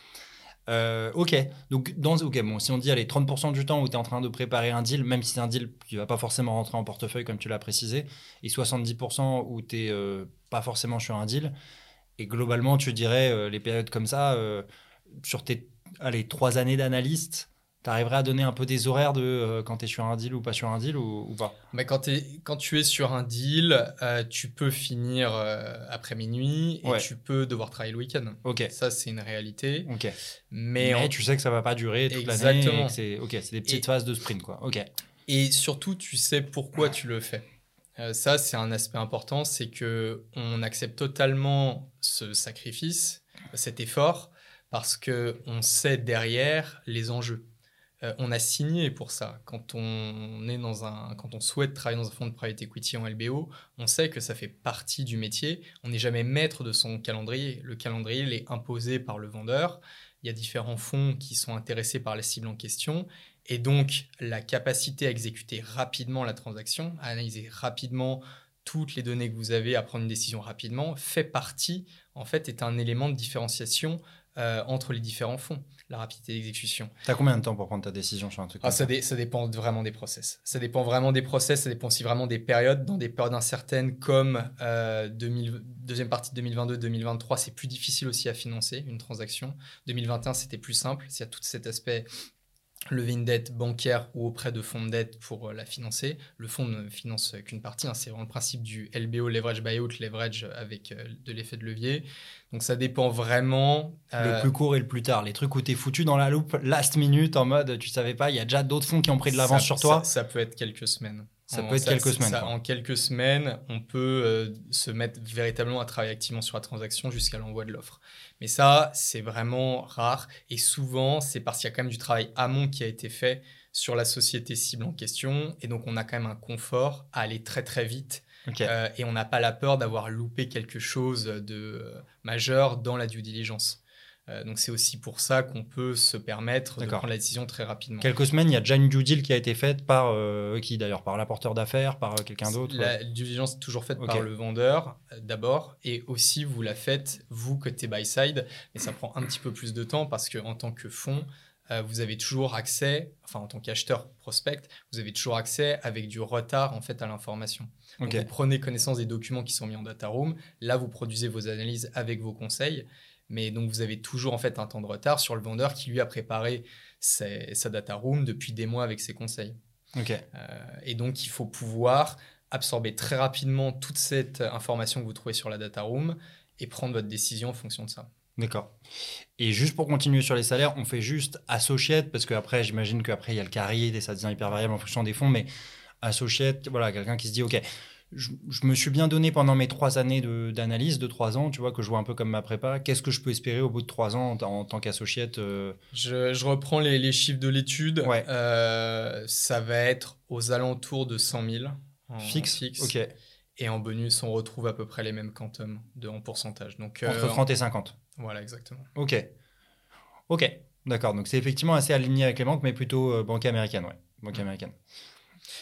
[SPEAKER 2] Euh, ok, donc dans, ok, bon, si on dit allez, 30% du temps où tu es en train de préparer un deal, même si c'est un deal qui va pas forcément rentrer en portefeuille comme tu l'as précisé, et 70% où tu n'es euh, pas forcément sur un deal, et globalement tu dirais euh, les périodes comme ça, sur tes allez, trois années d'analyste, tu arriverais à donner un peu des horaires de euh, quand tu es sur un deal ou pas sur un deal ou, pas?
[SPEAKER 1] Mais quand, quand tu es sur un deal, euh, tu peux finir euh, après minuit et tu peux devoir travailler le week-end.
[SPEAKER 2] Ok.
[SPEAKER 1] Ça, c'est une réalité.
[SPEAKER 2] Ok. Mais, tu sais que ça va pas durer toute l'année. Exactement. C'est ok, c'est des petites phases de sprint quoi. Ok.
[SPEAKER 1] Et surtout, tu sais pourquoi tu le fais. ça, c'est un aspect important, c'est que on accepte totalement ce sacrifice, cet effort, parce que on sait derrière les enjeux. Euh, on a signé pour ça. Quand on est dans un, quand on souhaite travailler dans un fonds de private equity en LBO, on sait que ça fait partie du métier. On n'est jamais maître de son calendrier. Le calendrier est imposé par le vendeur. Il y a différents fonds qui sont intéressés par la cible en question. Et donc, la capacité à exécuter rapidement la transaction, à analyser rapidement toutes les données que vous avez, à prendre une décision rapidement, fait partie, en fait, est un élément de différenciation euh, entre les différents fonds, la rapidité d'exécution.
[SPEAKER 2] Tu as combien de temps pour prendre ta décision sur un truc
[SPEAKER 1] ah, ça, ça, dépend vraiment des process. Ça dépend vraiment des process, ça dépend aussi vraiment des périodes. Dans des périodes incertaines comme euh, deuxième partie de 2022-2023, c'est plus difficile aussi à financer une transaction. 2021, c'était plus simple. Il y a tout cet aspect lever une dette bancaire ou auprès de fonds de dette pour euh, la financer. Le fonds ne finance qu'une partie, hein. c'est vraiment le principe du LBO, leverage buyout, leverage avec euh, de l'effet de levier. Donc ça dépend vraiment.
[SPEAKER 2] Euh, le plus court et le plus tard. Les trucs où tu es foutu dans la loupe last minute en mode tu savais pas, il y a déjà d'autres fonds qui ont pris de l'avance sur toi.
[SPEAKER 1] Ça, peut être quelques semaines.
[SPEAKER 2] Ça peut être quelques semaines.
[SPEAKER 1] en quelques semaines, on peut se mettre véritablement à travailler activement sur la transaction jusqu'à l'envoi de l'offre. Mais ça, c'est vraiment rare. Et souvent, c'est parce qu'il y a quand même du travail amont qui a été fait sur la société cible en question. Et donc, on a quand même un confort à aller très, très vite. Euh, et on n'a pas la peur d'avoir loupé quelque chose de euh, majeur dans la due diligence. Euh, donc c'est aussi pour ça qu'on peut se permettre de prendre la décision très rapidement.
[SPEAKER 2] Quelques semaines, il y a déjà une due deal qui a été faite par euh, qui d'ailleurs par l'apporteur d'affaires, par euh, quelqu'un d'autre.
[SPEAKER 1] La due diligence est toujours faite par le vendeur d'abord, et aussi vous la faites vous côté buy side, mais ça prend un petit peu plus de temps parce que en tant que fonds, vous avez toujours accès, enfin en tant qu'acheteur prospect, vous avez toujours accès avec du retard en fait à l'information. Vous prenez connaissance des documents qui sont mis en data room, là vous produisez vos analyses avec vos conseils mais donc, vous avez toujours en fait un temps de retard sur le vendeur qui lui a préparé sa data room depuis des mois avec ses conseils.
[SPEAKER 2] Euh,
[SPEAKER 1] et donc, il faut pouvoir absorber très rapidement toute cette information que vous trouvez sur la data room et prendre votre décision en fonction de ça.
[SPEAKER 2] D'accord. Et juste pour continuer sur les salaires, on fait juste associate, parce qu'après, j'imagine qu'après, il y a le carry et ça devient hyper variable en fonction des fonds, mais associate, voilà, quelqu'un qui se dit, OK, je, me suis bien donné pendant mes trois années d'analyse, de, trois ans, tu vois, que je vois un peu comme ma prépa. Qu'est-ce que je peux espérer au bout de trois ans en, tant qu'associate euh?
[SPEAKER 1] Je, reprends les, chiffres de l'étude. Euh, ça va être aux alentours de 100 000
[SPEAKER 2] en fixe?
[SPEAKER 1] Ok. Et en bonus, on retrouve à peu près les mêmes quantum de, en pourcentage. Donc,
[SPEAKER 2] euh, Entre 30 et 50.
[SPEAKER 1] Voilà, exactement.
[SPEAKER 2] Ok. Ok. D'accord. Donc c'est effectivement assez aligné avec les banques, mais plutôt banque américaine, ouais. Banque américaine.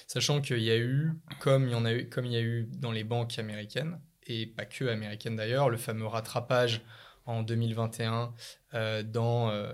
[SPEAKER 1] Sachant qu'il y a eu, comme il y en a eu, comme il y a eu dans les banques américaines, et pas que américaines d'ailleurs, le fameux rattrapage en 2021 euh, dans, euh,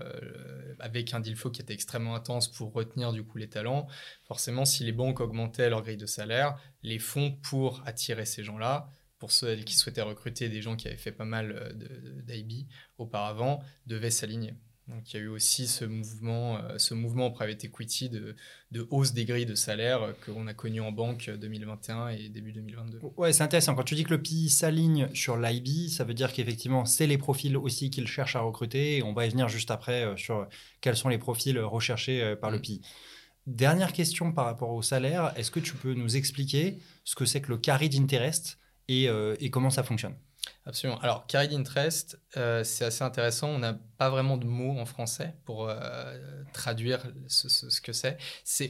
[SPEAKER 1] avec un deal flow qui était extrêmement intense pour retenir du coup les talents. Forcément, si les banques augmentaient leur grille de salaire, les fonds pour attirer ces gens-là, pour ceux qui souhaitaient recruter des gens qui avaient fait pas mal euh, d'IB auparavant, devaient s'aligner. Donc il y a eu aussi ce mouvement, euh, ce mouvement private equity de, de, hausse des grilles de salaire euh, qu'on a connu en banque 2021 euh, et début 2022.
[SPEAKER 2] Ouais, c'est intéressant. Quand tu dis que le PI s'aligne sur l'IB, ça veut dire qu'effectivement, c'est les profils aussi qu'il cherche à recruter. Et on va y venir juste après sur quels sont les profils recherchés par le mm. PI. Dernière question par rapport au salaire. Est-ce que tu peux nous expliquer ce que c'est que le carry d'interest et, et comment ça fonctionne
[SPEAKER 1] Absolument. Alors, carried interest, euh, c'est assez intéressant. On n'a pas vraiment de mots en français pour euh, traduire ce, que c'est.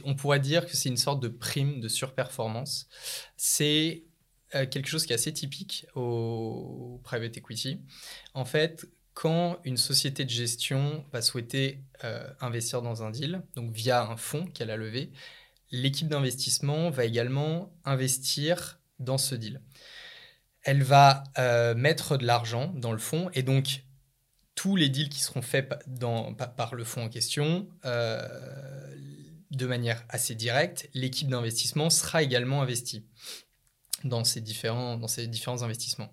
[SPEAKER 1] On pourrait dire que c'est une sorte de prime de surperformance. C'est euh, quelque chose qui est assez typique au, private equity. En fait, quand une société de gestion va souhaiter investir dans un deal, donc via un fonds qu'elle a levé, l'équipe d'investissement va également investir dans ce deal elle va euh, mettre de l'argent dans le fonds et donc tous les deals qui seront faits par le fonds en question, euh, de manière assez directe, l'équipe d'investissement sera également investie dans ces différents, dans ces différents investissements.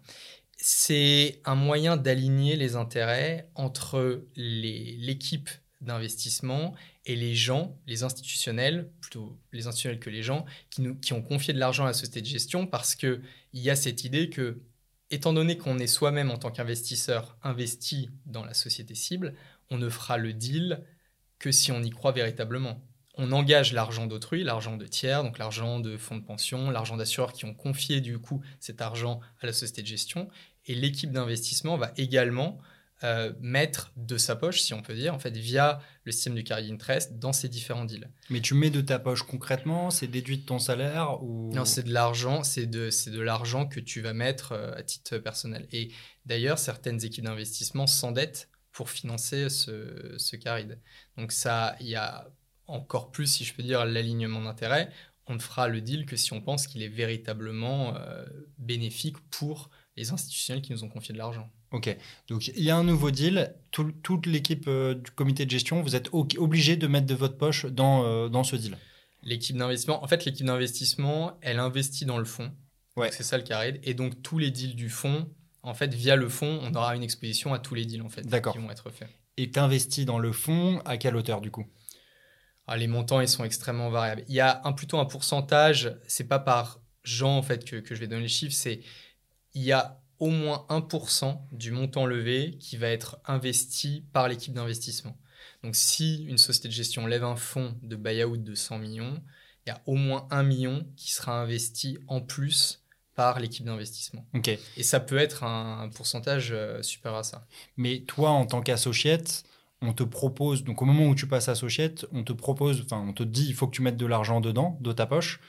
[SPEAKER 1] C'est un moyen d'aligner les intérêts entre l'équipe d'investissement et les gens, les institutionnels, plutôt les institutionnels que les gens, qui, nous, qui ont confié de l'argent à la société de gestion parce qu'il y a cette idée que, étant donné qu'on est soi-même en tant qu'investisseur investi dans la société cible, on ne fera le deal que si on y croit véritablement. On engage l'argent d'autrui, l'argent de tiers, donc l'argent de fonds de pension, l'argent d'assureurs qui ont confié du coup cet argent à la société de gestion, et l'équipe d'investissement va également euh, mettre de sa poche, si on peut dire, en fait, via le système du carry interest dans ces différents deals.
[SPEAKER 2] Mais tu mets de ta poche concrètement, c'est déduit de ton salaire ou?
[SPEAKER 1] Non, c'est de l'argent, c'est de, de l'argent que tu vas mettre euh, à titre personnel. Et d'ailleurs, certaines équipes d'investissement s'endettent pour financer ce, ce carried. Donc ça, il y a encore plus, si je peux dire, l'alignement d'intérêt. On ne fera le deal que si on pense qu'il est véritablement euh, bénéfique pour les institutionnels qui nous ont confié de l'argent.
[SPEAKER 2] Ok. Donc il y a un nouveau deal. Tout- toute l'équipe euh, du comité de gestion, vous êtes obligé de mettre de votre poche dans, euh, dans ce deal.
[SPEAKER 1] L'équipe d'investissement, en fait, l'équipe d'investissement, elle investit dans le fonds.
[SPEAKER 2] Ouais.
[SPEAKER 1] C'est ça le carré. Et donc, tous les deals du fonds, en fait, via le fonds, on aura une exposition à tous les deals, en fait, qui vont être faits.
[SPEAKER 2] Et tu investis dans le fonds à quelle hauteur du coup?
[SPEAKER 1] Ah, les montants, ils sont extrêmement variables. Il y a un, plutôt un pourcentage, c'est pas par gens, en fait, que, que je vais donner les chiffres, c'est il y a au moins 1% du montant levé qui va être investi par l'équipe d'investissement. Donc, si une société de gestion lève un fonds de buyout de 100 millions, il y a au moins 1 million qui sera investi en plus par l'équipe d'investissement.
[SPEAKER 2] Ok.
[SPEAKER 1] Et ça peut être un, un pourcentage euh, supérieur à ça.
[SPEAKER 2] Mais toi, en tant qu'associate, on te propose, donc au moment où tu passes associate, on te propose, enfin, on te dit, il faut que tu mettes de l'argent dedans, de ta poche.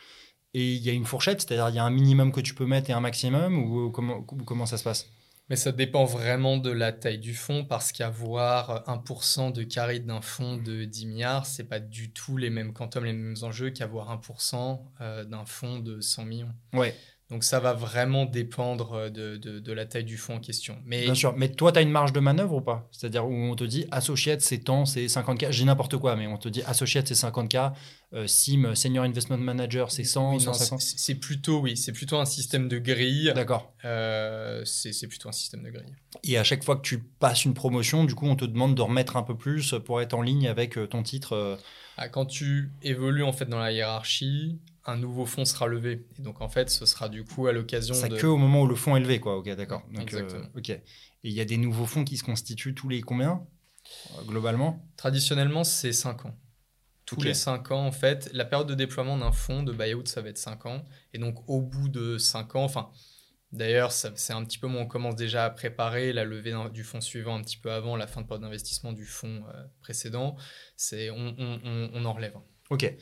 [SPEAKER 2] Et il y a une fourchette, c'est-à-dire il y a un minimum que tu peux mettre et un maximum, ou comment, ou comment ça se passe?
[SPEAKER 1] Mais ça dépend vraiment de la taille du fonds parce qu'avoir 1% de carry d'un fonds de 10 milliards, c'est pas du tout les mêmes quantums, les mêmes enjeux qu'avoir 1% euh, d'un fonds de 100 millions.
[SPEAKER 2] Ouais,
[SPEAKER 1] Donc ça va vraiment dépendre euh, de, de- de la taille du fonds en question. Mais
[SPEAKER 2] bien sûr. Mais toi, tu as une marge de manœuvre ou pas? C'est-à-dire où on te dit associate, c'est tant, c'est 50K. Je dis n'importe quoi, mais on te dit associate, c'est 50K. Euh, SIM, Senior Investment Manager, c'est 100,
[SPEAKER 1] Oui, non,
[SPEAKER 2] 150.
[SPEAKER 1] c'est c'est plutôt, oui, c'est plutôt un système de grille.
[SPEAKER 2] D'accord.
[SPEAKER 1] Euh, c'est c'est plutôt un système de grille.
[SPEAKER 2] Et à chaque fois que tu passes une promotion, du coup, on te demande de remettre un peu plus pour être en ligne avec euh, ton titre.
[SPEAKER 1] Ah, Quand tu évolues en fait dans la hiérarchie, un nouveau fonds sera levé. Et donc en fait, ce sera du coup à l'occasion de...
[SPEAKER 2] que au moment où le fonds est levé, quoi. Ok, d'accord.
[SPEAKER 1] Exactement.
[SPEAKER 2] euh, ok. Et il y a des nouveaux fonds qui se constituent tous les combien globalement?
[SPEAKER 1] Traditionnellement, c'est 5 ans. Tous les 5 ans, en fait, la période de déploiement d'un fonds de buyout, ça va être 5 ans. Et donc, au bout de 5 ans, enfin, d'ailleurs, c'est un petit peu, moi, on commence déjà à préparer la levée du fonds suivant un petit peu avant la fin de période d'investissement du fonds euh, précédent. C'est, on, on, on, on en relève.
[SPEAKER 2] Ok.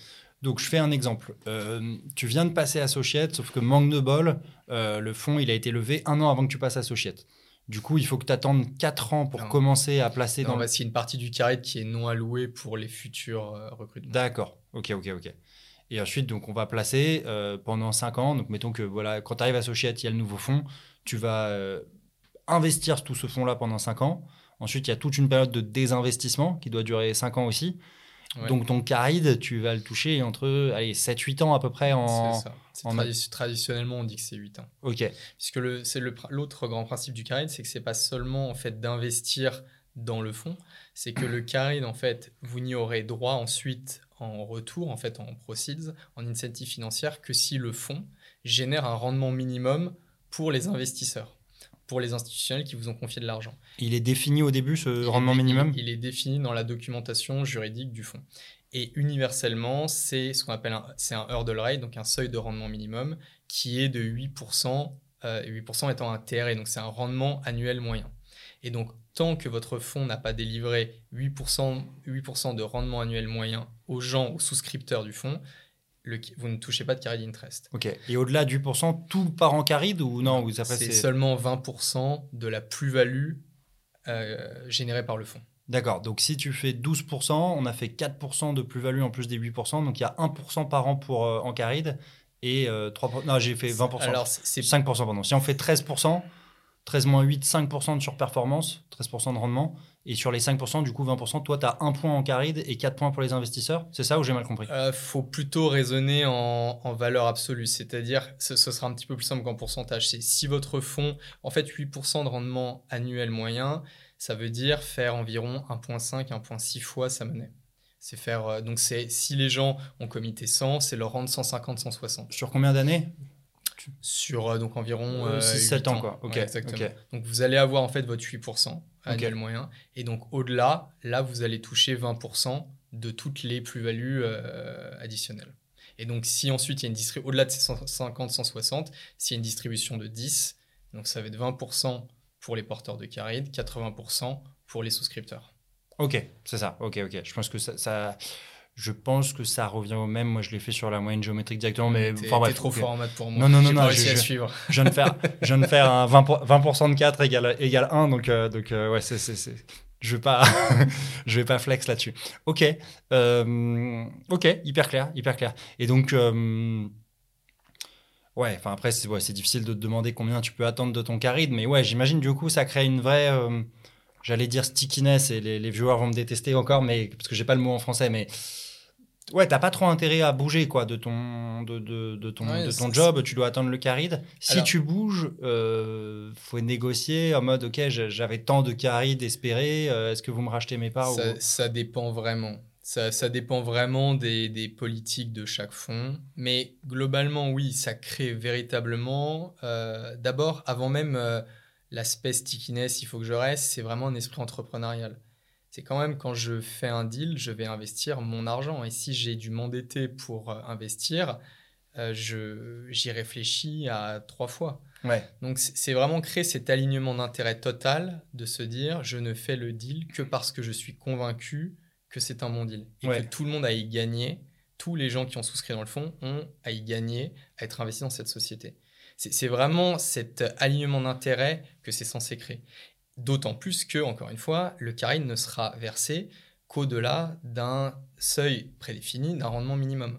[SPEAKER 2] Donc je fais un exemple. Euh, tu viens de passer associate, sauf que manque de bol, euh, le fonds il a été levé un an avant que tu passes associate. Du coup, il faut que tu attendes 4 ans pour
[SPEAKER 1] Non.
[SPEAKER 2] commencer à placer
[SPEAKER 1] Non,
[SPEAKER 2] dans le...
[SPEAKER 1] parce qu'il y a une partie du carré qui est non allouée pour les futurs euh, recrutements.
[SPEAKER 2] D'accord. Ok, ok, ok. Et ensuite, donc, on va placer euh, pendant 5 ans. Donc, mettons que voilà, quand tu arrives à Associate, il y a le nouveau fonds. Tu vas euh, investir tout ce fonds-là pendant 5 ans. Ensuite, il y a toute une période de désinvestissement qui doit durer 5 ans aussi.
[SPEAKER 1] Ouais.
[SPEAKER 2] Donc, ton caride, tu vas le toucher entre allez, 7-8 ans à peu près en.
[SPEAKER 1] C'est ça. C'est
[SPEAKER 2] en-
[SPEAKER 1] tradi- traditionnellement, on dit que c'est 8 ans.
[SPEAKER 2] Ok.
[SPEAKER 1] Puisque l'autre grand principe du carry, c'est que c'est pas seulement en fait d'investir dans le fonds, c'est que le carry, en fait, vous n'y aurez droit ensuite en retour, en fait, en proceeds, en incentive financière, que si le fonds génère un rendement minimum pour les investisseurs, pour les institutionnels qui vous ont confié de l'argent.
[SPEAKER 2] Il est défini au début ce
[SPEAKER 1] Il
[SPEAKER 2] rendement minimum
[SPEAKER 1] il, il est défini dans la documentation juridique du fonds. Et universellement, c'est ce qu'on appelle un, c'est un hurdle rate, donc un seuil de rendement minimum, qui est de 8%, euh, 8% étant un TRE, donc c'est un rendement annuel moyen. Et donc, tant que votre fonds n'a pas délivré 8%, 8% de rendement annuel moyen aux gens, aux souscripteurs du fonds, le- vous ne touchez pas de carry interest.
[SPEAKER 2] Ok. Et au-delà du pourcent, tout part en caride ou non
[SPEAKER 1] C'est seulement 20% de la plus-value euh, générée par le fonds.
[SPEAKER 2] D'accord. Donc si tu fais 12%, on a fait 4% de plus-value en plus des 8%. Donc il y a 1% par an pour euh, en caride et euh, 3%. Non, j'ai fait 20%.
[SPEAKER 1] Alors, c'est c'est
[SPEAKER 2] 5%, pardon. Si on fait 13%, 13 moins 8, 5% de surperformance, 13% de rendement. Et sur les 5%, du coup, 20%, toi, tu as 1 point en caride et 4 points pour les investisseurs. C'est ça ou j'ai mal compris?
[SPEAKER 1] Euh, faut plutôt raisonner en, en valeur absolue, c'est-à-dire ce, ce sera un petit peu plus simple qu'en pourcentage. C'est si votre fonds, en fait, 8% de rendement annuel moyen, ça veut dire faire environ 1,5, 1,6 fois sa monnaie. C'est faire euh, donc c'est si les gens ont comité 100, c'est leur rendre 150, 160
[SPEAKER 2] Sur combien d'années?
[SPEAKER 1] Sur euh, donc environ
[SPEAKER 2] Euh,
[SPEAKER 1] euh,
[SPEAKER 2] six,
[SPEAKER 1] 8
[SPEAKER 2] sept ans, quoi. Ok,
[SPEAKER 1] Ouais, exactement.
[SPEAKER 2] ok.
[SPEAKER 1] Donc vous allez avoir en fait votre 8% annuel moyen et donc au-delà, là vous allez toucher 20% de toutes les plus-values euh, additionnelles. Et donc si ensuite il y a une distribution au-delà de ces 150 160, s'il y a une distribution de 10, donc ça va être 20% pour les porteurs de caride, 80% pour les souscripteurs.
[SPEAKER 2] Ok, c'est ça. Ok, ok. Je pense que ça, ça- je pense que ça revient au même. Moi, je l'ai fait sur la moyenne géométrique directement, mais enfin bref.
[SPEAKER 1] trop fort en maths pour moi.
[SPEAKER 2] Non, non, non, non,
[SPEAKER 1] pas réussi
[SPEAKER 2] je-
[SPEAKER 1] à
[SPEAKER 2] je-
[SPEAKER 1] suivre.
[SPEAKER 2] Je viens de faire, je viens de faire un 20%, pour- 20% de 4 égale, égale 1, donc, euh, donc euh, ouais, c'est, c'est, c'est- je vais pas, je vais pas flex là-dessus. Ok, euh, ok, hyper clair, hyper clair. Et donc, Ouais, enfin après, c'est ouais, c'est difficile de te demander combien tu peux attendre de ton caride, mais ouais, j'imagine du coup, ça crée une vraie, j'allais dire stickiness, et les, les viewers vont me détester encore, mais parce que j'ai pas le mot en français, mais ouais, t'as pas trop intérêt à bouger quoi de ton de, de, de ton
[SPEAKER 1] Ouais,
[SPEAKER 2] de ton job, tu dois attendre le caride. Si
[SPEAKER 1] Alors-
[SPEAKER 2] tu bouges, euh, faut négocier en mode ok, j'avais tant de caride espérés, euh, est-ce que vous me rachetez mes parts
[SPEAKER 1] Ça,
[SPEAKER 2] ou...
[SPEAKER 1] ça dépend vraiment. Ça, ça dépend vraiment des, des politiques de chaque fonds. Mais globalement, oui, ça crée véritablement. euh, D'abord, avant même euh, l'aspect stickiness, il faut que je reste, c'est vraiment un esprit entrepreneurial. C'est quand même quand je fais un deal, je vais investir mon argent. Et si j'ai dû m'endetter pour euh, investir, euh, je- j'y réfléchis à trois fois.
[SPEAKER 2] Ouais.
[SPEAKER 1] Donc c'est c'est vraiment créer cet alignement d'intérêt total de se dire je ne fais le deal que parce que je suis convaincu que c'est un bon deal et
[SPEAKER 2] Ouais.
[SPEAKER 1] que tout le monde a y gagné, tous les gens qui ont souscrit dans le fonds ont à y gagner, à être investis dans cette société. C'est c'est vraiment cet alignement d'intérêt que c'est censé créer. D'autant plus que, encore une fois, le caride ne sera versé qu'au-delà d'un seuil prédéfini, d'un rendement minimum.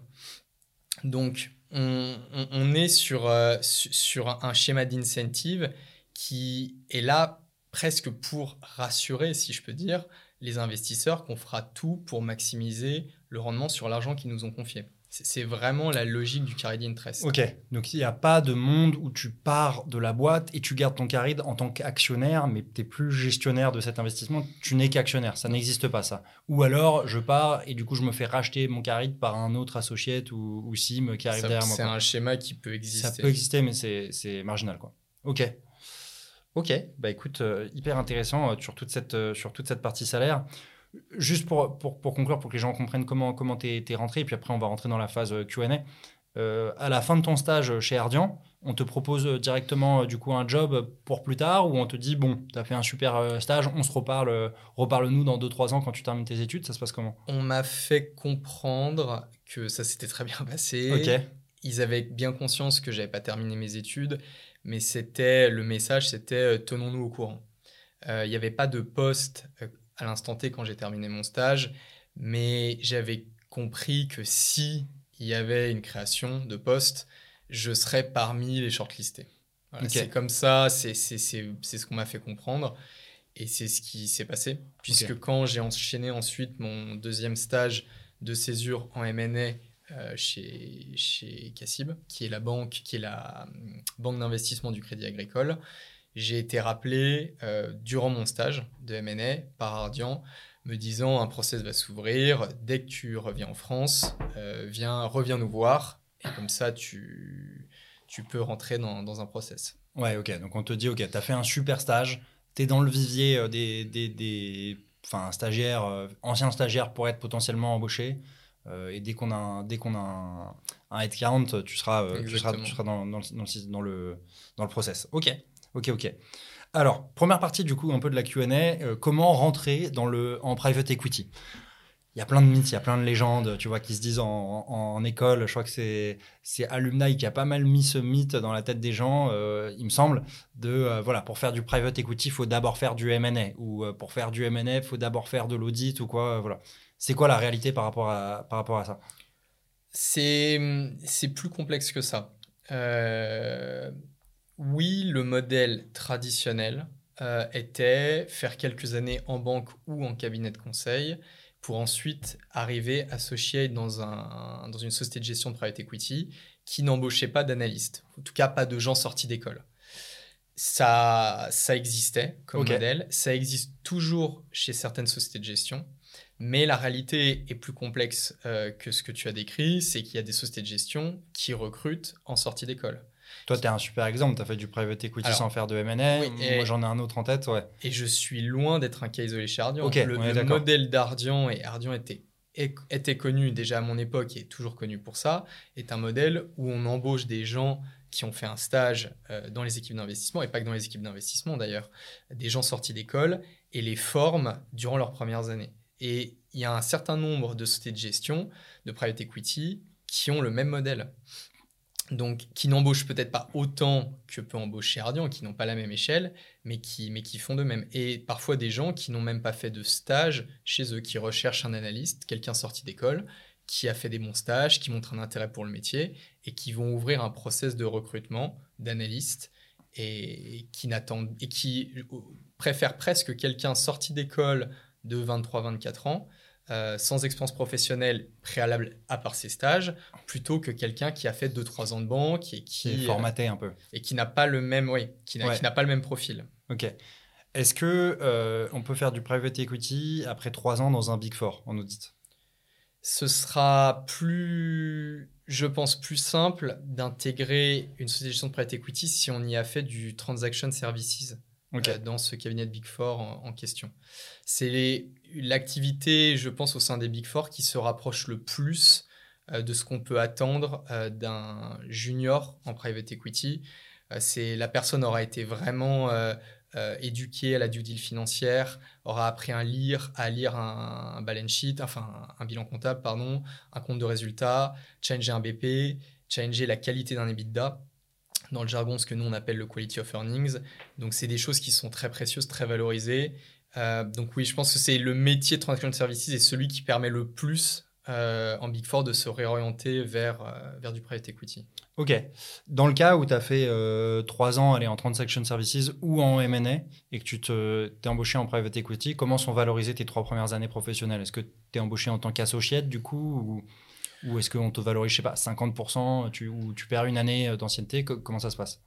[SPEAKER 1] Donc, on, est sur, euh, su- sur un schéma d'incentive qui est là presque pour rassurer, si je peux dire, les investisseurs qu'on fera tout pour maximiser le rendement sur l'argent qu'ils nous ont confié. C'est vraiment la logique du carried interest.
[SPEAKER 2] Ok, donc il n'y a pas de monde où tu pars de la boîte et tu gardes ton caride en tant qu'actionnaire, mais tu n'es plus gestionnaire de cet investissement, tu n'es qu'actionnaire, ça n'existe pas ça. Ou alors je pars et du coup je me fais racheter mon caride par un autre associate ou, ou sim qui arrive
[SPEAKER 1] Ça-
[SPEAKER 2] derrière moi.
[SPEAKER 1] C'est un schéma qui peut exister.
[SPEAKER 2] Ça peut exister, mais c'est c'est marginal. quoi. Ok. Ok, bah écoute, euh, hyper intéressant euh, sur, toute cette, euh, sur toute cette partie salaire. Juste pour, pour, pour conclure, pour que les gens comprennent comment comment tu es, rentré, et puis après on va rentrer dans la phase euh, QA. Euh, à la fin de ton stage chez Ardian, on te propose euh, directement euh, du coup un job pour plus tard, ou on te dit, bon, tu as fait un super euh, stage, on se reparle, euh, reparle-nous dans 2-3 ans quand tu termines tes études, ça se passe comment?
[SPEAKER 1] On m'a fait comprendre que ça s'était très bien passé. Ils avaient bien conscience que j'avais pas terminé mes études, mais c'était le message, c'était euh, tenons-nous au courant. Euh, Il n'y avait pas de poste euh, à l'instant T quand j'ai terminé mon stage, mais j'avais compris que si il y avait une création de poste, je serais parmi les shortlistés. Voilà. C'est comme ça, c'est ce qu'on m'a fait comprendre. Et c'est ce qui s'est passé, puisque quand j'ai enchaîné ensuite mon deuxième stage de césure en M&A euh, chez, chez Cassib, qui est la banque, qui est la hum, banque d'investissement du Crédit Agricole, j'ai été rappelé euh, durant mon stage de M&A par Ardian, me disant un process va s'ouvrir, dès que tu reviens en France, euh, viens, reviens nous voir, et comme ça tu, tu peux rentrer dans, dans un process.
[SPEAKER 2] Ouais, ok. Donc on te dit, ok, tu as fait un super stage, tu es dans le vivier euh, des, des, des enfin, stagiaires, euh, anciens stagiaires pour être potentiellement embauchés. euh, et dès qu'on a, un, dès qu'on a un, un headcount, tu seras, tu seras, tu seras dans, dans, le, dans, le, dans, le, dans le process. Ok, ok, ok. Alors, première partie du coup un peu de la Q&A, euh, comment rentrer dans le, en private equity? Il y a plein de mythes, il y a plein de légendes, tu vois, qui se disent en, en, école. Je crois que c'est c'est Alumni qui a pas mal mis ce mythe dans la tête des gens, euh, il me semble, de euh, voilà, pour faire du private equity, il faut d'abord faire du M&A ou euh, pour faire du M&A, il faut d'abord faire de l'audit ou quoi, voilà. C'est quoi la réalité par rapport à par rapport à ça?
[SPEAKER 1] C'est c'est plus complexe que ça. Oui, le modèle traditionnel euh, était faire quelques années en banque ou en cabinet de conseil pour ensuite arriver associé dans, un, dans une société de gestion de private equity qui n'embauchait pas d'analystes, en tout cas pas de gens sortis d'école. Ça, ça existait comme modèle, ça existe toujours chez certaines sociétés de gestion, mais la réalité est plus complexe euh, que ce que tu as décrit, c'est qu'il y a des sociétés de gestion qui recrutent en sortie d'école.
[SPEAKER 2] Toi, tu es un super exemple, tu as fait du private equity
[SPEAKER 1] Alors,
[SPEAKER 2] sans faire de M&A,
[SPEAKER 1] oui,
[SPEAKER 2] moi j'en ai un autre en tête, ouais.
[SPEAKER 1] Et je suis loin d'être un cas isolé chez Ardian. Le modèle d'Ardian, et Ardian était, était connu déjà à mon époque et est toujours connu pour ça, est un modèle où on embauche des gens qui ont fait un stage euh, dans les équipes d'investissement, et pas que dans les équipes d'investissement d'ailleurs, des gens sortis d'école, et les forment durant leurs premières années. Et il y a un certain nombre de sociétés de gestion, de private equity, qui ont le même modèle. Donc, qui n'embauchent peut-être pas autant que peut embaucher Ardian, qui n'ont pas la même échelle, mais qui, font de même. Et parfois des gens qui n'ont même pas fait de stage chez eux, qui recherchent un analyste, quelqu'un sorti d'école, qui a fait des bons stages, qui montre un intérêt pour le métier et qui vont ouvrir un process de recrutement d'analystes et qui n'attendent et qui préfèrent presque quelqu'un sorti d'école de 23-24 ans euh, sans expérience professionnelle préalable à part ses stages, plutôt que quelqu'un qui a fait 2-3 ans de banque et qui,
[SPEAKER 2] est formaté un peu
[SPEAKER 1] et qui n'a pas le même, oui, qui n'a pas le même profil.
[SPEAKER 2] Ok. Est-ce que euh, on peut faire du private equity après 3 ans dans un big four en audit?
[SPEAKER 1] Ce sera plus, je pense, plus simple d'intégrer une société de gestion de private equity si on y a fait du transaction services. Euh, dans ce cabinet de Big Four en, question. C'est l'activité, je pense, au sein des Big Four qui se rapproche le plus euh, de ce qu'on peut attendre euh, d'un junior en private equity. c'est la personne aura été vraiment éduquée à la due deal financière, aura appris à lire, à lire un, balance sheet, enfin un, bilan comptable, pardon, un compte de résultats, changer un BP, changer la qualité d'un EBITDA dans le jargon ce que nous on appelle le quality of earnings. Donc c'est des choses qui sont très précieuses, très valorisées. Euh, donc oui, je pense que c'est le métier de transaction services et celui qui permet le plus euh, en Big Four de se réorienter vers, euh, vers du private equity.
[SPEAKER 2] Ok. Dans le cas où tu as fait trois ans aller en transaction services ou en M&A et que tu t'es embauché en private equity, comment sont valorisées tes trois premières années professionnelles? Est-ce que tu es embauché en tant qu'associate du coup ou... Ou est-ce qu'on te valorise, je sais pas, 50% tu, ou tu perds une année euh, d'ancienneté Comment ça se passe?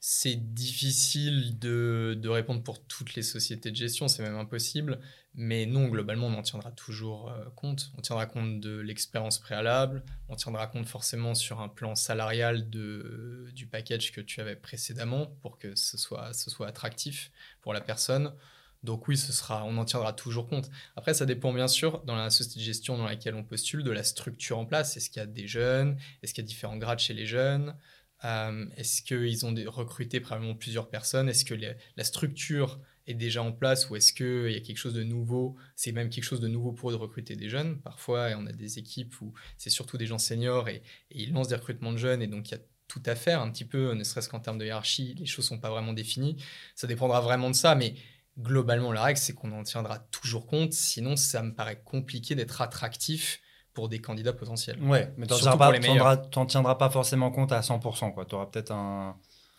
[SPEAKER 1] C'est difficile de, de, répondre pour toutes les sociétés de gestion, c'est même impossible. Mais non, globalement, on en tiendra toujours euh, compte. On tiendra compte de l'expérience préalable, on tiendra compte forcément sur un plan salarial de, du package que tu avais précédemment pour que ce soit, ce soit attractif pour la personne. Donc oui, ce sera, on en tiendra toujours compte. Après, ça dépend bien sûr, dans la société de gestion dans laquelle on postule, de la structure en place. Est-ce qu'il y a des jeunes? Est-ce qu'il y a différents grades chez les jeunes? Euh, Est-ce qu'ils ont recruté probablement plusieurs personnes? Est-ce que la structure est déjà en place ou est-ce qu'il y a quelque chose de nouveau? C'est même quelque chose de nouveau pour eux de recruter des jeunes. Parfois, on a des équipes où c'est surtout des gens seniors et, et, ils lancent des recrutements de jeunes et donc il y a tout à faire un petit peu, ne serait-ce qu'en termes de hiérarchie, les choses sont pas vraiment définies. Ça dépendra vraiment de ça, mais globalement, la règle, c'est qu'on en tiendra toujours compte. Sinon, ça me paraît compliqué d'être attractif pour des candidats potentiels.
[SPEAKER 2] Ouais, mais tu n'en tiendras, pas forcément compte à 100%. Tu auras peut-être un.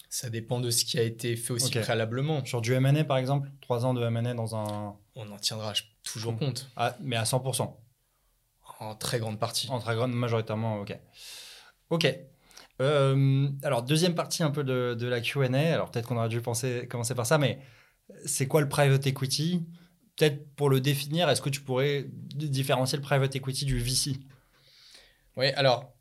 [SPEAKER 1] Ça dépend de ce qui a été fait aussi préalablement.
[SPEAKER 2] Sur du MNE, par exemple 3 ans de MNE dans un.
[SPEAKER 1] On en tiendra toujours compte.
[SPEAKER 2] Ah, mais à 100%.
[SPEAKER 1] En très grande partie.
[SPEAKER 2] En très grande, majoritairement, ok. Ok. Euh, alors, deuxième partie un peu de, de la QA. Alors, peut-être qu'on aurait dû penser, commencer par ça, mais c'est quoi le private equity? Peut-être pour le définir, est-ce que tu pourrais différencier le private equity du VC
[SPEAKER 1] Oui, alors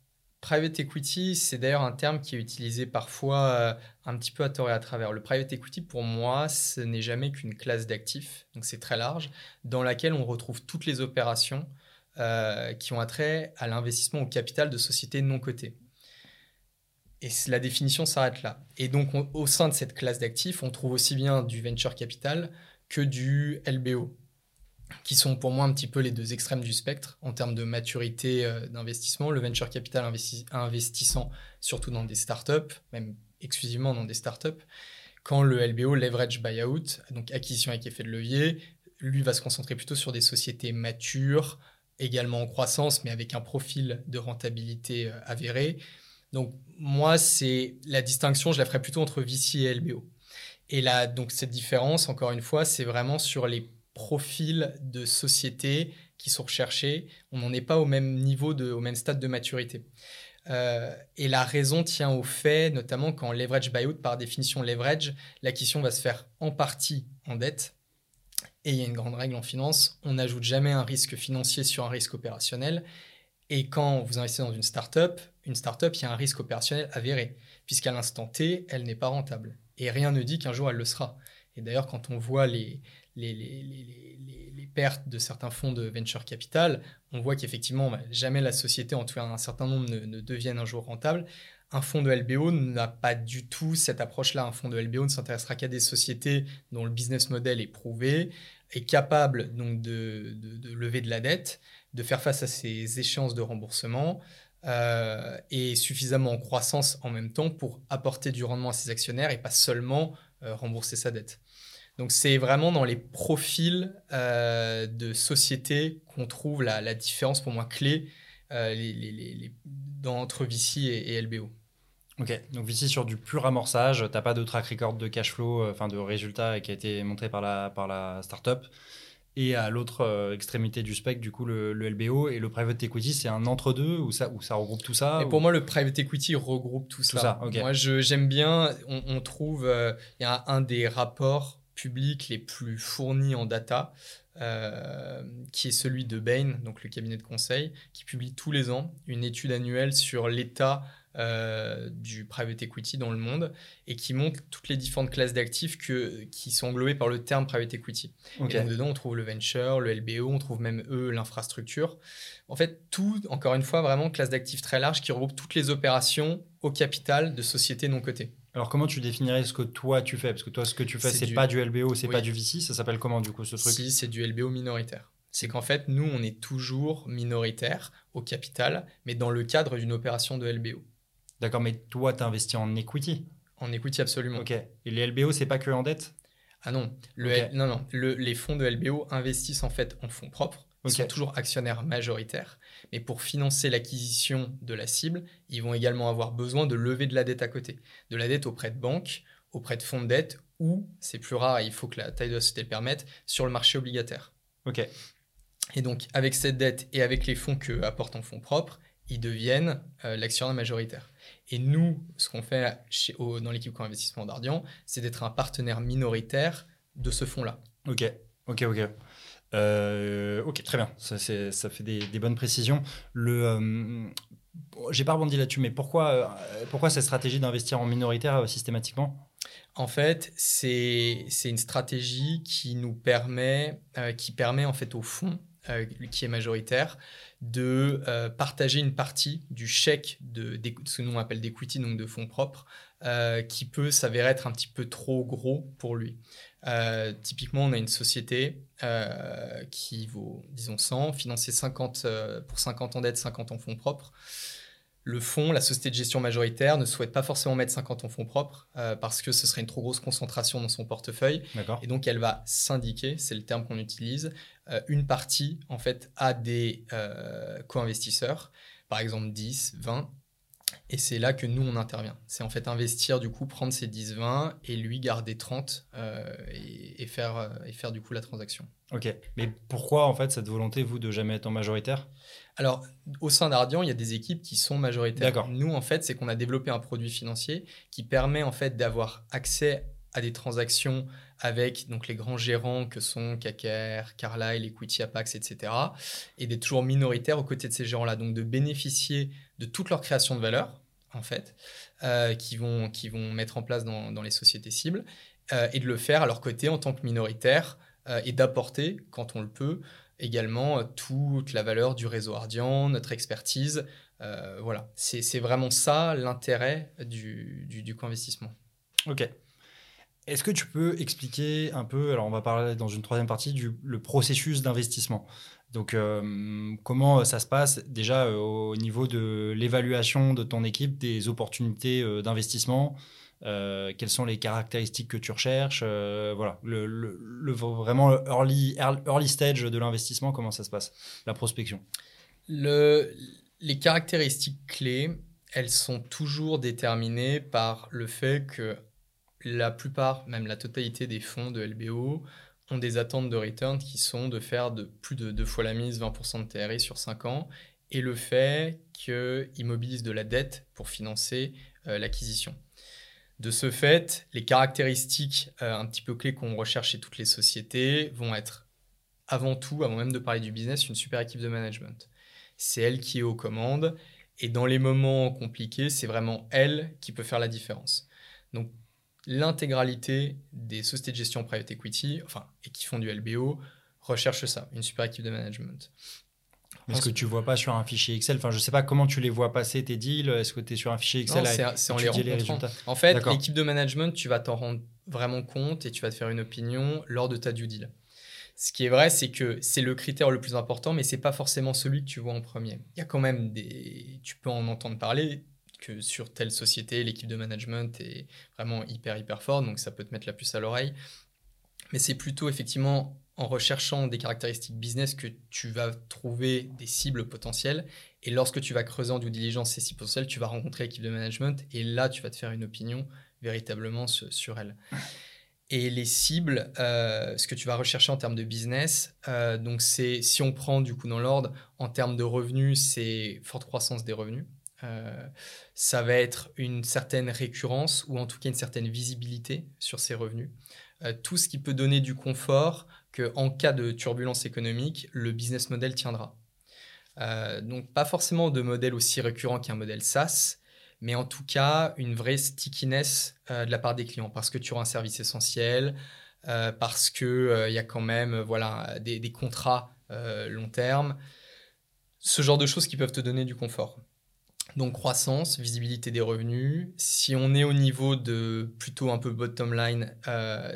[SPEAKER 1] private equity, c'est d'ailleurs un terme qui est utilisé parfois euh, un petit peu à tort et à travers. Le private equity, pour moi, ce n'est jamais qu'une classe d'actifs, donc c'est très large, dans laquelle on retrouve toutes les opérations euh, qui ont attrait à l'investissement au capital de sociétés non cotées. Et la définition s'arrête là. Et donc, au sein de cette classe d'actifs, on trouve aussi bien du venture capital que du LBO, qui sont pour moi un petit peu les deux extrêmes du spectre en termes de maturité euh, d'investissement. Le venture capital investissant surtout dans des startups, même exclusivement dans des startups, quand le LBO, leverage buyout, donc acquisition avec effet de levier, lui va se concentrer plutôt sur des sociétés matures, également en croissance, mais avec un profil de rentabilité euh, avéré, donc moi, c'est la distinction, je la ferais plutôt entre VC et LBO. Et là, donc cette différence, encore une fois, c'est vraiment sur les profils de société qui sont recherchés. On n'en est pas au même niveau, de, au même stade de maturité. Euh, et la raison tient au fait, notamment quand leverage buyout, par définition leverage, l'acquisition va se faire en partie en dette. Et il y a une grande règle en finance, on n'ajoute jamais un risque financier sur un risque opérationnel. Et quand vous investissez dans une startup, une startup, il y a un risque opérationnel avéré, puisqu'à l'instant T, elle n'est pas rentable. Et rien ne dit qu'un jour elle le sera. Et d'ailleurs, quand on voit les, pertes de certains fonds de venture capital, on voit qu'effectivement, bah, jamais la société, en tout cas un certain nombre, ne, ne un jour rentable. Un fonds de LBO n'a pas du tout cette approche-là. Un fonds de LBO ne s'intéressera qu'à des sociétés dont le business model est prouvé, est capable donc de, lever de la dette, de faire face à ces échéances de remboursement, euh, et suffisamment en croissance en même temps pour apporter du rendement à ses actionnaires et pas seulement euh, rembourser sa dette. Donc c'est vraiment dans les profils euh, de société qu'on trouve la, différence pour moi clé dans, entre VC et, LBO.
[SPEAKER 2] Ok, donc VC sur du pur amorçage, tu n'as pas de track record de cash flow, enfin de résultats qui a été montré par la, par la startup. Et à l'autre euh, extrémité du spectre, du coup, le, LBO et le private equity, c'est un entre-deux où ça, où ça regroupe tout ça
[SPEAKER 1] et Pour moi, le private equity regroupe tout, ça. Moi, j'aime bien, on, trouve, euh, il y a un des rapports publics les plus fournis en data, euh, qui est celui de Bain, donc le cabinet de conseil, qui publie tous les ans une étude annuelle sur l'état euh, du private equity dans le monde et qui montre toutes les différentes classes d'actifs qui sont englobées par le terme private equity. Et dedans, on trouve le venture, le LBO, on trouve même eux l'infrastructure. En fait, tout, encore une fois, vraiment classe d'actifs très large qui regroupe toutes les opérations au capital de sociétés non cotées.
[SPEAKER 2] Alors comment tu définirais ce que toi tu fais? Parce que toi, ce que tu fais, c'est pas du LBO, c'est pas du VC. Ça s'appelle comment du coup ce truc?
[SPEAKER 1] Si, c'est du LBO minoritaire c'est qu'en fait, nous, on est toujours minoritaire au capital, mais dans le cadre d'une opération de LBO.
[SPEAKER 2] D'accord, mais toi, tu investis en equity?
[SPEAKER 1] En equity, absolument.
[SPEAKER 2] Ok. Et les LBO, c'est pas que en dette?
[SPEAKER 1] Ah non. Le non, non. les fonds de LBO investissent en fait en fonds propres. Ils sont toujours actionnaires majoritaires. Mais pour financer l'acquisition de la cible, ils vont également avoir besoin de lever de la dette à côté. De la dette auprès de banques, auprès de fonds de dette ou, c'est plus rare il faut que la taille de la société le permette, sur le marché obligataire.
[SPEAKER 2] Ok.
[SPEAKER 1] Et donc, avec cette dette et avec les fonds que apportent en fonds propres, ils deviennent euh, l'actionnaire majoritaire. Et nous, ce qu'on fait chez, dans l'équipe co-investissement d'Ardian, c'est d'être un partenaire minoritaire de ce fonds-là.
[SPEAKER 2] Ok, ok, ok. Euh, ok, très bien. Ça, ça fait des, bonnes précisions. Le, euh, j'ai pas rebondi là-dessus, mais pourquoi, pourquoi cette stratégie d'investir en minoritaire systématiquement?
[SPEAKER 1] En fait, c'est, c'est une stratégie qui nous permet, qui permet en fait au fond euh, qui est majoritaire, de euh, partager une partie du chèque de, ce que nous on appelle d'equity, donc de fonds propres, euh, qui peut s'avérer être un petit peu trop gros pour lui. typiquement, on a une société qui vaut, disons, 100, financée 50, pour 50 ans d'aide, 50 en fonds propres le fonds, la société de gestion majoritaire, ne souhaite pas forcément mettre 50 en fonds propres euh, parce que ce serait une trop grosse concentration dans son portefeuille. Et donc, elle va syndiquer, c'est le terme qu'on utilise, euh, une partie en fait à des euh, co-investisseurs, par exemple 10, 20. Et c'est là que nous, on intervient. C'est en fait investir, du coup, prendre ces 10, 20 et lui garder 30 et, faire, et faire du coup la transaction.
[SPEAKER 2] Ok. Mais pourquoi en fait cette volonté, vous, de jamais être en majoritaire?
[SPEAKER 1] Alors, au sein d'Ardian, il y a des équipes qui sont majoritaires. Nous, en fait, c'est qu'on a développé un produit financier qui permet en fait d'avoir accès à des transactions avec donc les grands gérants que sont KKR, Carlyle, Equity, Apax, etc. et d'être toujours minoritaire aux côtés de ces gérants-là. Donc, de bénéficier de toute leur création de valeur, en fait, euh, qui, vont, qui vont mettre en place dans, les sociétés cibles, euh, et de le faire à leur côté en tant que minoritaire euh, et d'apporter, quand on le peut, également euh, toute la valeur du réseau Ardian, notre expertise. Voilà, c'est vraiment ça l'intérêt du, du, co-investissement.
[SPEAKER 2] Ok. Est-ce que tu peux expliquer un peu, alors on va parler dans une troisième partie, du le processus d'investissement. Donc, euh, comment ça se passe déjà au niveau de l'évaluation de ton équipe des opportunités d'investissement euh, quelles sont les caractéristiques que tu recherches, euh, voilà, le, vraiment early, early stage de l'investissement, comment ça se passe, la prospection?
[SPEAKER 1] Le, Les caractéristiques clés, elles sont toujours déterminées par le fait que la plupart, même la totalité des fonds de LBO, ont des attentes de return qui sont de faire de plus de deux fois la mise, 20% de TRI sur 5 ans, et le fait qu'ils mobilisent de la dette pour financer euh, l'acquisition. De ce fait, les caractéristiques euh, un petit peu clés qu'on recherche chez toutes les sociétés vont être avant tout, avant même de parler du business, une super équipe de management. C'est elle qui est aux commandes et dans les moments compliqués, c'est vraiment elle qui peut faire la différence. Donc l'intégralité des sociétés de gestion private equity, enfin, et qui font du LBO, recherche ça, une super équipe de management.
[SPEAKER 2] Est-ce que tu vois pas sur un fichier Excel Enfin, je sais pas comment tu les vois passer tes deals. Est-ce que tu es sur un fichier Excel
[SPEAKER 1] C'est en les résultats En fait, l'équipe de management, tu vas t'en rendre vraiment compte et tu vas te faire une opinion lors de ta due deal. Ce qui est vrai, c'est que c'est le critère le plus important, mais c'est pas forcément celui que tu vois en premier. Il y a quand même des, tu peux en entendre parler que sur telle société, l'équipe de management est vraiment hyper hyper forte, donc ça peut te mettre la puce à l'oreille. Mais c'est plutôt effectivement en recherchant des caractéristiques business que tu vas trouver des cibles potentielles. Et lorsque tu vas creuser en due diligence ces cibles potentielles, tu vas rencontrer l'équipe de management et là, tu vas te faire une opinion véritablement sur elles. Et les cibles, euh, ce que tu vas rechercher en termes de business, euh, donc c'est si on prend du coup dans l'ordre, en termes de revenus, c'est forte croissance des revenus. Euh, ça va être une certaine récurrence ou en tout cas une certaine visibilité sur ces revenus. tout ce qui peut donner du confort qu'en cas de turbulence économique, le business model tiendra. donc pas forcément de modèle aussi récurrent qu'un modèle SaaS, mais en tout cas une vraie stickiness euh, de la part des clients parce que tu auras un service essentiel, euh, parce qu'il euh, il y a quand même voilà, des, des contrats long terme, ce genre de choses qui peuvent te donner du confort. Donc croissance, visibilité des revenus. Si on est au niveau de plutôt un peu bottom line,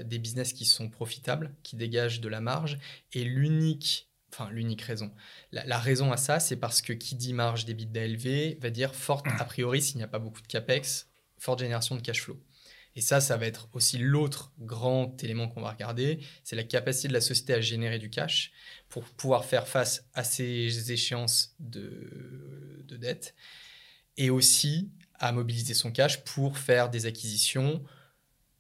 [SPEAKER 1] des business qui sont profitables, qui dégagent de la marge, et l'unique enfin l'unique raison. La, raison à ça, c'est parce que qui dit marge d'EBITDA élevée va dire forte, a priori, s'il n'y a pas beaucoup de CAPEX, forte génération de cash flow. Et ça, ça va être aussi l'autre grand élément qu'on va regarder, c'est la capacité de la société à générer du cash pour pouvoir faire face à ces échéances de, de dette et aussi à mobiliser son cash pour faire des acquisitions,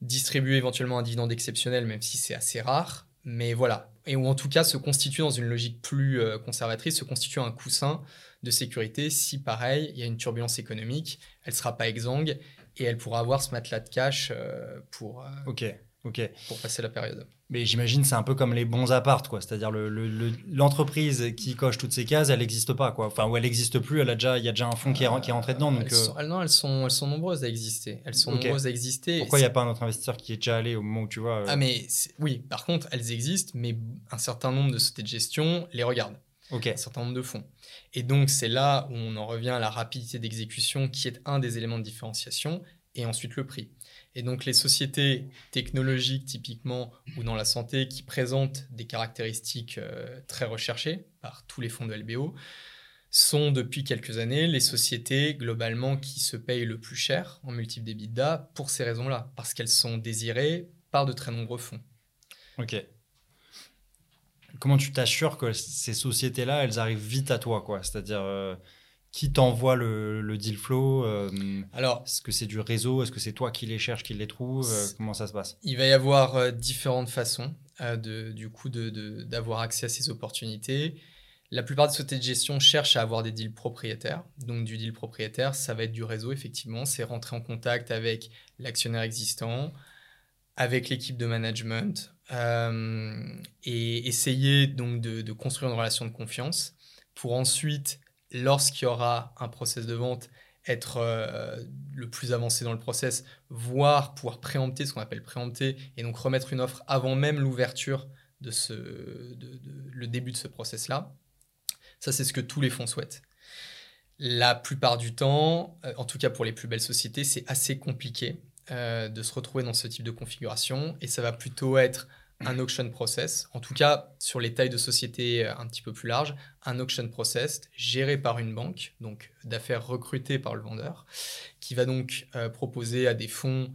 [SPEAKER 1] distribuer éventuellement un dividende exceptionnel, même si c'est assez rare. Mais voilà, et ou en tout cas se constituer dans une logique plus euh, conservatrice, se constituer un coussin de sécurité si, pareil, il y a une turbulence économique, elle ne sera pas exsangue et elle pourra avoir ce matelas de cash euh, pour, euh,
[SPEAKER 2] ok ok
[SPEAKER 1] pour passer la période.
[SPEAKER 2] Mais j'imagine c'est un peu comme les bons appartes, quoi. C'est-à-dire l'entreprise le, qui coche toutes ces cases, elle n'existe pas, quoi. Enfin, ou elle n'existe plus, elle a déjà, il y a déjà un fonds qui, est, qui est rentré dedans. Donc,
[SPEAKER 1] elles sont, non, elles sont, elles sont nombreuses à exister. Elles sont nombreuses à exister.
[SPEAKER 2] Pourquoi il n'y a pas un autre investisseur qui est déjà allé au moment où tu vois
[SPEAKER 1] Ah, mais oui, par contre, elles existent, mais un certain nombre de sociétés de gestion les regardent. Un certain nombre de fonds. Et donc, c'est là où on en revient à la rapidité d'exécution qui est un des éléments de différenciation, et ensuite le prix. Et donc les sociétés technologiques typiquement ou dans la santé qui présentent des caractéristiques euh, très recherchées par tous les fonds de LBO sont depuis quelques années les sociétés globalement qui se payent le plus cher en multiple d'EBITDA pour ces raisons-là, parce qu'elles sont désirées par de très nombreux fonds.
[SPEAKER 2] Ok. Comment tu t'assures que ces sociétés-là, elles arrivent vite à toi, quoi? C'est-à-dire, euh, qui t'envoie le, deal flow euh, Alors, est-ce que c'est du réseau Est-ce que c'est toi qui les cherches, qui les trouve euh, Comment ça se passe?
[SPEAKER 1] Il va y avoir euh, différentes façons de, du coup d'avoir accès à ces opportunités. La plupart des sociétés de gestion cherchent à avoir des deals propriétaires. Donc du deal propriétaire, ça va être du réseau, effectivement. C'est rentrer en contact avec l'actionnaire existant, avec l'équipe de management, et essayer donc de, de construire une relation de confiance pour ensuite lorsqu'il y aura un process de vente, être euh, le plus avancé dans le process, voire pouvoir préempter ce qu'on appelle préempter, et donc remettre une offre avant même l'ouverture de, ce, le début de ce process-là. Ça, c'est ce que tous les fonds souhaitent. La plupart du temps, euh, en tout cas pour les plus belles sociétés, c'est assez compliqué euh, de se retrouver dans ce type de configuration, et ça va plutôt être un auction process, en tout cas sur les tailles de sociétés euh, un petit peu plus larges, un auction process géré par une banque, donc d'affaires recrutées par le vendeur, qui va donc euh, proposer à des fonds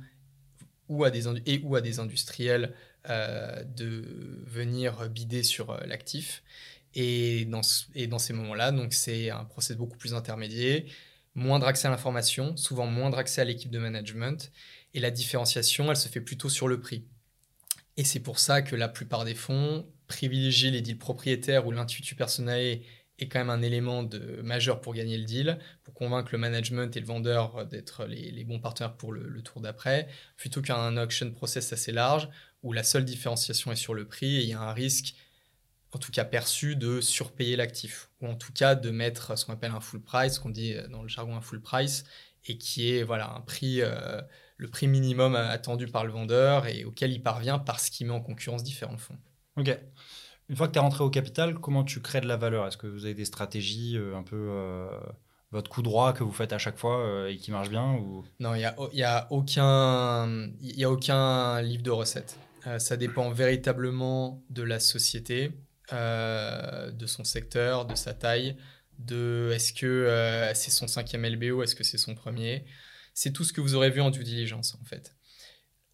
[SPEAKER 1] ou à des, et ou à des industriels euh, de venir bider sur l'actif. Et dans, et dans ces moments-là, donc c'est un process beaucoup plus intermédiaire, moindre accès à l'information, souvent moindre accès à l'équipe de management, et la différenciation, elle se fait plutôt sur le prix. Et c'est pour ça que la plupart des fonds privilégient les deals propriétaires où l'intuitu personnel est quand même un élément majeur pour gagner le deal, pour convaincre le management et le vendeur d'être les, bons partenaires pour le, tour d'après, plutôt qu'un auction process assez large où la seule différenciation est sur le prix et il y a un risque, en tout cas perçu, de surpayer l'actif, ou en tout cas de mettre ce qu'on appelle un full price, qu'on dit dans le jargon un full price, et qui est voilà un prix... Euh, le prix minimum attendu par le vendeur et auquel il parvient parce qu'il met en concurrence différents fonds.
[SPEAKER 2] Ok. Une fois que tu es rentré au capital, comment tu crées de la valeur? Est-ce que vous avez des stratégies euh, un peu euh, votre coup droit que vous faites à chaque fois euh, et qui marche bien ou...
[SPEAKER 1] Non, il n'y a, y a, aucun, y a aucun livre de recettes. ça dépend véritablement de la société, de son secteur, de sa taille, de est-ce que c'est son cinquième LBO, est-ce que c'est son premier? C'est tout ce que vous aurez vu en due diligence, en fait.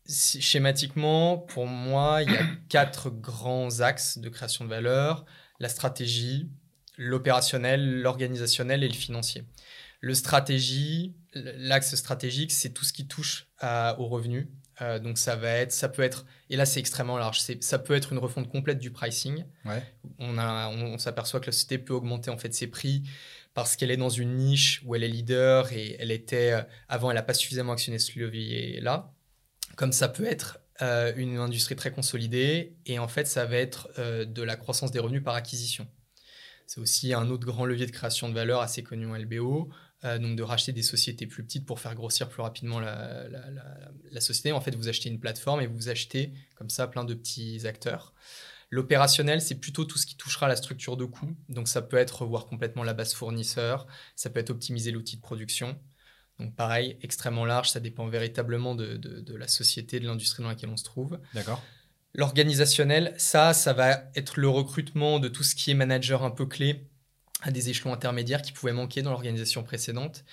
[SPEAKER 1] schématiquement, pour moi, il y a quatre grands axes de création de valeur la stratégie, l'opérationnel, l'organisationnel et le financier. Le stratégie, l'axe stratégique, c'est tout ce qui touche à, aux revenus. Euh, donc ça va être, ça peut être, et là c'est extrêmement large. Ça peut être une refonte complète du pricing. On, a, on, s'aperçoit que la société peut augmenter en fait ses prix parce qu'elle est dans une niche où elle est leader et elle était euh, avant, elle n'a pas suffisamment actionné ce levier là. Comme ça peut être euh, une industrie très consolidée et en fait ça va être de la croissance des revenus par acquisition. C'est aussi un autre grand levier de création de valeur assez connu en LBO. Euh, donc de racheter des sociétés plus petites pour faire grossir plus rapidement la, société. En fait, vous achetez une plateforme et vous achetez comme ça plein de petits acteurs. L'opérationnel, c'est plutôt tout ce qui touchera à la structure de coût. Donc ça peut être revoir complètement la base fournisseur, ça peut être optimiser l'outil de production. Donc pareil, extrêmement large, ça dépend véritablement de, de la société, de l'industrie dans laquelle on se trouve.
[SPEAKER 2] D'accord.
[SPEAKER 1] L'organisationnel, ça, ça va être le recrutement de tout ce qui est manager un peu clé à des échelons intermédiaires qui pouvaient manquer dans l'organisation précédente.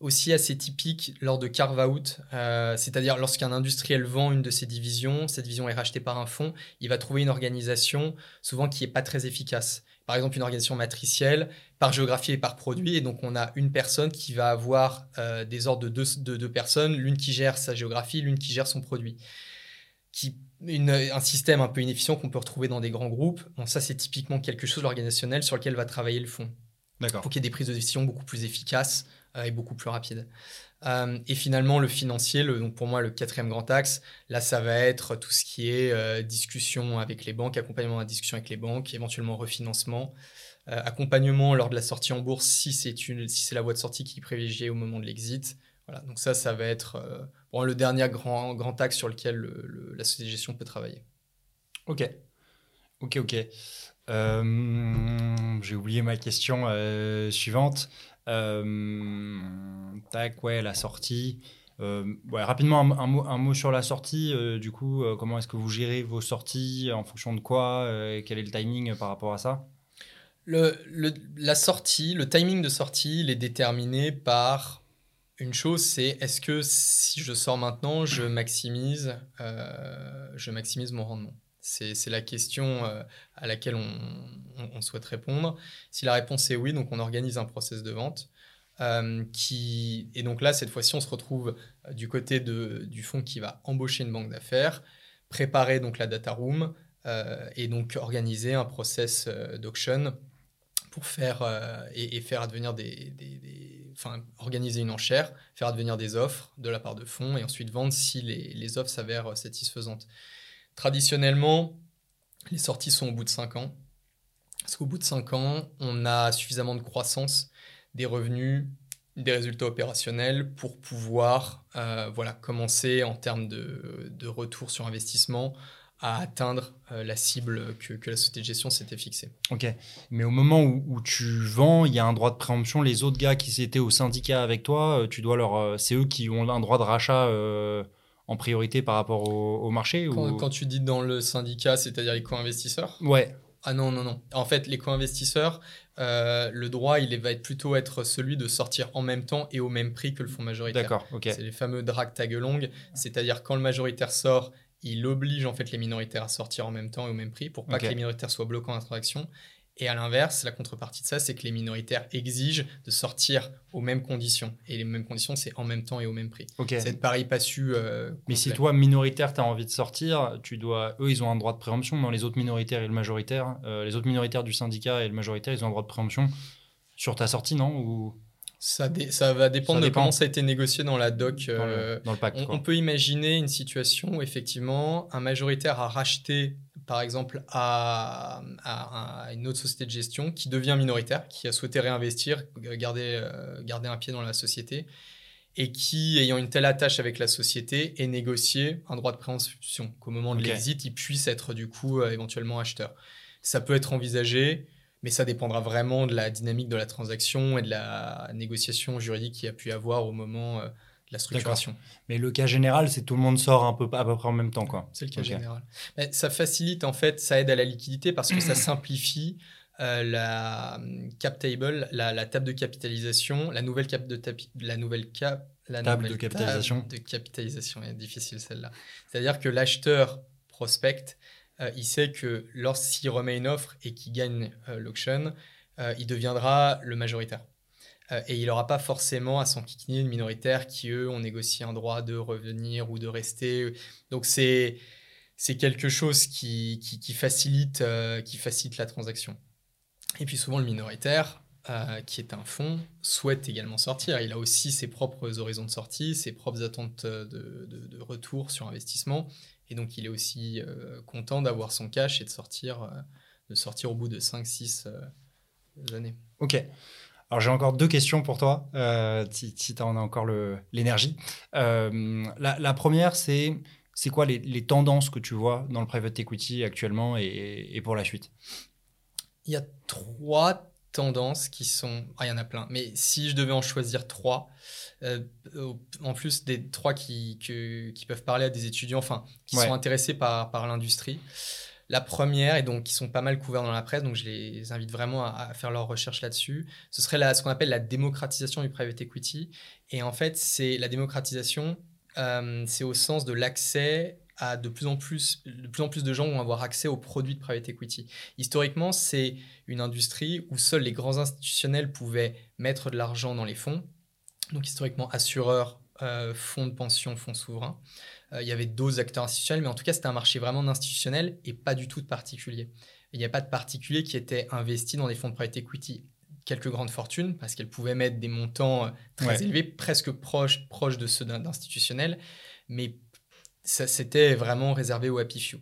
[SPEAKER 1] Aussi assez typique lors de carve-out, euh, c'est-à-dire lorsqu'un industriel vend une de ses divisions, cette division est rachetée par un fonds, il va trouver une organisation souvent qui n'est pas très efficace. Par exemple, une organisation matricielle par géographie et par produit. Et donc, on a une personne qui va avoir euh, des ordres de deux, de deux personnes, l'une qui gère sa géographie, l'une qui gère son produit. Qui un système un peu inefficient qu'on peut retrouver dans des grands groupes. ça, c'est typiquement quelque chose organisationnel sur lequel va travailler le fonds.
[SPEAKER 2] D'accord.
[SPEAKER 1] Pour qu'il y ait des prises de décision beaucoup plus efficaces euh, et beaucoup plus rapides. Euh, et finalement, le financier, donc pour moi, le quatrième grand axe, là, ça va être tout ce qui est euh, discussion avec les banques, accompagnement de la discussion avec les banques, éventuellement refinancement, accompagnement lors de la sortie en bourse si c'est si la voie de sortie qui est privilégiée au moment de l'exit. Voilà, donc ça, ça va être bon, le dernier grand, grand axe sur lequel la société de gestion peut travailler.
[SPEAKER 2] Ok, ok, ok. J'ai oublié ma question suivante. Euh, tac, ouais, la sortie. ouais, rapidement, un, mot, un, mot, sur la sortie. du coup, comment est-ce que vous gérez vos sorties En fonction de quoi Quel est le timing par rapport à ça?
[SPEAKER 1] Le, la sortie, le timing de sortie, il est déterminé par une chose, c'est est-ce que si je sors maintenant, je maximise, euh, je maximise mon rendement? C'est la question euh, à laquelle on, souhaite répondre. Si la réponse est oui, donc on organise un process de vente. Euh, qui... Et donc là, cette fois-ci, on se retrouve du côté de, du fonds qui va embaucher une banque d'affaires, préparer donc la data room et donc organiser un process d'auction pour faire et, faire advenir des enfin, organiser une enchère, faire advenir des offres de la part de fonds et ensuite vendre si les, offres s'avèrent satisfaisantes. Traditionnellement, les sorties sont au bout de 5 ans. Parce qu'au bout de 5 ans, on a suffisamment de croissance des revenus, des résultats opérationnels pour pouvoir euh, voilà, commencer en termes de, de retour sur investissement à atteindre euh, la cible que, que, la société de gestion s'était fixée.
[SPEAKER 2] Ok, mais au moment où, tu vends, il y a un droit de préemption. Les autres gars qui étaient au syndicat avec toi, euh, tu dois leur, c'est eux qui ont un droit de rachat en priorité par rapport au, marché
[SPEAKER 1] quand, quand, tu dis dans le syndicat, c'est-à-dire les co-investisseurs
[SPEAKER 2] Ouais.
[SPEAKER 1] Ah non, non, non. En fait, les co-investisseurs, le droit, il va être plutôt être celui de sortir en même temps et au même prix que le fonds majoritaire.
[SPEAKER 2] D'accord, ok.
[SPEAKER 1] C'est les fameux drag tag long, c'est-à-dire quand le majoritaire sort il oblige en fait les minoritaires à sortir en même temps et au même prix pour pas que les minoritaires soient bloqués en transaction. Et à l'inverse, la contrepartie de ça, c'est que les minoritaires exigent de sortir aux mêmes conditions. Et les mêmes conditions, c'est en même temps et au même prix. C'est de pari pas su. Euh,
[SPEAKER 2] Mais si toi, minoritaire, tu as envie de sortir, tu dois. Eux, ils ont un droit de préemption. Dans les autres minoritaires et le majoritaire, euh, les autres minoritaires du syndicat et le majoritaire, ils ont un droit de préemption sur ta sortie, non Ou?
[SPEAKER 1] Ça, ça, va dépendre de comment ça a été négocié dans la doc.
[SPEAKER 2] Dans le, euh, pacte,
[SPEAKER 1] on, peut imaginer une situation où effectivement un majoritaire a racheté, par exemple, à, à, une autre société de gestion qui devient minoritaire, qui a souhaité réinvestir, garder, euh, garder un pied dans la société, et qui, ayant une telle attache avec la société, ait négocié un droit de préemption, qu'au moment de l'exit, il puisse être du coup euh, éventuellement acheteur. Ça peut être envisagé mais ça dépendra vraiment de la dynamique de la transaction et de la négociation juridique qu'il y a pu avoir au moment euh, la structuration.
[SPEAKER 2] Mais le cas général, c'est tout le monde sort un peu, à peu près en même temps. quoi.
[SPEAKER 1] C'est le cas général. ça facilite, en fait, ça aide à la liquidité parce que ça simplifie la cap table, la, table de capitalisation, la nouvelle cap de la nouvelle cap, la
[SPEAKER 2] table de capitalisation.
[SPEAKER 1] de capitalisation, est difficile celle-là. C'est-à-dire que l'acheteur prospecte, il sait que lorsqu'il remet une offre et qu'il gagne l'auction, il deviendra le majoritaire. Euh, et il n'aura pas forcément à s'enquiquiner de minoritaires qui, eux, ont négocié un droit de revenir ou de rester. Donc, c'est quelque chose qui, qui, facilite, euh, qui facilite la transaction. Et puis, souvent, le minoritaire, euh, qui est un fonds, souhaite également sortir. Il a aussi ses propres horizons de sortie, ses propres attentes de, de, retour sur investissement. Et donc, il est aussi content d'avoir son cash et de sortir, de sortir au bout de 5-6 années.
[SPEAKER 2] Ok. Alors j'ai encore deux questions pour toi, euh, si, tu en as encore l'énergie. Euh, la, première, c'est c'est quoi les, tendances que tu vois dans le private equity actuellement et, pour la suite?
[SPEAKER 1] Il y a trois tendances qui sont... Ah, il y en a plein, mais si je devais en choisir trois, euh, en plus des trois qui, qui peuvent parler à des étudiants, enfin, qui sont intéressés par, par l'industrie. La première, et donc qui sont pas mal couverts dans la presse, donc je les invite vraiment à, faire leur recherche là-dessus, ce serait ce qu'on appelle la démocratisation du private equity. Et en fait, c'est la démocratisation, euh, c'est au sens de l'accès à de plus en plus, de plus en plus de gens vont avoir accès aux produits de private equity. Historiquement, c'est une industrie où seuls les grands institutionnels pouvaient mettre de l'argent dans les fonds. Donc historiquement, assureurs, euh, fonds de pension, fonds souverains. Euh, il y avait d'autres acteurs institutionnels, mais en tout cas, c'était un marché vraiment institutionnel et pas du tout de particuliers. Il n'y a pas de particuliers qui étaient investis dans des fonds de private equity quelques grandes fortunes, parce qu'elles pouvaient mettre des montants euh, très élevés, presque proches, proches de ceux d'institutionnels, mais ça c'était vraiment réservé au happy few.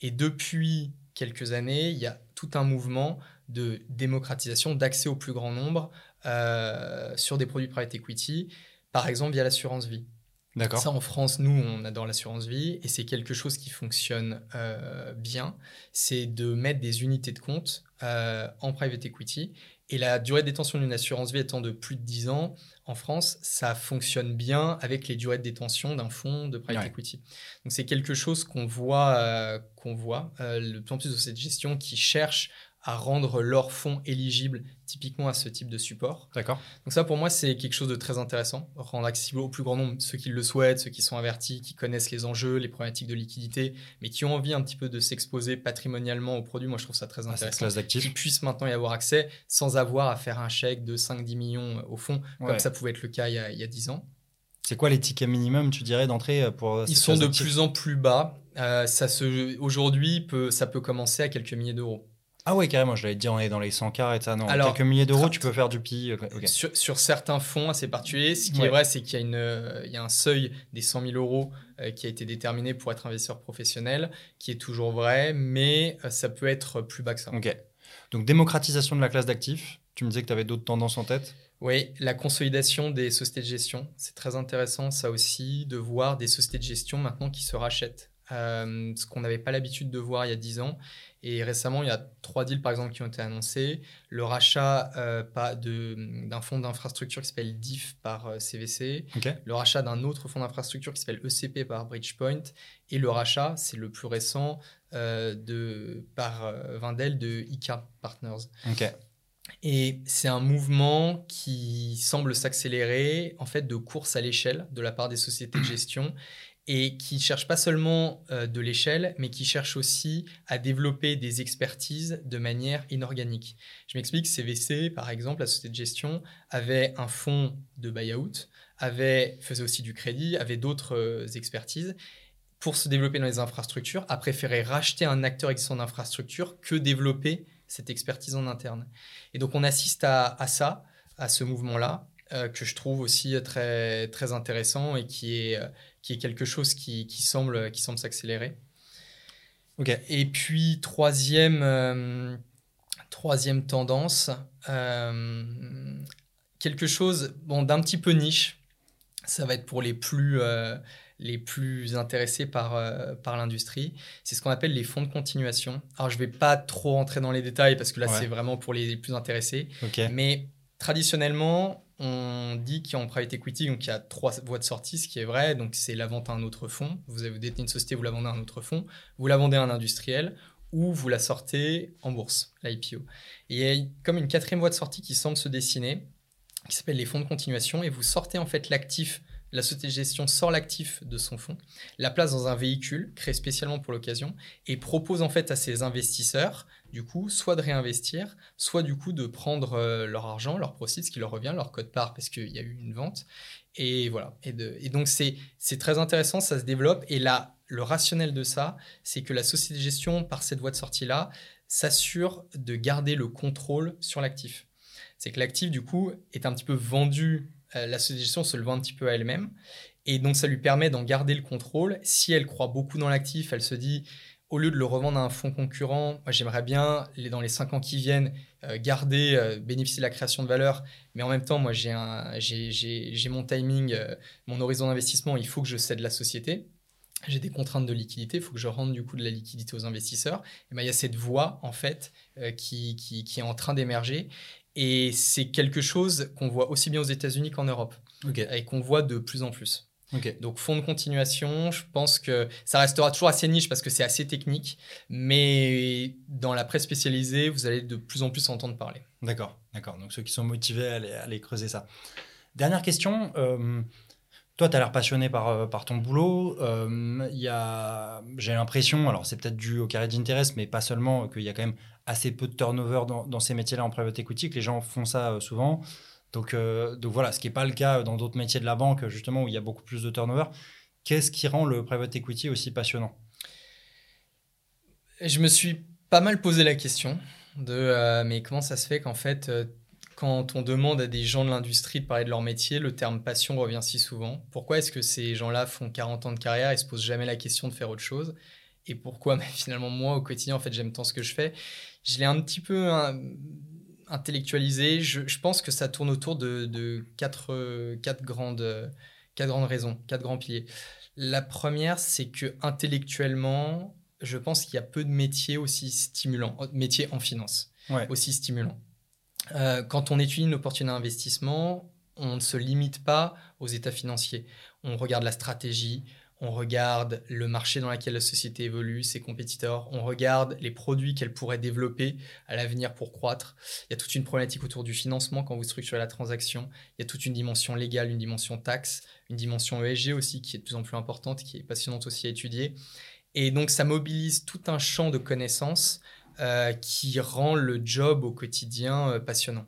[SPEAKER 1] Et depuis quelques années, il y a tout un mouvement de démocratisation, d'accès au plus grand nombre euh, sur des produits de private equity, par exemple via l'assurance vie. Ça, en France, nous, on adore l'assurance vie et c'est quelque chose qui fonctionne euh, bien. C'est de mettre des unités de compte euh, en private equity. Et la durée de détention d'une assurance vie étant de plus de 10 ans, en France, ça fonctionne bien avec les durées de détention d'un fonds de private equity. Donc, c'est quelque chose qu'on voit, euh, qu'on voit de plus en plus de cette gestion qui cherche à rendre leurs fonds éligibles typiquement à ce type de support.
[SPEAKER 2] D'accord.
[SPEAKER 1] Donc ça, pour moi, c'est quelque chose de très intéressant. Rendre accessible au plus grand nombre ceux qui le souhaitent, ceux qui sont avertis, qui connaissent les enjeux, les problématiques de liquidité, mais qui ont envie un petit peu de s'exposer patrimonialement aux produits. Moi, je trouve ça très ah, intéressant.
[SPEAKER 2] Ah,
[SPEAKER 1] Qui puissent maintenant y avoir accès sans avoir à faire un chèque de 5-10 millions euh, au fond, comme ça pouvait être le cas il y a, il y a 10 ans.
[SPEAKER 2] C'est quoi les tickets minimum, tu dirais, d'entrée euh, pour euh,
[SPEAKER 1] Ils sont de plus en plus bas. ça se, aujourd'hui, ça peut commencer à quelques milliers d'euros.
[SPEAKER 2] Ah ouais, carrément, je l'avais dit, on est dans les 100 k et ça. Non, Alors, quelques milliers d'euros, tu peux faire du PI. Euh,
[SPEAKER 1] sur, certains fonds assez particuliers, ce qui est vrai, c'est qu'il y, a euh, il y a un seuil des 100 000 euros euh, qui a été déterminé pour être investisseur professionnel, qui est toujours vrai, mais ça peut être plus bas que ça.
[SPEAKER 2] Ok. Donc, démocratisation de la classe d'actifs. Tu me disais que tu avais d'autres tendances en tête?
[SPEAKER 1] Oui, la consolidation des sociétés de gestion. C'est très intéressant, ça aussi, de voir des sociétés de gestion maintenant qui se rachètent. ce qu'on n'avait pas l'habitude de voir il y a 10 ans. Et récemment, il y a trois deals, par exemple, qui ont été annoncés. Le rachat euh, d'un fonds d'infrastructure qui s'appelle DIF par CVC.
[SPEAKER 2] Euh,
[SPEAKER 1] le rachat d'un autre fonds d'infrastructure qui s'appelle ECP par Bridgepoint. Et le rachat, c'est le plus récent, euh, de, par Vindel de ICA Partners. Et c'est un mouvement qui semble s'accélérer, en fait, de course à l'échelle de la part des sociétés de gestion et qui cherche pas seulement euh, de l'échelle, mais qui cherche aussi à développer des expertises de manière inorganique. Je m'explique, CVC, par exemple, la société de gestion, avait un fonds de buyout, avait, faisait aussi du crédit, avait d'autres euh, expertises. Pour se développer dans les infrastructures, a préféré racheter un acteur existant d'infrastructure que développer cette expertise en interne. Et donc on assiste à, ça, à ce mouvement-là, euh, que je trouve aussi très, très intéressant et qui est, qui est quelque chose qui, qui semble, qui semble s'accélérer. Et puis, troisième, euh, troisième tendance, euh, quelque chose bon, d'un petit peu niche. Ça va être pour les plus, euh, les plus intéressés par, par l'industrie. C'est ce qu'on appelle les fonds de continuation. Alors, je ne vais pas trop rentrer dans les détails parce que là, c'est vraiment pour les, plus intéressés. Mais traditionnellement, on dit qu'il y a en private equity, il y a trois voies de sortie, ce qui est vrai. Donc c'est la vente à un autre fonds. Vous avez détenu une société, vous la vendez à un autre fonds. Vous la vendez à un industriel ou vous la sortez en bourse, l'IPO. Il y a comme une quatrième voie de sortie qui semble se dessiner, qui s'appelle les fonds de continuation, et vous sortez en fait l'actif, la société de gestion sort l'actif de son fonds, la place dans un véhicule créé spécialement pour l'occasion, et propose en fait à ses investisseurs, du coup, soit de réinvestir, soit du coup de prendre euh, leur argent, leur proceeds, ce qui leur revient, leur code part, parce qu'il y a eu une vente. Et voilà. Et donc, c'est très intéressant, ça se développe. Et là, le rationnel de ça, c'est que la société de gestion, par cette voie de sortie-là, s'assure de garder le contrôle sur l'actif. C'est que l'actif, du coup, est un petit peu vendu, euh, la société de gestion se le vend un petit peu à elle-même, et donc ça lui permet d'en garder le contrôle. Si elle croit beaucoup dans l'actif, elle se dit, au lieu de le revendre à un fonds concurrent, moi j'aimerais bien, dans les cinq ans qui viennent, euh, garder, euh, bénéficier de la création de valeur, mais en même temps, moi j'ai mon timing, mon horizon d'investissement, il faut que je cède la société j'ai des contraintes de liquidité, il faut que je rende du coup de la liquidité aux investisseurs. Et ben, il y a cette voie en fait euh, qui, qui, est en train d'émerger. Et c'est quelque chose qu'on voit aussi bien aux États-Unis qu'en Europe. Et qu'on voit de plus en plus. Donc, fonds de continuation, je pense que ça restera toujours assez niche parce que c'est assez technique, mais dans la presse spécialisée, vous allez de plus en plus entendre parler.
[SPEAKER 2] D'accord, d'accord. Donc, ceux qui sont motivés à aller, creuser ça. Dernière question. Euh, toi, tu as l'air passionné par, euh, par ton boulot. Euh, J'ai l'impression, alors c'est peut-être dû au carré d'intérêt, mais pas seulement, qu'il y a quand même assez peu de turnover dans, dans ces métiers-là en private equity, que les gens font ça euh, souvent. Donc, euh, donc voilà, ce qui n'est pas le cas dans d'autres métiers de la banque, justement, où il y a beaucoup plus de turnover. Qu'est-ce qui rend le private equity aussi passionnant?
[SPEAKER 1] Je me suis pas mal posé la question de mais comment ça se fait qu'en fait quand on demande à des gens de l'industrie de parler de leur métier, le terme passion revient si souvent? Pourquoi est-ce que ces gens-là font 40 ans de carrière et se posent jamais la question de faire autre chose? Et pourquoi mais finalement moi au quotidien en fait j'aime tant ce que je fais? Je l'ai un petit peu hein, intellectualisé. Je, pense que ça tourne autour de, quatre, quatre, grandes, quatre grandes raisons, quatre grands piliers. La première, c'est que intellectuellement, je pense qu'il y a peu de métiers aussi stimulants, métiers en finance, aussi stimulants. Euh, quand on étudie une opportunité d'investissement, on ne se limite pas aux états financiers. On regarde la stratégie, on regarde le marché dans lequel la société évolue, ses compétiteurs, on regarde les produits qu'elle pourrait développer à l'avenir pour croître. Il y a toute une problématique autour du financement quand vous structurez la transaction. Il y a toute une dimension légale, une dimension taxe, une dimension ESG aussi qui est de plus en plus importante, qui est passionnante aussi à étudier. Et donc ça mobilise tout un champ de connaissances euh, qui rend le job au quotidien euh, passionnant.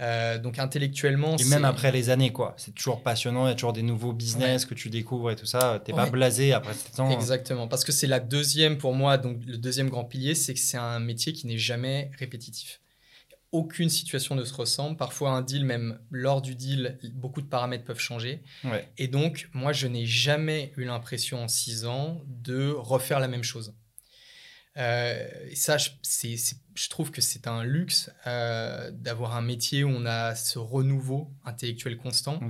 [SPEAKER 1] Euh, donc intellectuellement,
[SPEAKER 2] et même après les années quoi, c'est toujours passionnant. Il y a toujours des nouveaux business que tu découvres et tout ça. T'es pas blasé après ce temps.
[SPEAKER 1] Exactement, parce que c'est la deuxième pour moi. Donc le deuxième grand pilier, c'est que c'est un métier qui n'est jamais répétitif. Aucune situation ne se ressemble. Parfois un deal, même lors du deal, beaucoup de paramètres peuvent changer. Et donc moi, je n'ai jamais eu l'impression en six ans de refaire la même chose. Euh, et ça, je, je trouve que c'est un luxe euh, d'avoir un métier où on a ce renouveau intellectuel constant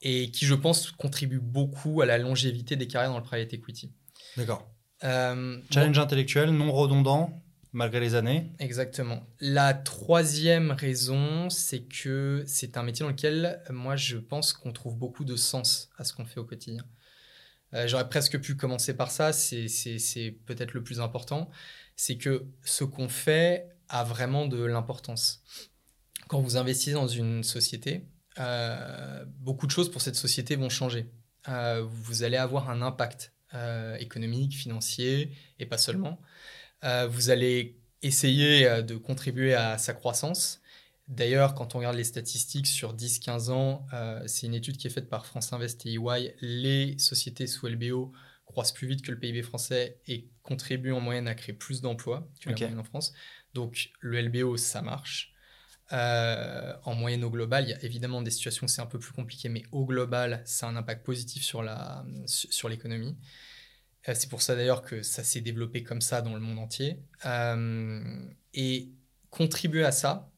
[SPEAKER 1] et qui, je pense, contribue beaucoup à la longévité des carrières dans le private equity.
[SPEAKER 2] D'accord. Euh, Challenge intellectuel non redondant malgré les années.
[SPEAKER 1] Exactement. La troisième raison, c'est que c'est un métier dans lequel, moi, je pense qu'on trouve beaucoup de sens à ce qu'on fait au quotidien. Euh, j'aurais presque pu commencer par ça, c'est peut-être le plus important, c'est que ce qu'on fait a vraiment de l'importance. Quand vous investissez dans une société, euh, beaucoup de choses pour cette société vont changer. Euh, vous allez avoir un impact économique, financier, et pas seulement. vous allez essayer de contribuer à sa croissance. D'ailleurs, quand on regarde les statistiques sur 10-15 ans, euh, c'est une étude qui est faite par France Invest et EY. Les sociétés sous LBO croissent plus vite que le PIB français et contribuent en moyenne à créer plus d'emplois que la moyenne en France. Donc le LBO, ça marche. Euh, en moyenne au global, il y a évidemment des situations où c'est un peu plus compliqué, mais au global, ça a un impact positif sur l'économie. Sur euh, c'est pour ça d'ailleurs que ça s'est développé comme ça dans le monde entier. et contribuer à ça,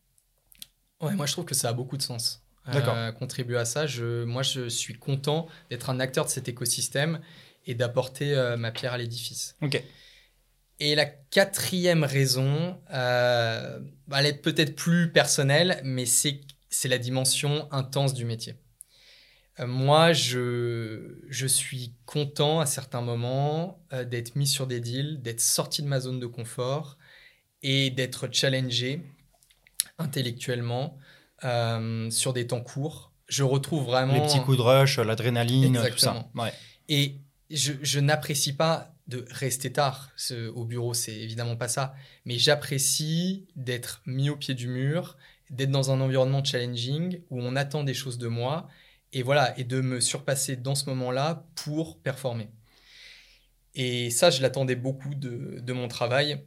[SPEAKER 1] Ouais, moi je trouve que ça a beaucoup de sens. Euh, contribuer à ça, je, moi je suis content d'être un acteur de cet écosystème et d'apporter euh, ma pierre à l'édifice.
[SPEAKER 2] Ok.
[SPEAKER 1] Et la quatrième raison, euh, elle est peut-être plus personnelle, mais c'est la dimension intense du métier. Euh, moi, je, je suis content à certains moments d'être mis sur des deals, d'être sorti de ma zone de confort et d'être challengé intellectuellement euh, sur des temps courts. Je retrouve vraiment...
[SPEAKER 2] Les petits coups de rush, l'adrénaline, tout ça. Ouais.
[SPEAKER 1] Et je, je n'apprécie pas de rester tard. au bureau, c'est évidemment pas ça. Mais j'apprécie d'être mis au pied du mur, d'être dans un environnement challenging où on attend des choses de moi et voilà, et de me surpasser dans ce moment-là pour performer. Et ça, je l'attendais beaucoup de, de, mon travail.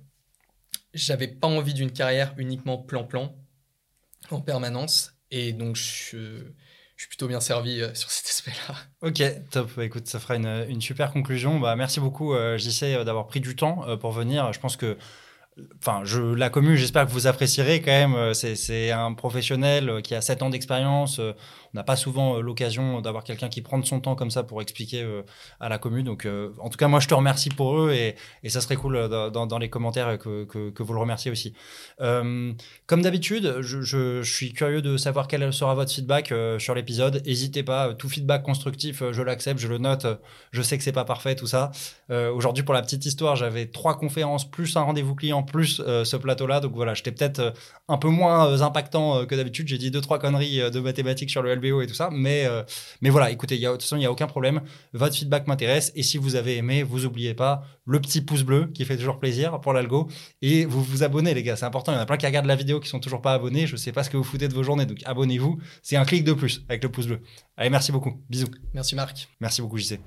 [SPEAKER 1] J'avais pas envie d'une carrière uniquement plan-plan en permanence. Et donc, je, suis plutôt bien servi euh, sur cet aspect-là.
[SPEAKER 2] Ok, top. Bah, écoute, ça fera une, une super conclusion. Bah, merci beaucoup, euh, JC, euh, d'avoir pris du temps euh, pour venir. Je pense que Enfin, je la commune, j'espère que vous apprécierez quand même. C'est un professionnel qui a 7 ans d'expérience n'a pas souvent euh, l'occasion d'avoir quelqu'un qui prend son temps comme ça pour expliquer euh, à la commune. Donc, euh, en tout cas, moi, je te remercie pour eux et, et ça serait cool dans, les commentaires que, que, vous le remerciez aussi. comme d'habitude, je, je, suis curieux de savoir quel sera votre feedback sur l'épisode. N'hésitez pas, tout feedback constructif, je l'accepte, je le note. Je sais que c'est pas parfait tout ça. Aujourd'hui, pour la petite histoire, j'avais trois conférences plus un rendez-vous client plus ce plateau-là. Donc voilà, j'étais peut-être un peu moins impactant que d'habitude. J'ai dit deux trois conneries de mathématiques sur le LB et tout ça. Mais, euh, mais voilà, écoutez, y a, de toute façon, il n'y a aucun problème. Votre feedback m'intéresse. Et si vous avez aimé, vous oubliez pas le petit pouce bleu qui fait toujours plaisir pour l'algo. Et vous vous abonnez, les gars. C'est important. Il y en a plein qui regardent la vidéo qui sont toujours pas abonnés. Je sais pas ce que vous foutez de vos journées. Donc abonnez-vous. C'est un clic de plus avec le pouce bleu. Allez, merci beaucoup. Bisous.
[SPEAKER 1] Merci Marc.
[SPEAKER 2] Merci beaucoup, JC.